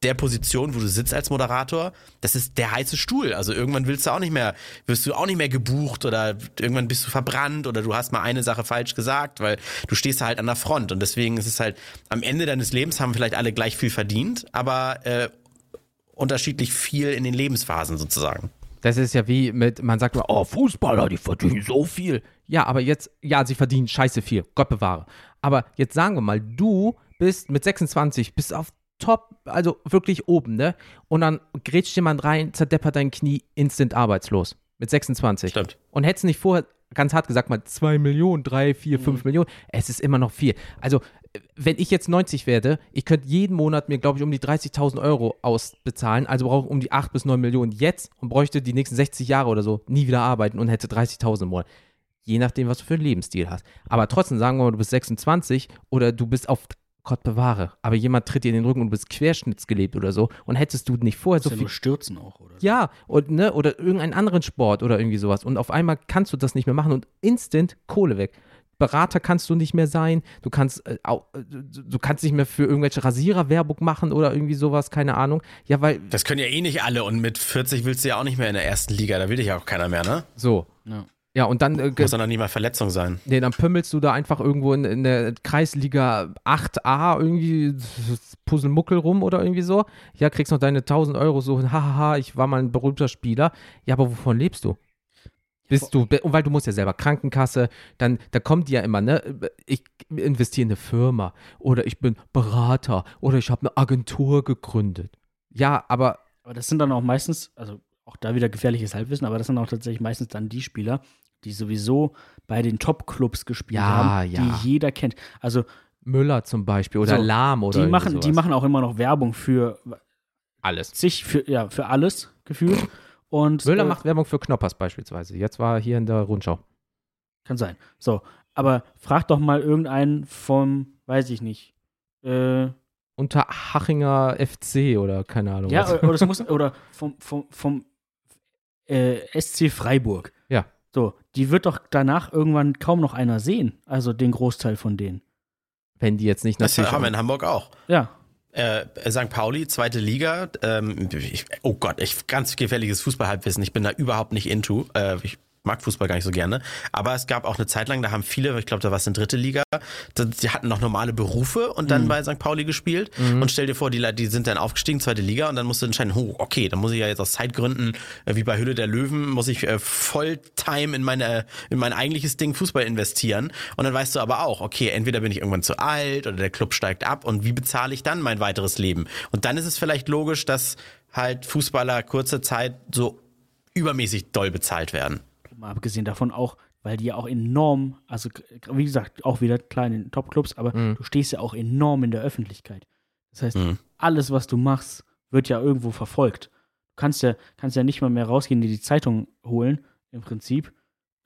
der Position, wo du sitzt als Moderator, das ist der heiße Stuhl. Also irgendwann willst du auch nicht mehr, wirst du auch nicht mehr gebucht oder irgendwann bist du verbrannt oder du hast mal eine Sache falsch gesagt, weil du stehst halt an der Front und deswegen ist es halt am Ende deines Lebens haben vielleicht alle gleich viel verdient, aber äh, unterschiedlich viel in den Lebensphasen sozusagen. Das ist ja wie mit, man sagt immer, oh, Fußballer, die verdienen so viel. Ja, aber jetzt, ja, sie verdienen scheiße viel, Gott bewahre. Aber jetzt sagen wir mal, du bist mit 26, bist auf top, also wirklich oben, ne? Und dann grätscht jemand rein, zerdeppert dein Knie, instant arbeitslos. Mit 26. Stimmt. Und hättest nicht vorher, ganz hart gesagt, mal 2 Millionen, 3, 4, 5 Millionen, es ist immer noch viel. Also, äh, wenn ich jetzt 90 werde, ich könnte jeden Monat mir, glaube ich, um die 30.000 Euro ausbezahlen, also brauche ich um die 8 bis 9 Millionen jetzt und bräuchte die nächsten 60 Jahre oder so nie wieder arbeiten und hätte 30.000 im Monat. Je nachdem, was du für einen Lebensstil hast. Aber trotzdem, sagen wir mal, du bist 26 oder du bist auf Gott bewahre, aber jemand tritt dir in den Rücken und du bist querschnittsgelebt oder so und hättest du nicht vorher So so ja viel nur stürzen auch, oder? ja, und, ne, oder irgendeinen anderen Sport oder irgendwie sowas. Und auf einmal kannst du das nicht mehr machen und instant Kohle weg. Berater kannst du nicht mehr sein, du kannst, äh, au, äh, du du kannst nicht mehr für irgendwelche Rasierer Werbung machen oder irgendwie sowas, keine Ahnung. Ja, weil, Das können ja eh nicht alle und mit 40 willst du ja auch nicht mehr in der ersten Liga, da will dich ja auch keiner mehr, ne? so. Ja. Ja, und dann, äh, Muss dann noch nicht mal Verletzung sein. nee, dann pümmelst du da einfach irgendwo in, in der Kreisliga 8a irgendwie Puzzlemuckel rum oder irgendwie so. Ja, kriegst noch deine 1000 Euro so, [laughs] hahaha, ich war mal ein berühmter Spieler. Ja, aber wovon lebst du? Bist du, und weil du musst ja selber Krankenkasse, dann, da kommt die ja immer, ne, ich investiere in eine Firma oder ich bin Berater oder ich habe eine Agentur gegründet. Ja, aber Aber das sind dann auch meistens, also auch da wieder gefährliches Halbwissen, aber das sind auch tatsächlich meistens dann die Spieler, die sowieso bei den Top-Clubs gespielt Ja, haben, ja. die jeder kennt. Also Müller zum Beispiel oder So, Lahm oder die machen, die sowas. machen auch immer noch Werbung für alles. sich, für, ja, für alles gefühlt. Und Müller äh, macht Werbung für Knoppers beispielsweise. Jetzt war er hier in der Rundschau. Kann sein. So, aber frag doch mal irgendeinen vom, weiß ich nicht. Äh, Unter Hachinger FC oder keine Ahnung. ja, was. oder, oder, es muss, oder vom, vom, vom äh, SC Freiburg. Ja. So, die wird doch danach irgendwann kaum noch einer sehen. Also den Großteil von denen. Wenn die jetzt nicht Das natürlich. haben wir in Hamburg auch. Ja. Äh, St. Pauli, zweite Liga. Ähm, ich, oh Gott, ich, ganz gefährliches Fußballhalbwissen. Ich bin da überhaupt nicht into. Äh, ich mag Fußball gar nicht so gerne. Aber es gab auch eine Zeit lang, da haben viele, ich glaube, da war es in dritte Liga, die hatten noch normale Berufe und dann bei St. Pauli gespielt. Und stell dir vor, die, die sind dann aufgestiegen, zweite Liga, und dann musst du entscheiden, oh, okay, dann muss ich ja jetzt aus Zeitgründen, äh, wie bei Hülle der Löwen, muss ich äh, Volltime in meine, in mein eigentliches Ding Fußball investieren. Und dann weißt du aber auch, okay, entweder bin ich irgendwann zu alt oder der Club steigt ab und wie bezahle ich dann mein weiteres Leben? Und dann ist es vielleicht logisch, dass halt Fußballer kurze Zeit so übermäßig doll bezahlt werden. Mal abgesehen davon auch, weil die ja auch enorm, also wie gesagt, auch wieder kleine Top-Clubs, aber du stehst ja auch enorm in der Öffentlichkeit. Das heißt, Mhm. alles, was du machst, wird ja irgendwo verfolgt. Du kannst ja, kannst ja nicht mal mehr rausgehen, dir die Zeitung holen, im Prinzip,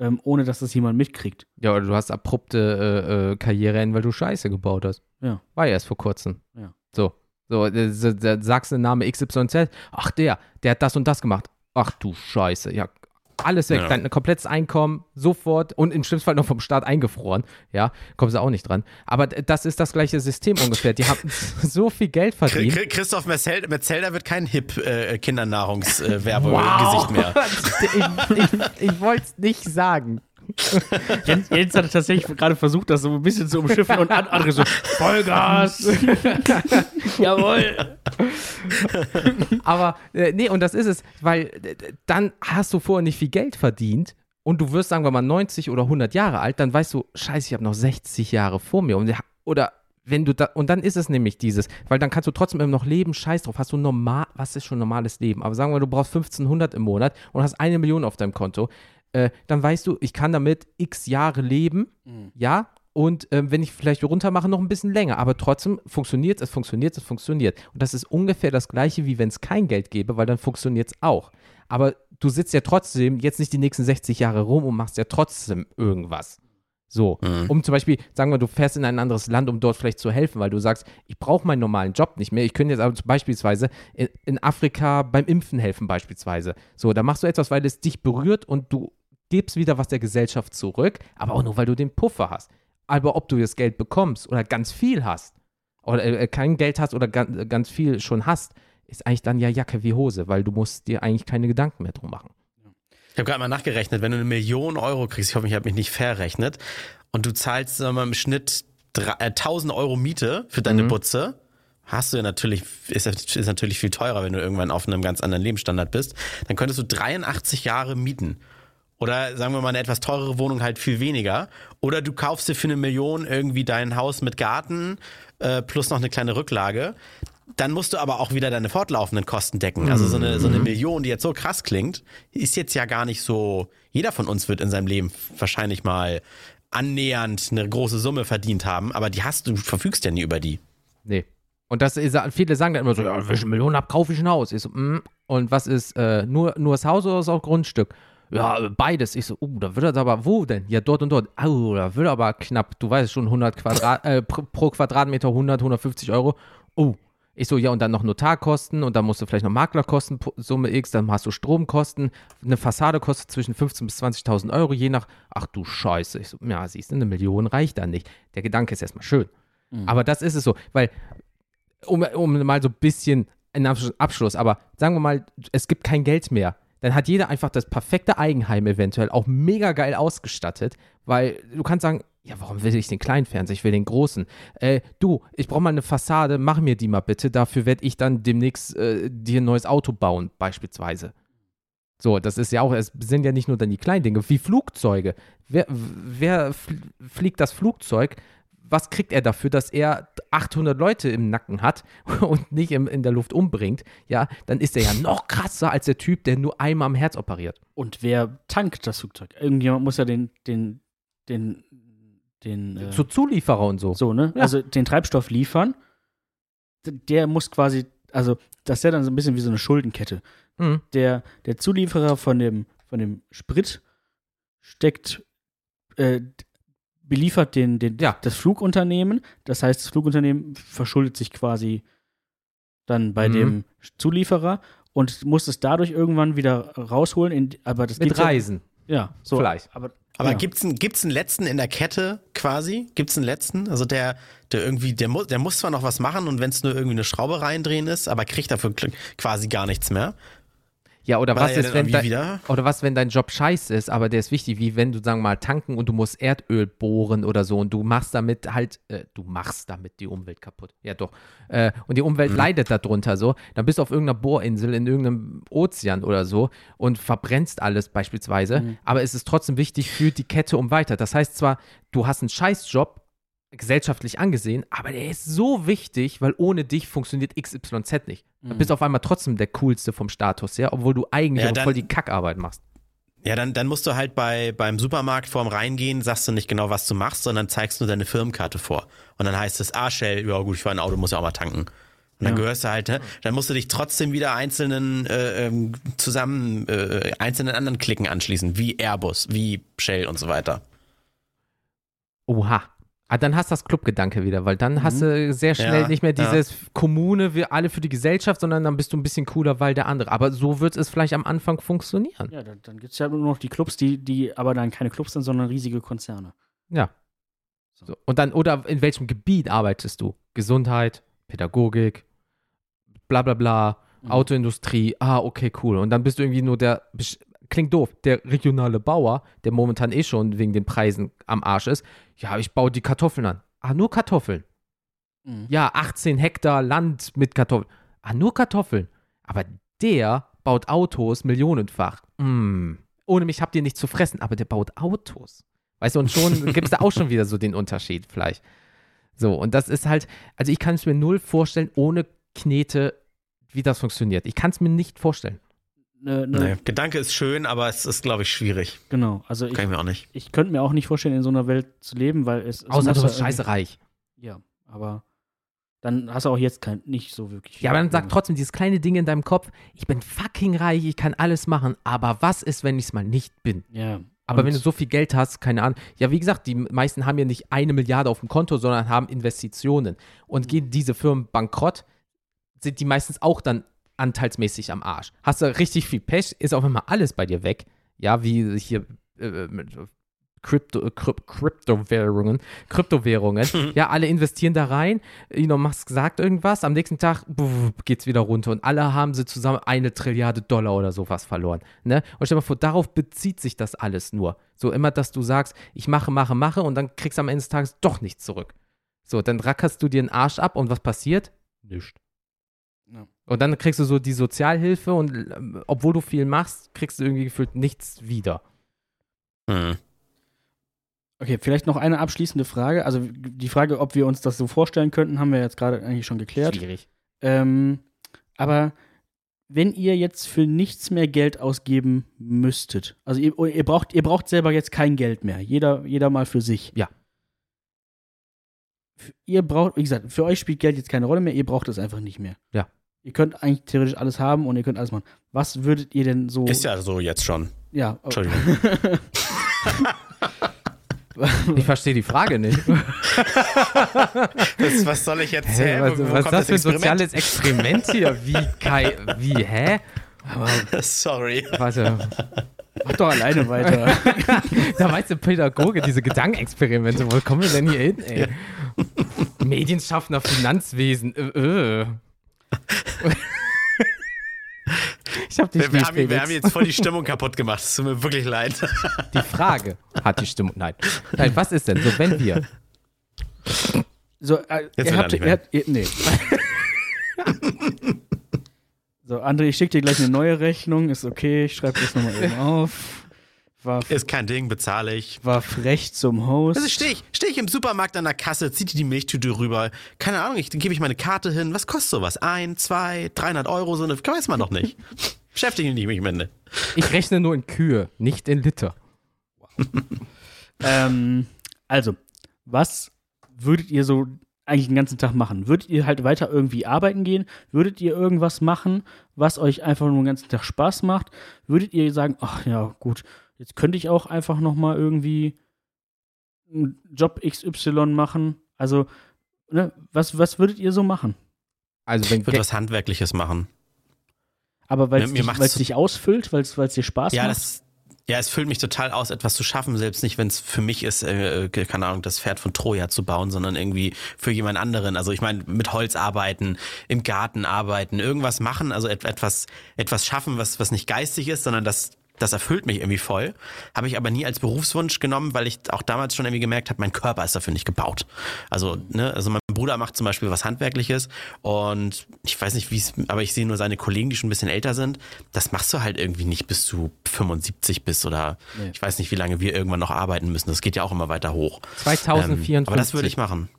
ähm, ohne dass das jemand mitkriegt. Ja, oder du hast abrupte äh, äh, Karriere, weil du Scheiße gebaut hast. Ja. War ja erst vor kurzem. Ja. So. So, äh, sagst du den Namen XYZ. Ach, der, der hat das und das gemacht. Ach du Scheiße. Ja, alles weg. Ja. Dein komplettes Einkommen sofort und im schlimmsten Fall noch vom Staat eingefroren. Ja, kommst du auch nicht dran. Aber das ist das gleiche System ungefähr. Die haben [laughs] so viel Geld verdient. Chri- Christoph Metzel- Metzelder wird kein hip äh, Kindernahrungswerbegesicht mehr. [laughs] ich ich, ich wollte es nicht sagen. [laughs] Jens, Jens hat tatsächlich gerade versucht, das so ein bisschen zu umschiffen und an- andere so, Vollgas! [laughs] Jawohl! Aber äh, nee, und das ist es, weil äh, dann hast du vorher nicht viel Geld verdient und du wirst, sagen wir mal, 90 oder 100 Jahre alt, dann weißt du, scheiße, ich habe noch 60 Jahre vor mir. Und, oder wenn du da, und dann ist es nämlich dieses, weil dann kannst du trotzdem immer noch leben, scheiß drauf, hast du normal, was ist schon normales Leben? Aber sagen wir, du brauchst 1500 im Monat und hast eine Million auf deinem Konto, äh, dann weißt du, ich kann damit x Jahre leben, ja, und ähm, wenn ich vielleicht runter mache, noch ein bisschen länger. Aber trotzdem funktioniert es, funktioniert es, funktioniert. Und das ist ungefähr das Gleiche, wie wenn es kein Geld gäbe, weil dann funktioniert es auch. Aber du sitzt ja trotzdem jetzt nicht die nächsten 60 Jahre rum und machst ja trotzdem irgendwas. So, um zum Beispiel, sagen wir, du fährst in ein anderes Land, um dort vielleicht zu helfen, weil du sagst, ich brauche meinen normalen Job nicht mehr. Ich könnte jetzt aber beispielsweise in, in Afrika beim Impfen helfen, beispielsweise. So, da machst du etwas, weil es dich berührt und du gibst wieder was der Gesellschaft zurück, aber auch nur, weil du den Puffer hast. Aber ob du das Geld bekommst oder ganz viel hast oder äh, kein Geld hast oder ganz, ganz viel schon hast, ist eigentlich dann ja Jacke wie Hose, weil du musst dir eigentlich keine Gedanken mehr drum machen. Ich habe gerade mal nachgerechnet, wenn du eine Million Euro kriegst, ich hoffe, ich habe mich nicht verrechnet, und du zahlst sagen wir mal, im Schnitt drei- äh, 1000 Euro Miete für deine Butze, hast du ja natürlich, ist, ist natürlich viel teurer, wenn du irgendwann auf einem ganz anderen Lebensstandard bist, dann könntest du 83 Jahre mieten. Oder sagen wir mal eine etwas teurere Wohnung halt viel weniger. Oder du kaufst dir für eine Million irgendwie dein Haus mit Garten äh, plus noch eine kleine Rücklage. Dann musst du aber auch wieder deine fortlaufenden Kosten decken. Also so eine, so eine Million, die jetzt so krass klingt, ist jetzt ja gar nicht so. Jeder von uns wird in seinem Leben wahrscheinlich mal annähernd eine große Summe verdient haben, aber die hast du, du verfügst ja nie über die. Nee. Und das ist, viele sagen dann immer so, ja, wenn ich eine Million habe, kaufe ich ein Haus. Ich so, mm. Und was ist, äh, nur, nur das Haus oder ist auch Grundstück? Ja, beides. Ich so, uh, da wird das aber, wo denn? Ja, dort und dort. Au, da wird aber knapp, du weißt schon, 100 Quadrat, [laughs] äh, pro, Quadratmeter 100, 150 Euro. Oh. Ich so, ja, und dann noch Notarkosten und dann musst du vielleicht noch Maklerkosten, Summe X, dann hast du Stromkosten. Eine Fassade kostet zwischen 15.000 bis 20.000 Euro, je nach, ach du Scheiße. Ich so, ja, siehst du, eine Million reicht dann nicht. Der Gedanke ist erstmal schön. Aber das ist es so, weil um, um mal so ein bisschen einen Absch- Abschluss, aber sagen wir mal, es gibt kein Geld mehr. Dann hat jeder einfach das perfekte Eigenheim eventuell auch mega geil ausgestattet, weil du kannst sagen, ja, warum will ich den kleinen Fernseher? Ich will den großen. Äh, du, ich brauche mal eine Fassade, mach mir die mal bitte. Dafür werde ich dann demnächst äh, dir ein neues Auto bauen, beispielsweise. So, das ist ja auch, es sind ja nicht nur dann die kleinen Dinge, wie Flugzeuge. Wer, wer fl fliegt das Flugzeug? Was kriegt er dafür, dass er 800 Leute im Nacken hat [laughs] und nicht im, in der Luft umbringt? Ja, dann ist er ja noch krasser als der Typ, der nur einmal am Herz operiert. Und wer tankt das Flugzeug? Irgendjemand muss ja den, den, den, den, äh, Zu Zulieferer und so. so, ne? Ja. Also den Treibstoff liefern. Der muss quasi, also das ist ja dann so ein bisschen wie so eine Schuldenkette. Mhm. Der, der Zulieferer von dem, von dem Sprit steckt, äh, beliefert den, den, Ja. das Flugunternehmen. Das heißt, das Flugunternehmen verschuldet sich quasi dann bei Mhm. dem Zulieferer und muss es dadurch irgendwann wieder rausholen. In, aber das Mit geht ja- Reisen. Ja, so. Vielleicht. Aber, Aber ja. gibt's einen, gibt's einen letzten in der Kette quasi? Gibt's einen letzten? Also der, der irgendwie, der muss, der muss zwar noch was machen und wenn es nur irgendwie eine Schraube reindrehen ist, aber kriegt dafür quasi gar nichts mehr. Ja, oder War was ist, wenn dein, oder was, wenn dein Job scheiße ist, aber der ist wichtig, wie wenn du, sagen wir mal, tanken und du musst Erdöl bohren oder so und du machst damit halt, äh, du machst damit die Umwelt kaputt. Ja, doch. Äh, und die Umwelt Mhm. leidet darunter so. Dann bist du auf irgendeiner Bohrinsel in irgendeinem Ozean oder so und verbrennst alles beispielsweise, Mhm. aber es ist trotzdem wichtig für die Kette um weiter. Das heißt zwar, du hast einen Scheißjob, gesellschaftlich angesehen, aber der ist so wichtig, weil ohne dich funktioniert XYZ nicht. Mhm. Du bist auf einmal trotzdem der coolste vom Status, ja, obwohl du eigentlich Ja, dann- voll die Kackarbeit machst. Ja, dann, dann musst du halt bei, beim Supermarkt vorm Reingehen, sagst du nicht genau, was du machst, sondern zeigst nur deine Firmenkarte vor. Und dann heißt es, ah, Shell, ja gut, ich fahre ein Auto, muss ja auch mal tanken. Und dann Ja. gehörst du halt, ne? dann musst du dich trotzdem wieder einzelnen äh, ähm, zusammen, äh, einzelnen anderen Klicken anschließen, wie Airbus, wie Shell und so weiter. Oha. Ah, dann hast du das Clubgedanke wieder, weil dann hast du sehr schnell Ja, nicht mehr ja. dieses Kommune, wir alle für die Gesellschaft, sondern dann bist du ein bisschen cooler, weil der andere. Aber so wird es vielleicht am Anfang funktionieren. Ja, dann, dann gibt es ja nur noch die Clubs, die, die aber dann keine Clubs sind, sondern riesige Konzerne. Ja. So. Und dann, oder in welchem Gebiet arbeitest du? Gesundheit, Pädagogik, bla bla bla, Mhm. Autoindustrie, ah, okay, cool. Und dann bist du irgendwie nur der, klingt doof, der regionale Bauer, der momentan eh schon wegen den Preisen am Arsch ist. Ja, ich baue die Kartoffeln an. Ah, nur Kartoffeln. Mhm. Ja, 18 Hektar Land mit Kartoffeln. Ah, nur Kartoffeln. Aber der baut Autos millionenfach. Mm. Ohne mich habt ihr nicht zu fressen, aber der baut Autos. Weißt du, und schon [laughs] gibt es da auch schon wieder so den Unterschied vielleicht. So, und das ist halt, also ich kann es mir null vorstellen, ohne Knete, wie das funktioniert. Ich kann es mir nicht vorstellen. Ne, ne, Nee. Gedanke ist schön, aber es ist, glaube ich, schwierig. Genau, also ich, Kann ich mir auch nicht. ich könnte mir auch nicht vorstellen, in so einer Welt zu leben, weil es. Außer du ja bist scheiße reich. Ja, aber dann hast du auch jetzt kein, nicht so wirklich. Ja, aber dann sag trotzdem dieses kleine Ding in deinem Kopf, ich bin fucking reich, ich kann alles machen, aber was ist, wenn ich es mal nicht bin? Ja. Aber und- wenn du so viel Geld hast, keine Ahnung. Ja, wie gesagt, die meisten haben ja nicht eine Milliarde auf dem Konto, sondern haben Investitionen. Und gehen diese Firmen bankrott, sind die meistens auch dann anteilsmäßig am Arsch. Hast du richtig viel Pech, ist auf einmal alles bei dir weg. Ja, wie hier äh, mit Krypto, äh, Kryp Kryptowährungen, Kryptowährungen. [laughs] ja, alle investieren da rein. Elon Musk sagt irgendwas, am nächsten Tag buff, geht's wieder runter und alle haben sie zusammen eine Trilliarde Dollar oder sowas verloren. Ne? Und stell dir mal vor, darauf bezieht sich das alles nur. So immer, dass du sagst, ich mache, mache, mache und dann kriegst du am Ende des Tages doch nichts zurück. So, dann rackerst du dir den Arsch ab und was passiert? Nichts. Und dann kriegst du so die Sozialhilfe und ähm, obwohl du viel machst, kriegst du irgendwie gefühlt nichts wieder. Hm. Okay, vielleicht noch eine abschließende Frage. Also die Frage, ob wir uns das so vorstellen könnten, haben wir jetzt gerade eigentlich schon geklärt. Schwierig. Ähm, aber wenn ihr jetzt für nichts mehr Geld ausgeben müsstet, also ihr, ihr, braucht, ihr braucht selber jetzt kein Geld mehr, jeder, jeder mal für sich. Ja. Ihr braucht, wie gesagt, für euch spielt Geld jetzt keine Rolle mehr, ihr braucht es einfach nicht mehr. Ja. Ihr könnt eigentlich theoretisch alles haben und ihr könnt alles machen. Was würdet ihr denn so. Ist ja so jetzt schon. Ja, oh, Entschuldigung. [laughs] Ich verstehe die Frage nicht. Das, was soll ich jetzt? Hä, was Wo- wo was ist kommt das für ein Experiment? soziales Experiment hier? Wie, Kai, wie, hä? Sorry. Warte, mach doch alleine weiter. [laughs] da meinst du Pädagoge, diese Gedankenexperimente, wo kommen wir denn hier hin, ey? Medienschaffender Finanzwesen, äh, äh. Ich hab dich Wir, wir, nicht, haben, wir haben jetzt voll die Stimmung kaputt gemacht. Es tut mir wirklich leid. Die Frage hat die Stimmung. Nein. Nein, was ist denn so, wenn wir So, äh, Jetzt will ihr habt, nicht ihr habt, ihr, nee. [laughs] so, André, ich schicke dir gleich eine neue Rechnung, ist okay, ich schreibe das nochmal eben auf. War, Ist kein Ding, bezahle ich. war frech zum Host. Also stehe ich, steh ich im Supermarkt an der Kasse, zieht die die Milchtüte rüber. Keine Ahnung, ich, dann gebe ich meine Karte hin. Was kostet sowas? Ein, zwei, 300 Euro, so eine, weiß man doch nicht. [laughs] Beschäftige mich nicht mit. Ich rechne nur in Kühe, nicht in Liter. Ähm, also, was würdet ihr so eigentlich den ganzen Tag machen? Würdet ihr halt weiter irgendwie arbeiten gehen? Würdet ihr irgendwas machen, was euch einfach nur den ganzen Tag Spaß macht? Würdet ihr sagen, ach ja, gut, jetzt könnte ich auch einfach noch mal irgendwie einen Job XY machen? Also, ne, was, was würdet ihr so machen? Also wenn Ich würde was Handwerkliches machen. Aber weil es dich, dich ausfüllt, weil es dir Spaß Ja, macht? das, Ja, es füllt mich total aus, etwas zu schaffen, selbst nicht, wenn es für mich ist, äh, keine Ahnung, das Pferd von Troja zu bauen, sondern irgendwie für jemand anderen. Also ich meine, mit Holz arbeiten, im Garten arbeiten, irgendwas machen, also et etwas, etwas schaffen, was, was nicht geistig ist, sondern das das erfüllt mich irgendwie voll. Habe ich aber nie als Berufswunsch genommen, weil ich auch damals schon irgendwie gemerkt habe, mein Körper ist dafür nicht gebaut. Also, ne, also mein Bruder macht zum Beispiel was Handwerkliches und ich weiß nicht, wie es, aber ich sehe nur seine Kollegen, die schon ein bisschen älter sind. Das machst du halt irgendwie nicht, bis du 75 bist oder Nee. ich weiß nicht, wie lange wir irgendwann noch arbeiten müssen. Das geht ja auch immer weiter hoch. 2054. Ähm, aber das würde ich machen. [laughs]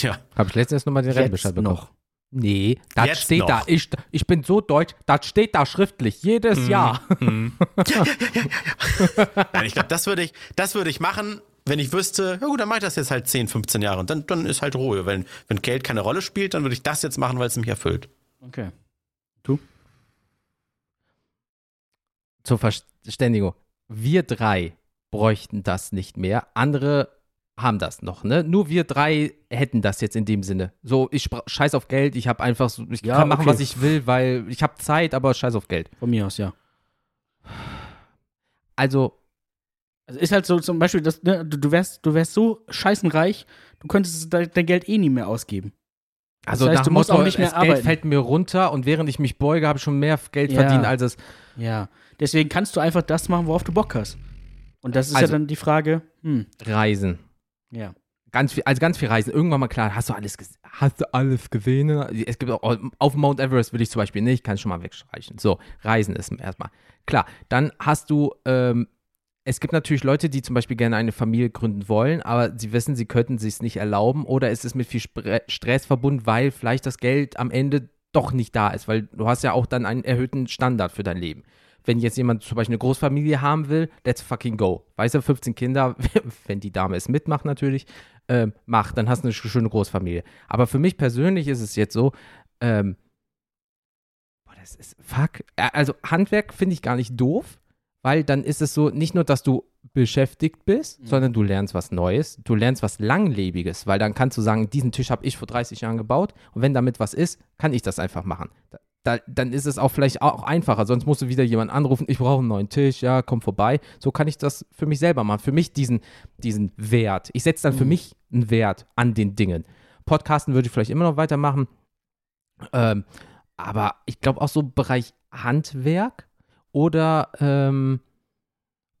Ja. Habe ich letztens nochmal den Jetzt Rennbescheid bekommen. noch. Nee, das Jetzt steht noch. da. Ich, ich bin so deutsch, das steht da schriftlich, jedes Jahr. [laughs] Nein, ich glaube, das würde ich, das würde ich machen, wenn ich wüsste, ja gut, dann mache ich das jetzt halt 10, 15 Jahre und dann, dann ist halt Ruhe. Wenn, wenn Geld keine Rolle spielt, dann würde ich das jetzt machen, weil es mich erfüllt. Okay. Zur Verständigung. Wir drei bräuchten das nicht mehr. Andere haben das noch, ne? Nur wir drei hätten das jetzt in dem Sinne. So, ich scheiß auf Geld, ich habe einfach so, ich Ja, kann machen, okay. was ich will, weil ich habe Zeit, aber scheiß auf Geld. Von mir aus, ja. Also, Also ist halt so zum Beispiel, das, ne, du, du, wärst, du wärst so scheißenreich, du könntest dein, Geld eh nie mehr ausgeben. also heißt, nach du musst Motto, auch nicht mehr das Geld arbeiten. fällt mir runter und während ich mich beuge, habe ich schon mehr Geld Ja. verdient, als es Ja. Deswegen kannst du einfach das machen, worauf du Bock hast. Und das ist Also- ja dann die Frage, hm, Reisen. Ja. Ganz viel, also ganz viel Reisen. Irgendwann mal klar, hast du alles, hast du alles gesehen? Es gibt auch, auf Mount Everest will ich zum Beispiel nicht, kann ich schon mal wegstreichen. So, Reisen ist erstmal. Klar, dann hast du, ähm, es gibt natürlich Leute, die zum Beispiel gerne eine Familie gründen wollen, aber sie wissen, sie könnten sich es nicht erlauben oder es ist mit viel Spre Stress verbunden, weil vielleicht das Geld am Ende doch nicht da ist, weil du hast ja auch dann einen erhöhten Standard für dein Leben. Wenn jetzt jemand zum Beispiel eine Großfamilie haben will, let's fucking go. Weißt du, 15 Kinder, [laughs] wenn die Dame es mitmacht natürlich, ähm, mach, dann hast du eine sch- schöne Großfamilie. Aber für mich persönlich ist es jetzt so, ähm, boah, das ist, fuck, also Handwerk finde ich gar nicht doof, weil dann ist es so, nicht nur, dass du beschäftigt bist, sondern du lernst was Neues, du lernst was Langlebiges, weil dann kannst du sagen, diesen Tisch habe ich vor 30 Jahren gebaut und wenn damit was ist, kann ich das einfach machen. Da, da, dann ist es auch vielleicht auch einfacher, sonst musst du wieder jemanden anrufen, ich brauche einen neuen Tisch, ja, komm vorbei. So kann ich das für mich selber machen, für mich diesen, diesen Wert. Ich setze dann für mich einen Wert an den Dingen. Podcasten würde ich vielleicht immer noch weitermachen, ähm, aber ich glaube auch so Bereich Handwerk oder, ähm,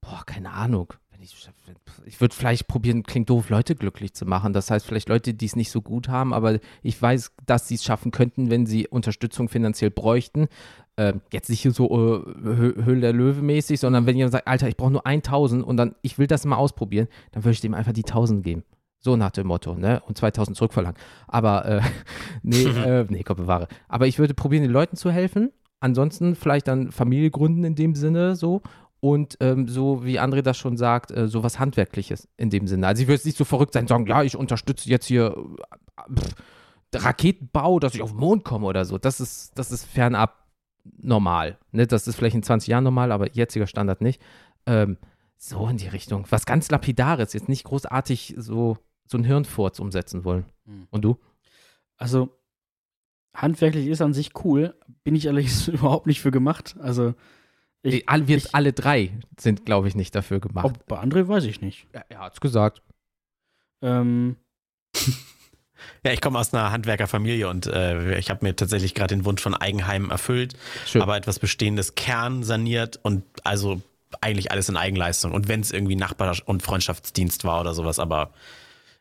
boah, keine Ahnung. Ich ich würde vielleicht probieren, klingt doof, Leute glücklich zu machen. Das heißt, vielleicht Leute, die es nicht so gut haben, aber ich weiß, dass sie es schaffen könnten, wenn sie Unterstützung finanziell bräuchten. Ähm, jetzt nicht so äh, Hö- Höhle der Löwe mäßig, sondern wenn jemand sagt, Alter, ich brauche nur 1000 und dann, ich will das mal ausprobieren, dann würde ich dem einfach die 1000 geben. So nach dem Motto, ne? Und 2000 zurückverlangen. Aber, äh, [laughs] nee, [laughs] äh, nee, Gott bewahre. Aber ich würde probieren, den Leuten zu helfen. Ansonsten vielleicht dann Familie gründen in dem Sinne so. Und ähm, so wie André das schon sagt, äh, so was Handwerkliches in dem Sinne. Also ich würde jetzt nicht so verrückt sein sagen, ja, ich unterstütze jetzt hier äh, pff, Raketenbau, dass ich auf den Mond komme oder so. Das ist, das ist fernab normal. Ne? Das ist vielleicht in 20 Jahren normal, aber jetziger Standard nicht. Ähm, so in die Richtung. Was ganz Lapidares, jetzt nicht großartig so, so ein Hirnfurz umsetzen wollen. Hm. Und du? Also, handwerklich ist an sich cool, bin ich allerdings [laughs] überhaupt nicht für gemacht. Also, ich, Ich, alle, wir ich- alle drei sind, glaube ich, nicht dafür gemacht. ob bei André weiß ich nicht. Ja, er hat's gesagt. Ähm, [laughs] Ja, ich komme aus einer Handwerkerfamilie und äh, ich habe mir tatsächlich gerade den Wunsch von Eigenheim erfüllt, Schön. aber etwas Bestehendes Kern saniert und also eigentlich alles in Eigenleistung. Und wenn es irgendwie Nachbar- und Freundschaftsdienst war oder sowas, aber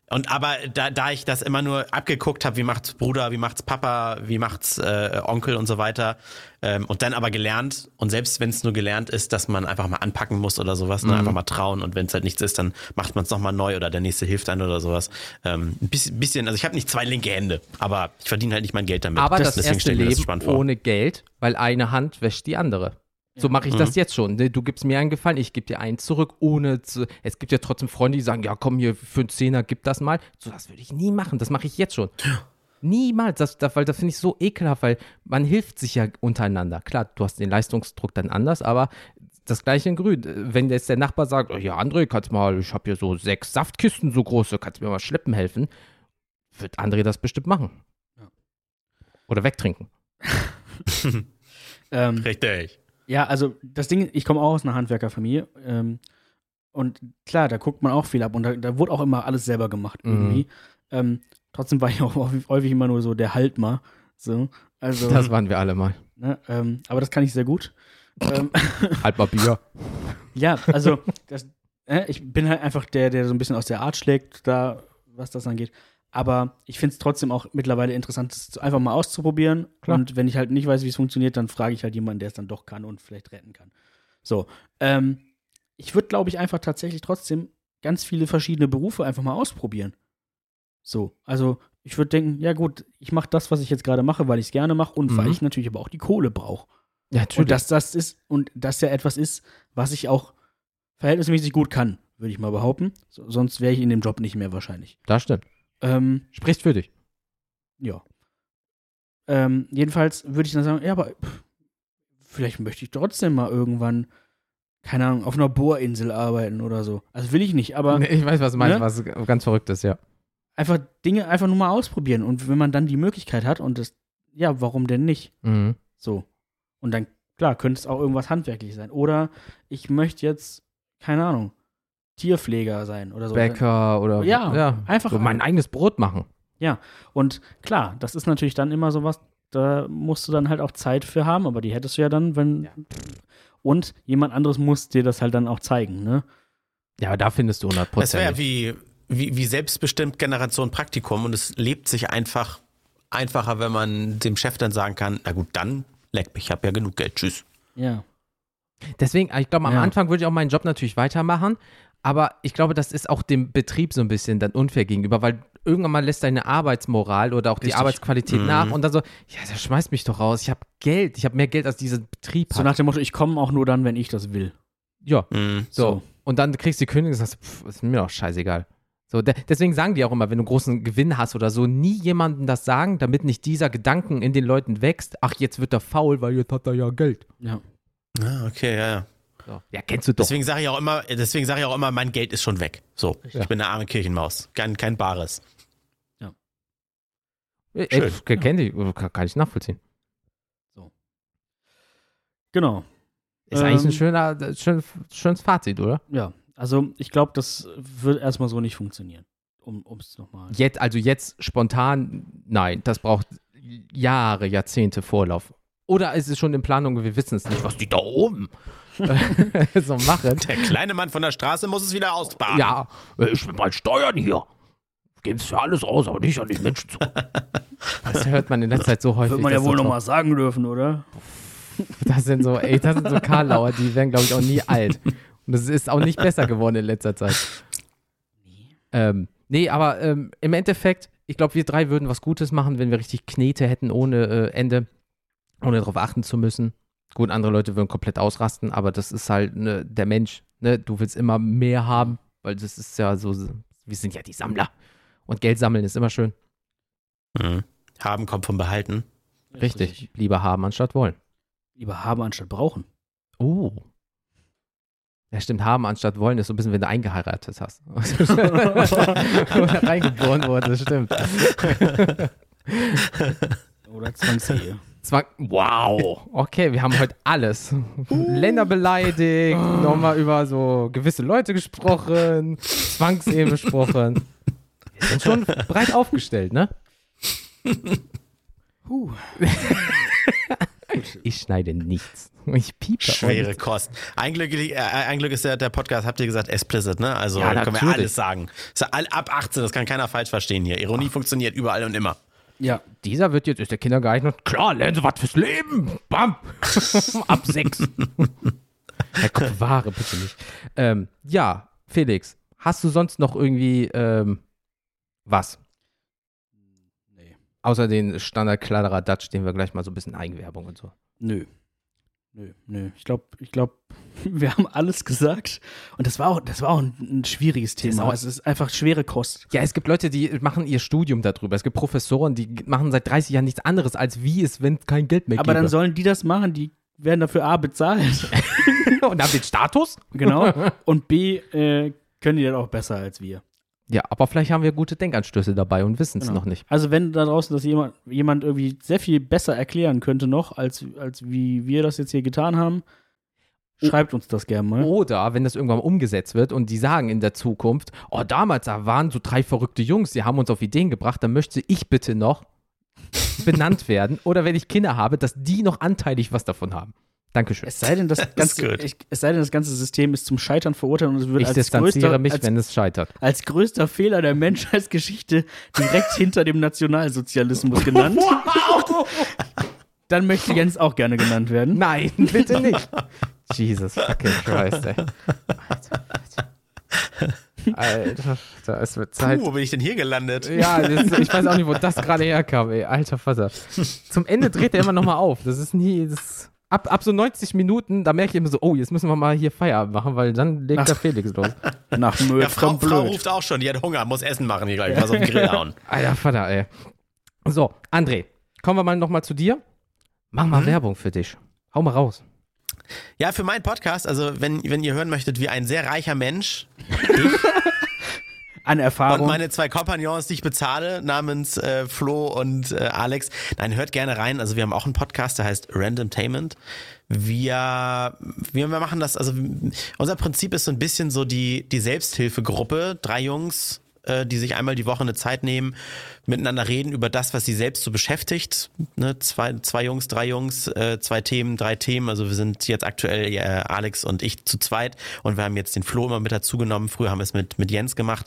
und aber da, da ich das immer nur abgeguckt habe, wie macht's Bruder, wie macht's Papa, wie macht's äh, Onkel und so weiter, ähm, und dann aber gelernt und selbst wenn es nur gelernt ist, dass man einfach mal anpacken muss oder sowas, ne, einfach mal trauen und wenn es halt nichts ist, dann macht man es nochmal neu oder der nächste hilft einem oder sowas. Ähm, ein bisschen, also ich habe nicht zwei linke Hände, aber ich verdiene halt nicht mein Geld damit. Aber das Deswegen erste das Leben spannend vor. ohne Geld, weil eine Hand wäscht die andere. So mache ich Mhm. das jetzt schon. ne? Du gibst mir einen Gefallen, ich gebe dir einen zurück, ohne zu. Es gibt ja trotzdem Freunde, die sagen, ja komm hier für einen Zehner, gib das mal. So, das würde ich nie machen. Das mache ich jetzt schon. Niemals, das, das, weil das finde ich so ekelhaft, weil man hilft sich ja untereinander. Klar, du hast den Leistungsdruck dann anders, aber das gleiche in Grün. Wenn jetzt der Nachbar sagt, oh ja, André, kannst mal, ich habe hier so sechs Saftkisten so große, kannst du mir mal schleppen helfen, wird André das bestimmt machen. Ja. Oder wegtrinken. [laughs] [laughs] ähm, Richtig. Ja, also das Ding, ich komme auch aus einer Handwerkerfamilie. Ähm, und klar, da guckt man auch viel ab. Und da, da wurde auch immer alles selber gemacht irgendwie. Ähm, trotzdem war ich auch [laughs] häufig immer nur so der Haltmer. So, also, [laughs] Das waren wir alle mal. ne, ähm, aber das kann ich sehr gut. ähm, [laughs] Halt mal Bier. ja, also das, äh, ich bin halt einfach der, der so ein bisschen aus der Art schlägt, da, was das angeht. Aber ich finde es trotzdem auch mittlerweile interessant, es einfach mal auszuprobieren. Klar. Und wenn ich halt nicht weiß, wie es funktioniert, dann frage ich halt jemanden, der es dann doch kann und vielleicht retten kann. So. Ähm, ich würde, glaube ich, einfach tatsächlich trotzdem ganz viele verschiedene Berufe einfach mal ausprobieren. So. Also, ich würde denken, ja gut, ich mache das, was ich jetzt gerade mache, weil ich es gerne mache und weil Mhm. ich natürlich aber auch die Kohle brauche. Ja, Und dass das ist, und das ja etwas ist, was ich auch verhältnismäßig gut kann, würde ich mal behaupten. So, sonst wäre ich in dem Job nicht mehr wahrscheinlich. das stimmt. Ähm, Spricht für dich. ja. Ähm, jedenfalls würde ich dann sagen, ja, aber pff, vielleicht möchte ich trotzdem mal irgendwann, keine Ahnung, auf einer Bohrinsel arbeiten oder so. Also will ich nicht, aber Nee, ich weiß, was du meinst, Ne? was ganz verrückt ist, ja. einfach Dinge einfach nur mal ausprobieren. Und wenn man dann die Möglichkeit hat und das, ja, warum denn nicht? Mhm. So. Und dann, klar, könnte es auch irgendwas handwerklich sein. Oder ich möchte jetzt, keine Ahnung, Tierpfleger sein oder so. Bäcker oder Ja, einfach- so mein eigenes Brot machen. Und klar, das ist natürlich dann immer sowas, da musst du dann halt auch Zeit für haben, aber die hättest du ja dann, wenn. Und jemand anderes muss dir das halt dann auch zeigen, ne? Ja, aber da findest du 100% Das wäre Prozent. wie, wie, wie selbstbestimmt Generation Praktikum und es lebt sich einfach einfacher, wenn man dem Chef dann sagen kann, na gut, dann leck mich, ich habe ja genug Geld, tschüss. Ja. Deswegen, ich glaube, am Ja. Anfang würde ich auch meinen Job natürlich weitermachen, aber ich glaube, das ist auch dem Betrieb so ein bisschen dann unfair gegenüber, weil irgendwann mal lässt deine Arbeitsmoral oder auch die Richtig. Arbeitsqualität Mhm. nach und dann so, ja, der schmeißt mich doch raus, ich habe Geld, ich habe mehr Geld als dieser Betrieb So hat. nach dem Motto, ich komme auch nur dann, wenn ich das will. ja, Mhm. so. So. Und dann kriegst du die Kündigung und sagst, pff, ist mir doch scheißegal. So, de deswegen sagen die auch immer, wenn du großen Gewinn hast oder so, nie jemandem das sagen, damit nicht dieser Gedanken in den Leuten wächst, ach, jetzt wird er faul, weil jetzt hat er ja Geld. Ja. Ah, okay, ja, ja. So. Ja, kennst du doch. Deswegen sage ich auch immer, deswegen sage ich auch immer, mein Geld ist schon weg. So, Ja. ich bin eine arme Kirchenmaus, kein, kein Bares. Ey, schön. pff, kenn ich, kann, kann ich nachvollziehen. Genau. Ist eigentlich ein Ähm, schöner, schön, schönes Fazit, oder? Ja. Also ich glaube, das wird erstmal so nicht funktionieren. Um es nochmal. Jetzt, also jetzt spontan, nein, das braucht Jahre, Jahrzehnte Vorlauf. Oder ist es schon in Planung, wir wissen es nicht, was die da oben [laughs] so machen. Der kleine Mann von der Straße muss es wieder ausbaden. Ja, äh, ich will mal Steuern hier. Geb's für alles aus, aber nicht an die Menschen zu. [laughs] Das hört man in letzter Zeit so häufig. Wird man ja wohl so nochmal sagen dürfen, oder? Das sind so, ey, das sind so Karlauer, die werden, glaube ich, auch nie alt. Und das ist auch nicht besser geworden in letzter Zeit. Ähm, nee, aber ähm, im Endeffekt, ich glaube, wir drei würden was Gutes machen, wenn wir richtig Knete hätten ohne äh, Ende, ohne darauf achten zu müssen. Gut, andere Leute würden komplett ausrasten, aber das ist halt ne, der Mensch. Ne? Du willst immer mehr haben, weil das ist ja so, wir sind ja die Sammler. Und Geld sammeln ist immer schön. Mhm. Haben kommt vom Behalten. Richtig. Lieber haben anstatt wollen. Lieber haben anstatt brauchen. Oh. Ja, stimmt, haben anstatt wollen ist so ein bisschen, wenn du eingeheiratet hast. [laughs] Oder reingeboren wurde, stimmt. Oder Zwangsehe. Zwang wow. Okay, wir haben heute alles. Länder beleidigt, nochmal über so gewisse Leute gesprochen, Zwangsehe besprochen. Wir sind schon breit aufgestellt, ne? Huh. [laughs] Ich schneide nichts. Ich piepe. Schwere ordentlich. Kost. Ein Glück, äh, ein Glück ist der, der Podcast, habt ihr gesagt, explicit, ne? Also Ja, da können wir alles sagen. Ja all, ab 18, das kann keiner falsch verstehen hier. Ironie funktioniert überall und immer. Ja. Dieser wird jetzt, ist der Kinder geeignet. Klar, lernen Sie was fürs Leben. Bam. [laughs] Ab sechs. [laughs] Herr Ware, bitte nicht. Ähm, ja, Felix, hast du sonst noch irgendwie ähm, was? Nee. Außer den Standard-Kladderadatsch, den wir gleich mal so ein bisschen Eigenwerbung und so. Nö. Nö, nö. Ich glaube, ich glaube, [laughs] wir haben alles gesagt. Und das war auch, das war auch ein, ein schwieriges Thema. auch- es ist einfach schwere Kost. Ja, es gibt Leute, die machen ihr Studium darüber. Es gibt Professoren, die machen seit 30 Jahren nichts anderes, als wie es, wenn kein Geld mehr Aber dann gäbe. sollen die das machen, die werden dafür A bezahlt. [laughs] und haben den Status? genau. [laughs] Und B äh, können die das auch besser als wir. Ja, aber vielleicht haben wir gute Denkanstöße dabei und wissen es Genau. noch nicht. Also wenn da draußen das jemand, jemand irgendwie sehr viel besser erklären könnte noch, als, als wie wir das jetzt hier getan haben, schreibt uns das gerne mal. Oder wenn das irgendwann mal umgesetzt wird und die sagen in der Zukunft, oh, damals da waren so drei verrückte Jungs, die haben uns auf Ideen gebracht, dann möchte ich bitte noch benannt [laughs] werden. Oder wenn ich Kinder habe, dass die noch anteilig was davon haben. Dankeschön. Es sei denn, das [laughs] ganze, ich, es sei denn, das ganze System ist zum Scheitern verurteilt und es wird Ich als distanziere größter, mich, als, wenn es scheitert. als größter Fehler der Menschheitsgeschichte direkt [laughs] hinter dem Nationalsozialismus genannt. Dann möchte Jens auch gerne genannt werden. Nein, bitte nicht. Jesus fucking Christ, ey. Alter, Alter, es wird Zeit. Puh, wo bin ich denn hier gelandet? Ja, das, ich weiß auch nicht, wo das gerade herkam, ey. Alter Vater. Zum Ende dreht er immer nochmal auf. Das ist nie. Das, ab, ab so 90 Minuten, da merke ich immer so, oh, jetzt müssen wir mal hier Feierabend machen, weil dann legt der Felix los. Nach Müll Ja, Frau, Frau ruft auch schon, die hat Hunger, muss Essen machen hier gleich, was auf den Grill hauen. [laughs] Alter Vater, ey. So, André, kommen wir mal nochmal zu dir. Mach mal Werbung für dich. Hau mal raus. Ja, für meinen Podcast, also wenn, wenn ihr hören möchtet, wie ein sehr reicher Mensch [laughs] An und Erfahrung. meine zwei Kompagnons, die ich bezahle, namens äh, Flo und äh, Alex, nein, hört gerne rein. Also wir haben auch einen Podcast, der heißt Randomtainment. Wir, wir wir machen das, also unser Prinzip ist so ein bisschen so die, die Selbsthilfegruppe. Drei Jungs, äh, die sich einmal die Woche eine Zeit nehmen, miteinander reden über das, was sie selbst so beschäftigt. Ne? Zwei, zwei Jungs, drei Jungs, äh, zwei Themen, drei Themen. Also wir sind jetzt aktuell äh, Alex und ich zu zweit und wir haben jetzt den Flo immer mit dazu genommen. Früher haben wir es mit, mit Jens gemacht.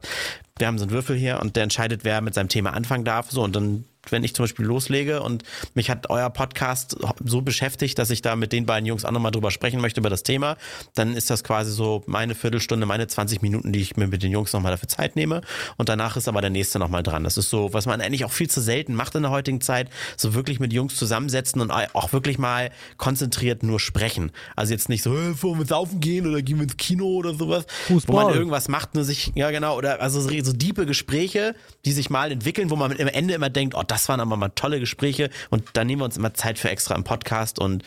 Wir haben so einen Würfel hier und der entscheidet, wer mit seinem Thema anfangen darf. So und dann wenn ich zum Beispiel loslege und mich hat euer Podcast so beschäftigt, dass ich da mit den beiden Jungs auch nochmal drüber sprechen möchte über das Thema, dann ist das quasi so meine Viertelstunde, meine 20 Minuten, die ich mir mit den Jungs nochmal dafür Zeit nehme. Und danach ist aber der nächste nochmal dran. Das ist so, was man eigentlich auch viel zu selten macht in der heutigen Zeit, so wirklich mit Jungs zusammensetzen und auch wirklich mal konzentriert nur sprechen. Also jetzt nicht so, wollen wir saufen gehen oder gehen wir ins Kino oder sowas, Fußball. wo man irgendwas macht, nur sich, ja genau, oder also so, so diepe Gespräche, die sich mal entwickeln, wo man am Ende immer denkt, oh, das waren aber mal tolle Gespräche und da nehmen wir uns immer Zeit für extra im Podcast und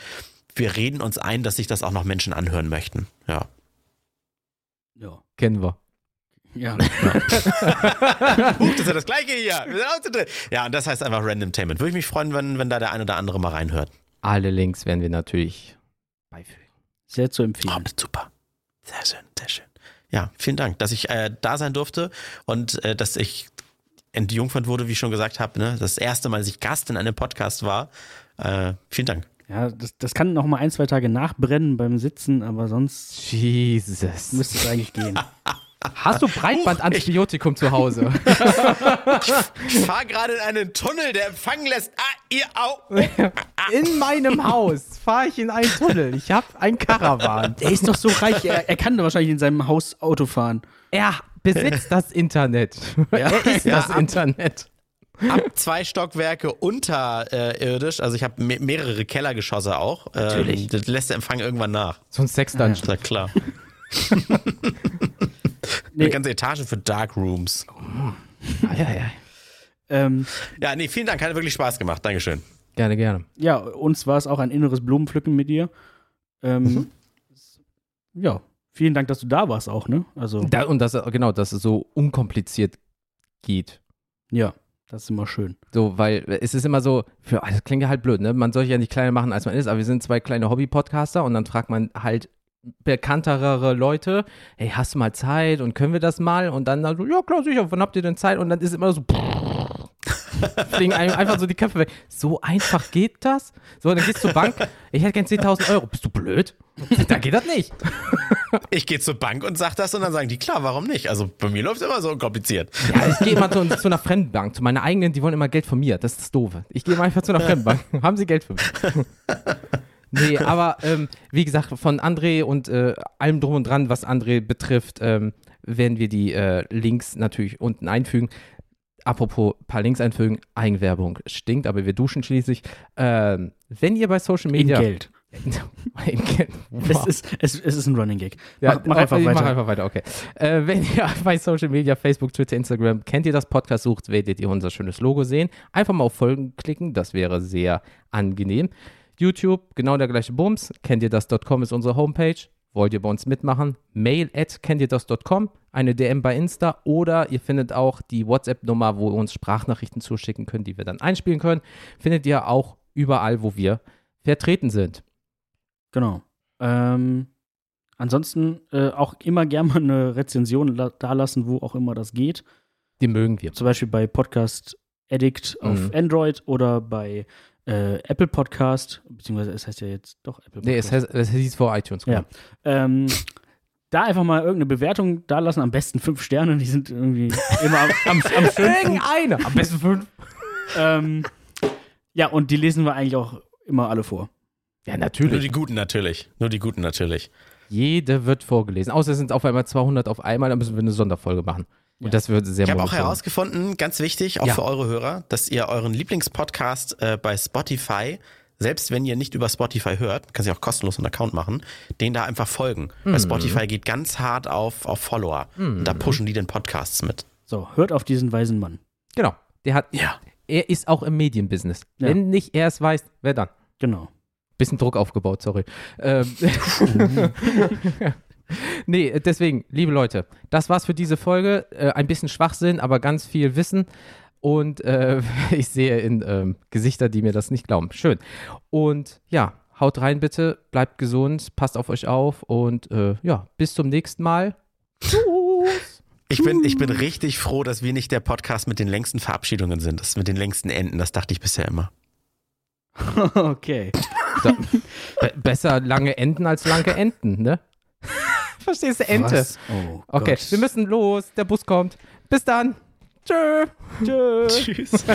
wir reden uns ein, dass sich das auch noch Menschen anhören möchten. Ja. Ja. Kennen wir. ja. [laughs] Huch, das ist ja das Gleiche hier. Wir sind auch zu dritt. Ja, und das heißt einfach Randomtainment. Würde ich mich freuen, wenn, wenn da der ein oder andere mal reinhört. Alle Links werden wir natürlich beifügen. Sehr zu Oh, empfehlen. super. Sehr schön, sehr schön. Ja, vielen Dank, dass ich äh, da sein durfte und äh, dass ich entjungfert wurde, wie ich schon gesagt habe. Ne? Das erste Mal, dass ich Gast in einem Podcast war. Äh, vielen Dank. Ja, das, das kann noch mal ein, zwei Tage nachbrennen beim Sitzen, aber sonst Jesus. müsste es eigentlich gehen. [laughs] Hast du Breitbandantibiotikum zu Hause? [laughs] Ich fahre gerade in einen Tunnel, der empfangen lässt. Ah, ihr au. [laughs] In meinem Haus fahre ich in einen Tunnel. Ich habe ein Karawan. Er ist doch so reich, er, er kann doch wahrscheinlich in seinem Haus Auto fahren. Er besitzt das Internet. [laughs] [laughs] Er ist Ja, das ab- Internet. Ab zwei Stockwerke unterirdisch, also ich habe me mehrere Kellergeschosse auch. Natürlich. Ähm, das lässt der Empfang irgendwann nach. So ein Sexdungeon. Ja klar. [laughs] Nee. Eine ganze Etage für Dark Rooms. Ah, ja, ja. Ähm, Ja, nee, vielen Dank, hat wirklich Spaß gemacht. Dankeschön. Gerne, gerne. ja, uns war es auch ein inneres Blumenpflücken mit dir. Ähm, Ja, vielen Dank, dass du da warst auch, ne? Also, Da, und das, genau, dass es so unkompliziert geht. ja, das ist immer schön. So, weil es ist immer so, für, das klingt ja halt blöd, ne? Man soll sich ja nicht kleiner machen, als man ist, aber wir sind zwei kleine Hobby-Podcaster und dann fragt man halt bekanntere Leute, hey, hast du mal Zeit und können wir das mal? Und dann, so, ja klar, sicher, wann habt ihr denn Zeit? Und dann ist immer so, [laughs] fliegen einem einfach so die Köpfe weg. So einfach geht das? So, dann gehst du zur Bank, ich hätte gern 10.000 Euro. Bist du blöd? Da geht das nicht. [laughs] Ich gehe zur Bank und sag das und dann sagen die, klar, warum nicht? Also bei mir läuft immer so unkompliziert. Ja, ich gehe immer zu, zu einer Fremdenbank, zu meiner eigenen, die wollen immer Geld von mir. Das ist das Doofe. Ich gehe einfach zu einer Fremdenbank. [laughs] Haben sie Geld für mich? nee, aber ähm, wie gesagt, von André und äh, allem drum und dran, was André betrifft, ähm, werden wir die äh, Links natürlich unten einfügen. Apropos paar Links einfügen, Eigenwerbung stinkt, aber wir duschen schließlich. Ähm, wenn ihr bei Social In Media. Geld. [laughs] In Geld. Es ist, es, es ist ein Running Gag. Ja, mach, mach einfach ich weiter. Mach einfach weiter, okay. Äh, wenn ihr [laughs] bei Social Media, Facebook, Twitter, Instagram, kennt ihr das Podcast sucht, werdet ihr unser schönes Logo sehen. Einfach mal auf Folgen klicken, das wäre sehr angenehm. YouTube, genau der gleiche Bums. Kennt ihr das.com ist unsere Homepage. Wollt ihr bei uns mitmachen? Mail at candidos.com, eine DM bei Insta oder ihr findet auch die WhatsApp-Nummer, wo ihr uns Sprachnachrichten zuschicken könnt, die wir dann einspielen können. Findet ihr auch überall, wo wir vertreten sind. Genau. Ähm, ansonsten äh, auch immer gerne mal eine Rezension la- dalassen, wo auch immer das geht. Die mögen wir. Zum Beispiel bei Podcast Addict auf Mhm. Android oder bei äh, Apple Podcast, beziehungsweise es heißt ja jetzt doch Apple Podcast. Nee, es, heißt, es hieß vor iTunes. Ja. Ähm, da einfach mal irgendeine Bewertung dalassen, am besten fünf Sterne, die sind irgendwie [laughs] immer am, am, am schönsten. Irgendeine. Am besten fünf. ähm, ja, und die lesen wir eigentlich auch immer alle vor. Ja, Nur natürlich. die Guten natürlich. Nur die Guten natürlich. Jede wird vorgelesen. Außer es sind auf einmal 200 auf einmal, dann müssen wir eine Sonderfolge machen. Und Ja. das wird sehr Ich habe auch herausgefunden, ganz wichtig, auch Ja. für eure Hörer, dass ihr euren Lieblingspodcast äh, bei Spotify, selbst wenn ihr nicht über Spotify hört, kann sich auch kostenlos einen Account machen, den da einfach folgen. Mhm. Weil Spotify geht ganz hart auf, auf Follower. Und da pushen die den Podcasts mit. So, hört auf diesen weisen Mann. Genau. Der hat, Ja. er ist auch im Medienbusiness. Ja. Wenn nicht er es weiß, wer dann? Genau. Bisschen Druck aufgebaut, sorry. Ähm, [laughs] [laughs] nee, deswegen, liebe Leute, das war's für diese Folge. Äh, ein bisschen Schwachsinn, aber ganz viel Wissen. Und äh, [laughs] ich sehe in ähm, Gesichter, die mir das nicht glauben. Schön. Und ja, haut rein bitte, bleibt gesund, passt auf euch auf und äh, ja, bis zum nächsten Mal. Tschüss. Ich bin, ich bin richtig froh, dass wir nicht der Podcast mit den längsten Verabschiedungen sind. Das mit den längsten Enden, das dachte ich bisher immer. [laughs] okay. Da, be besser lange Enten als lange Enten, ne? [laughs] Verstehst du? Ente. Oh, okay, Gott. wir müssen los. Der Bus kommt. Bis dann. Tschö. Tschö. [laughs] Tschüss. [laughs]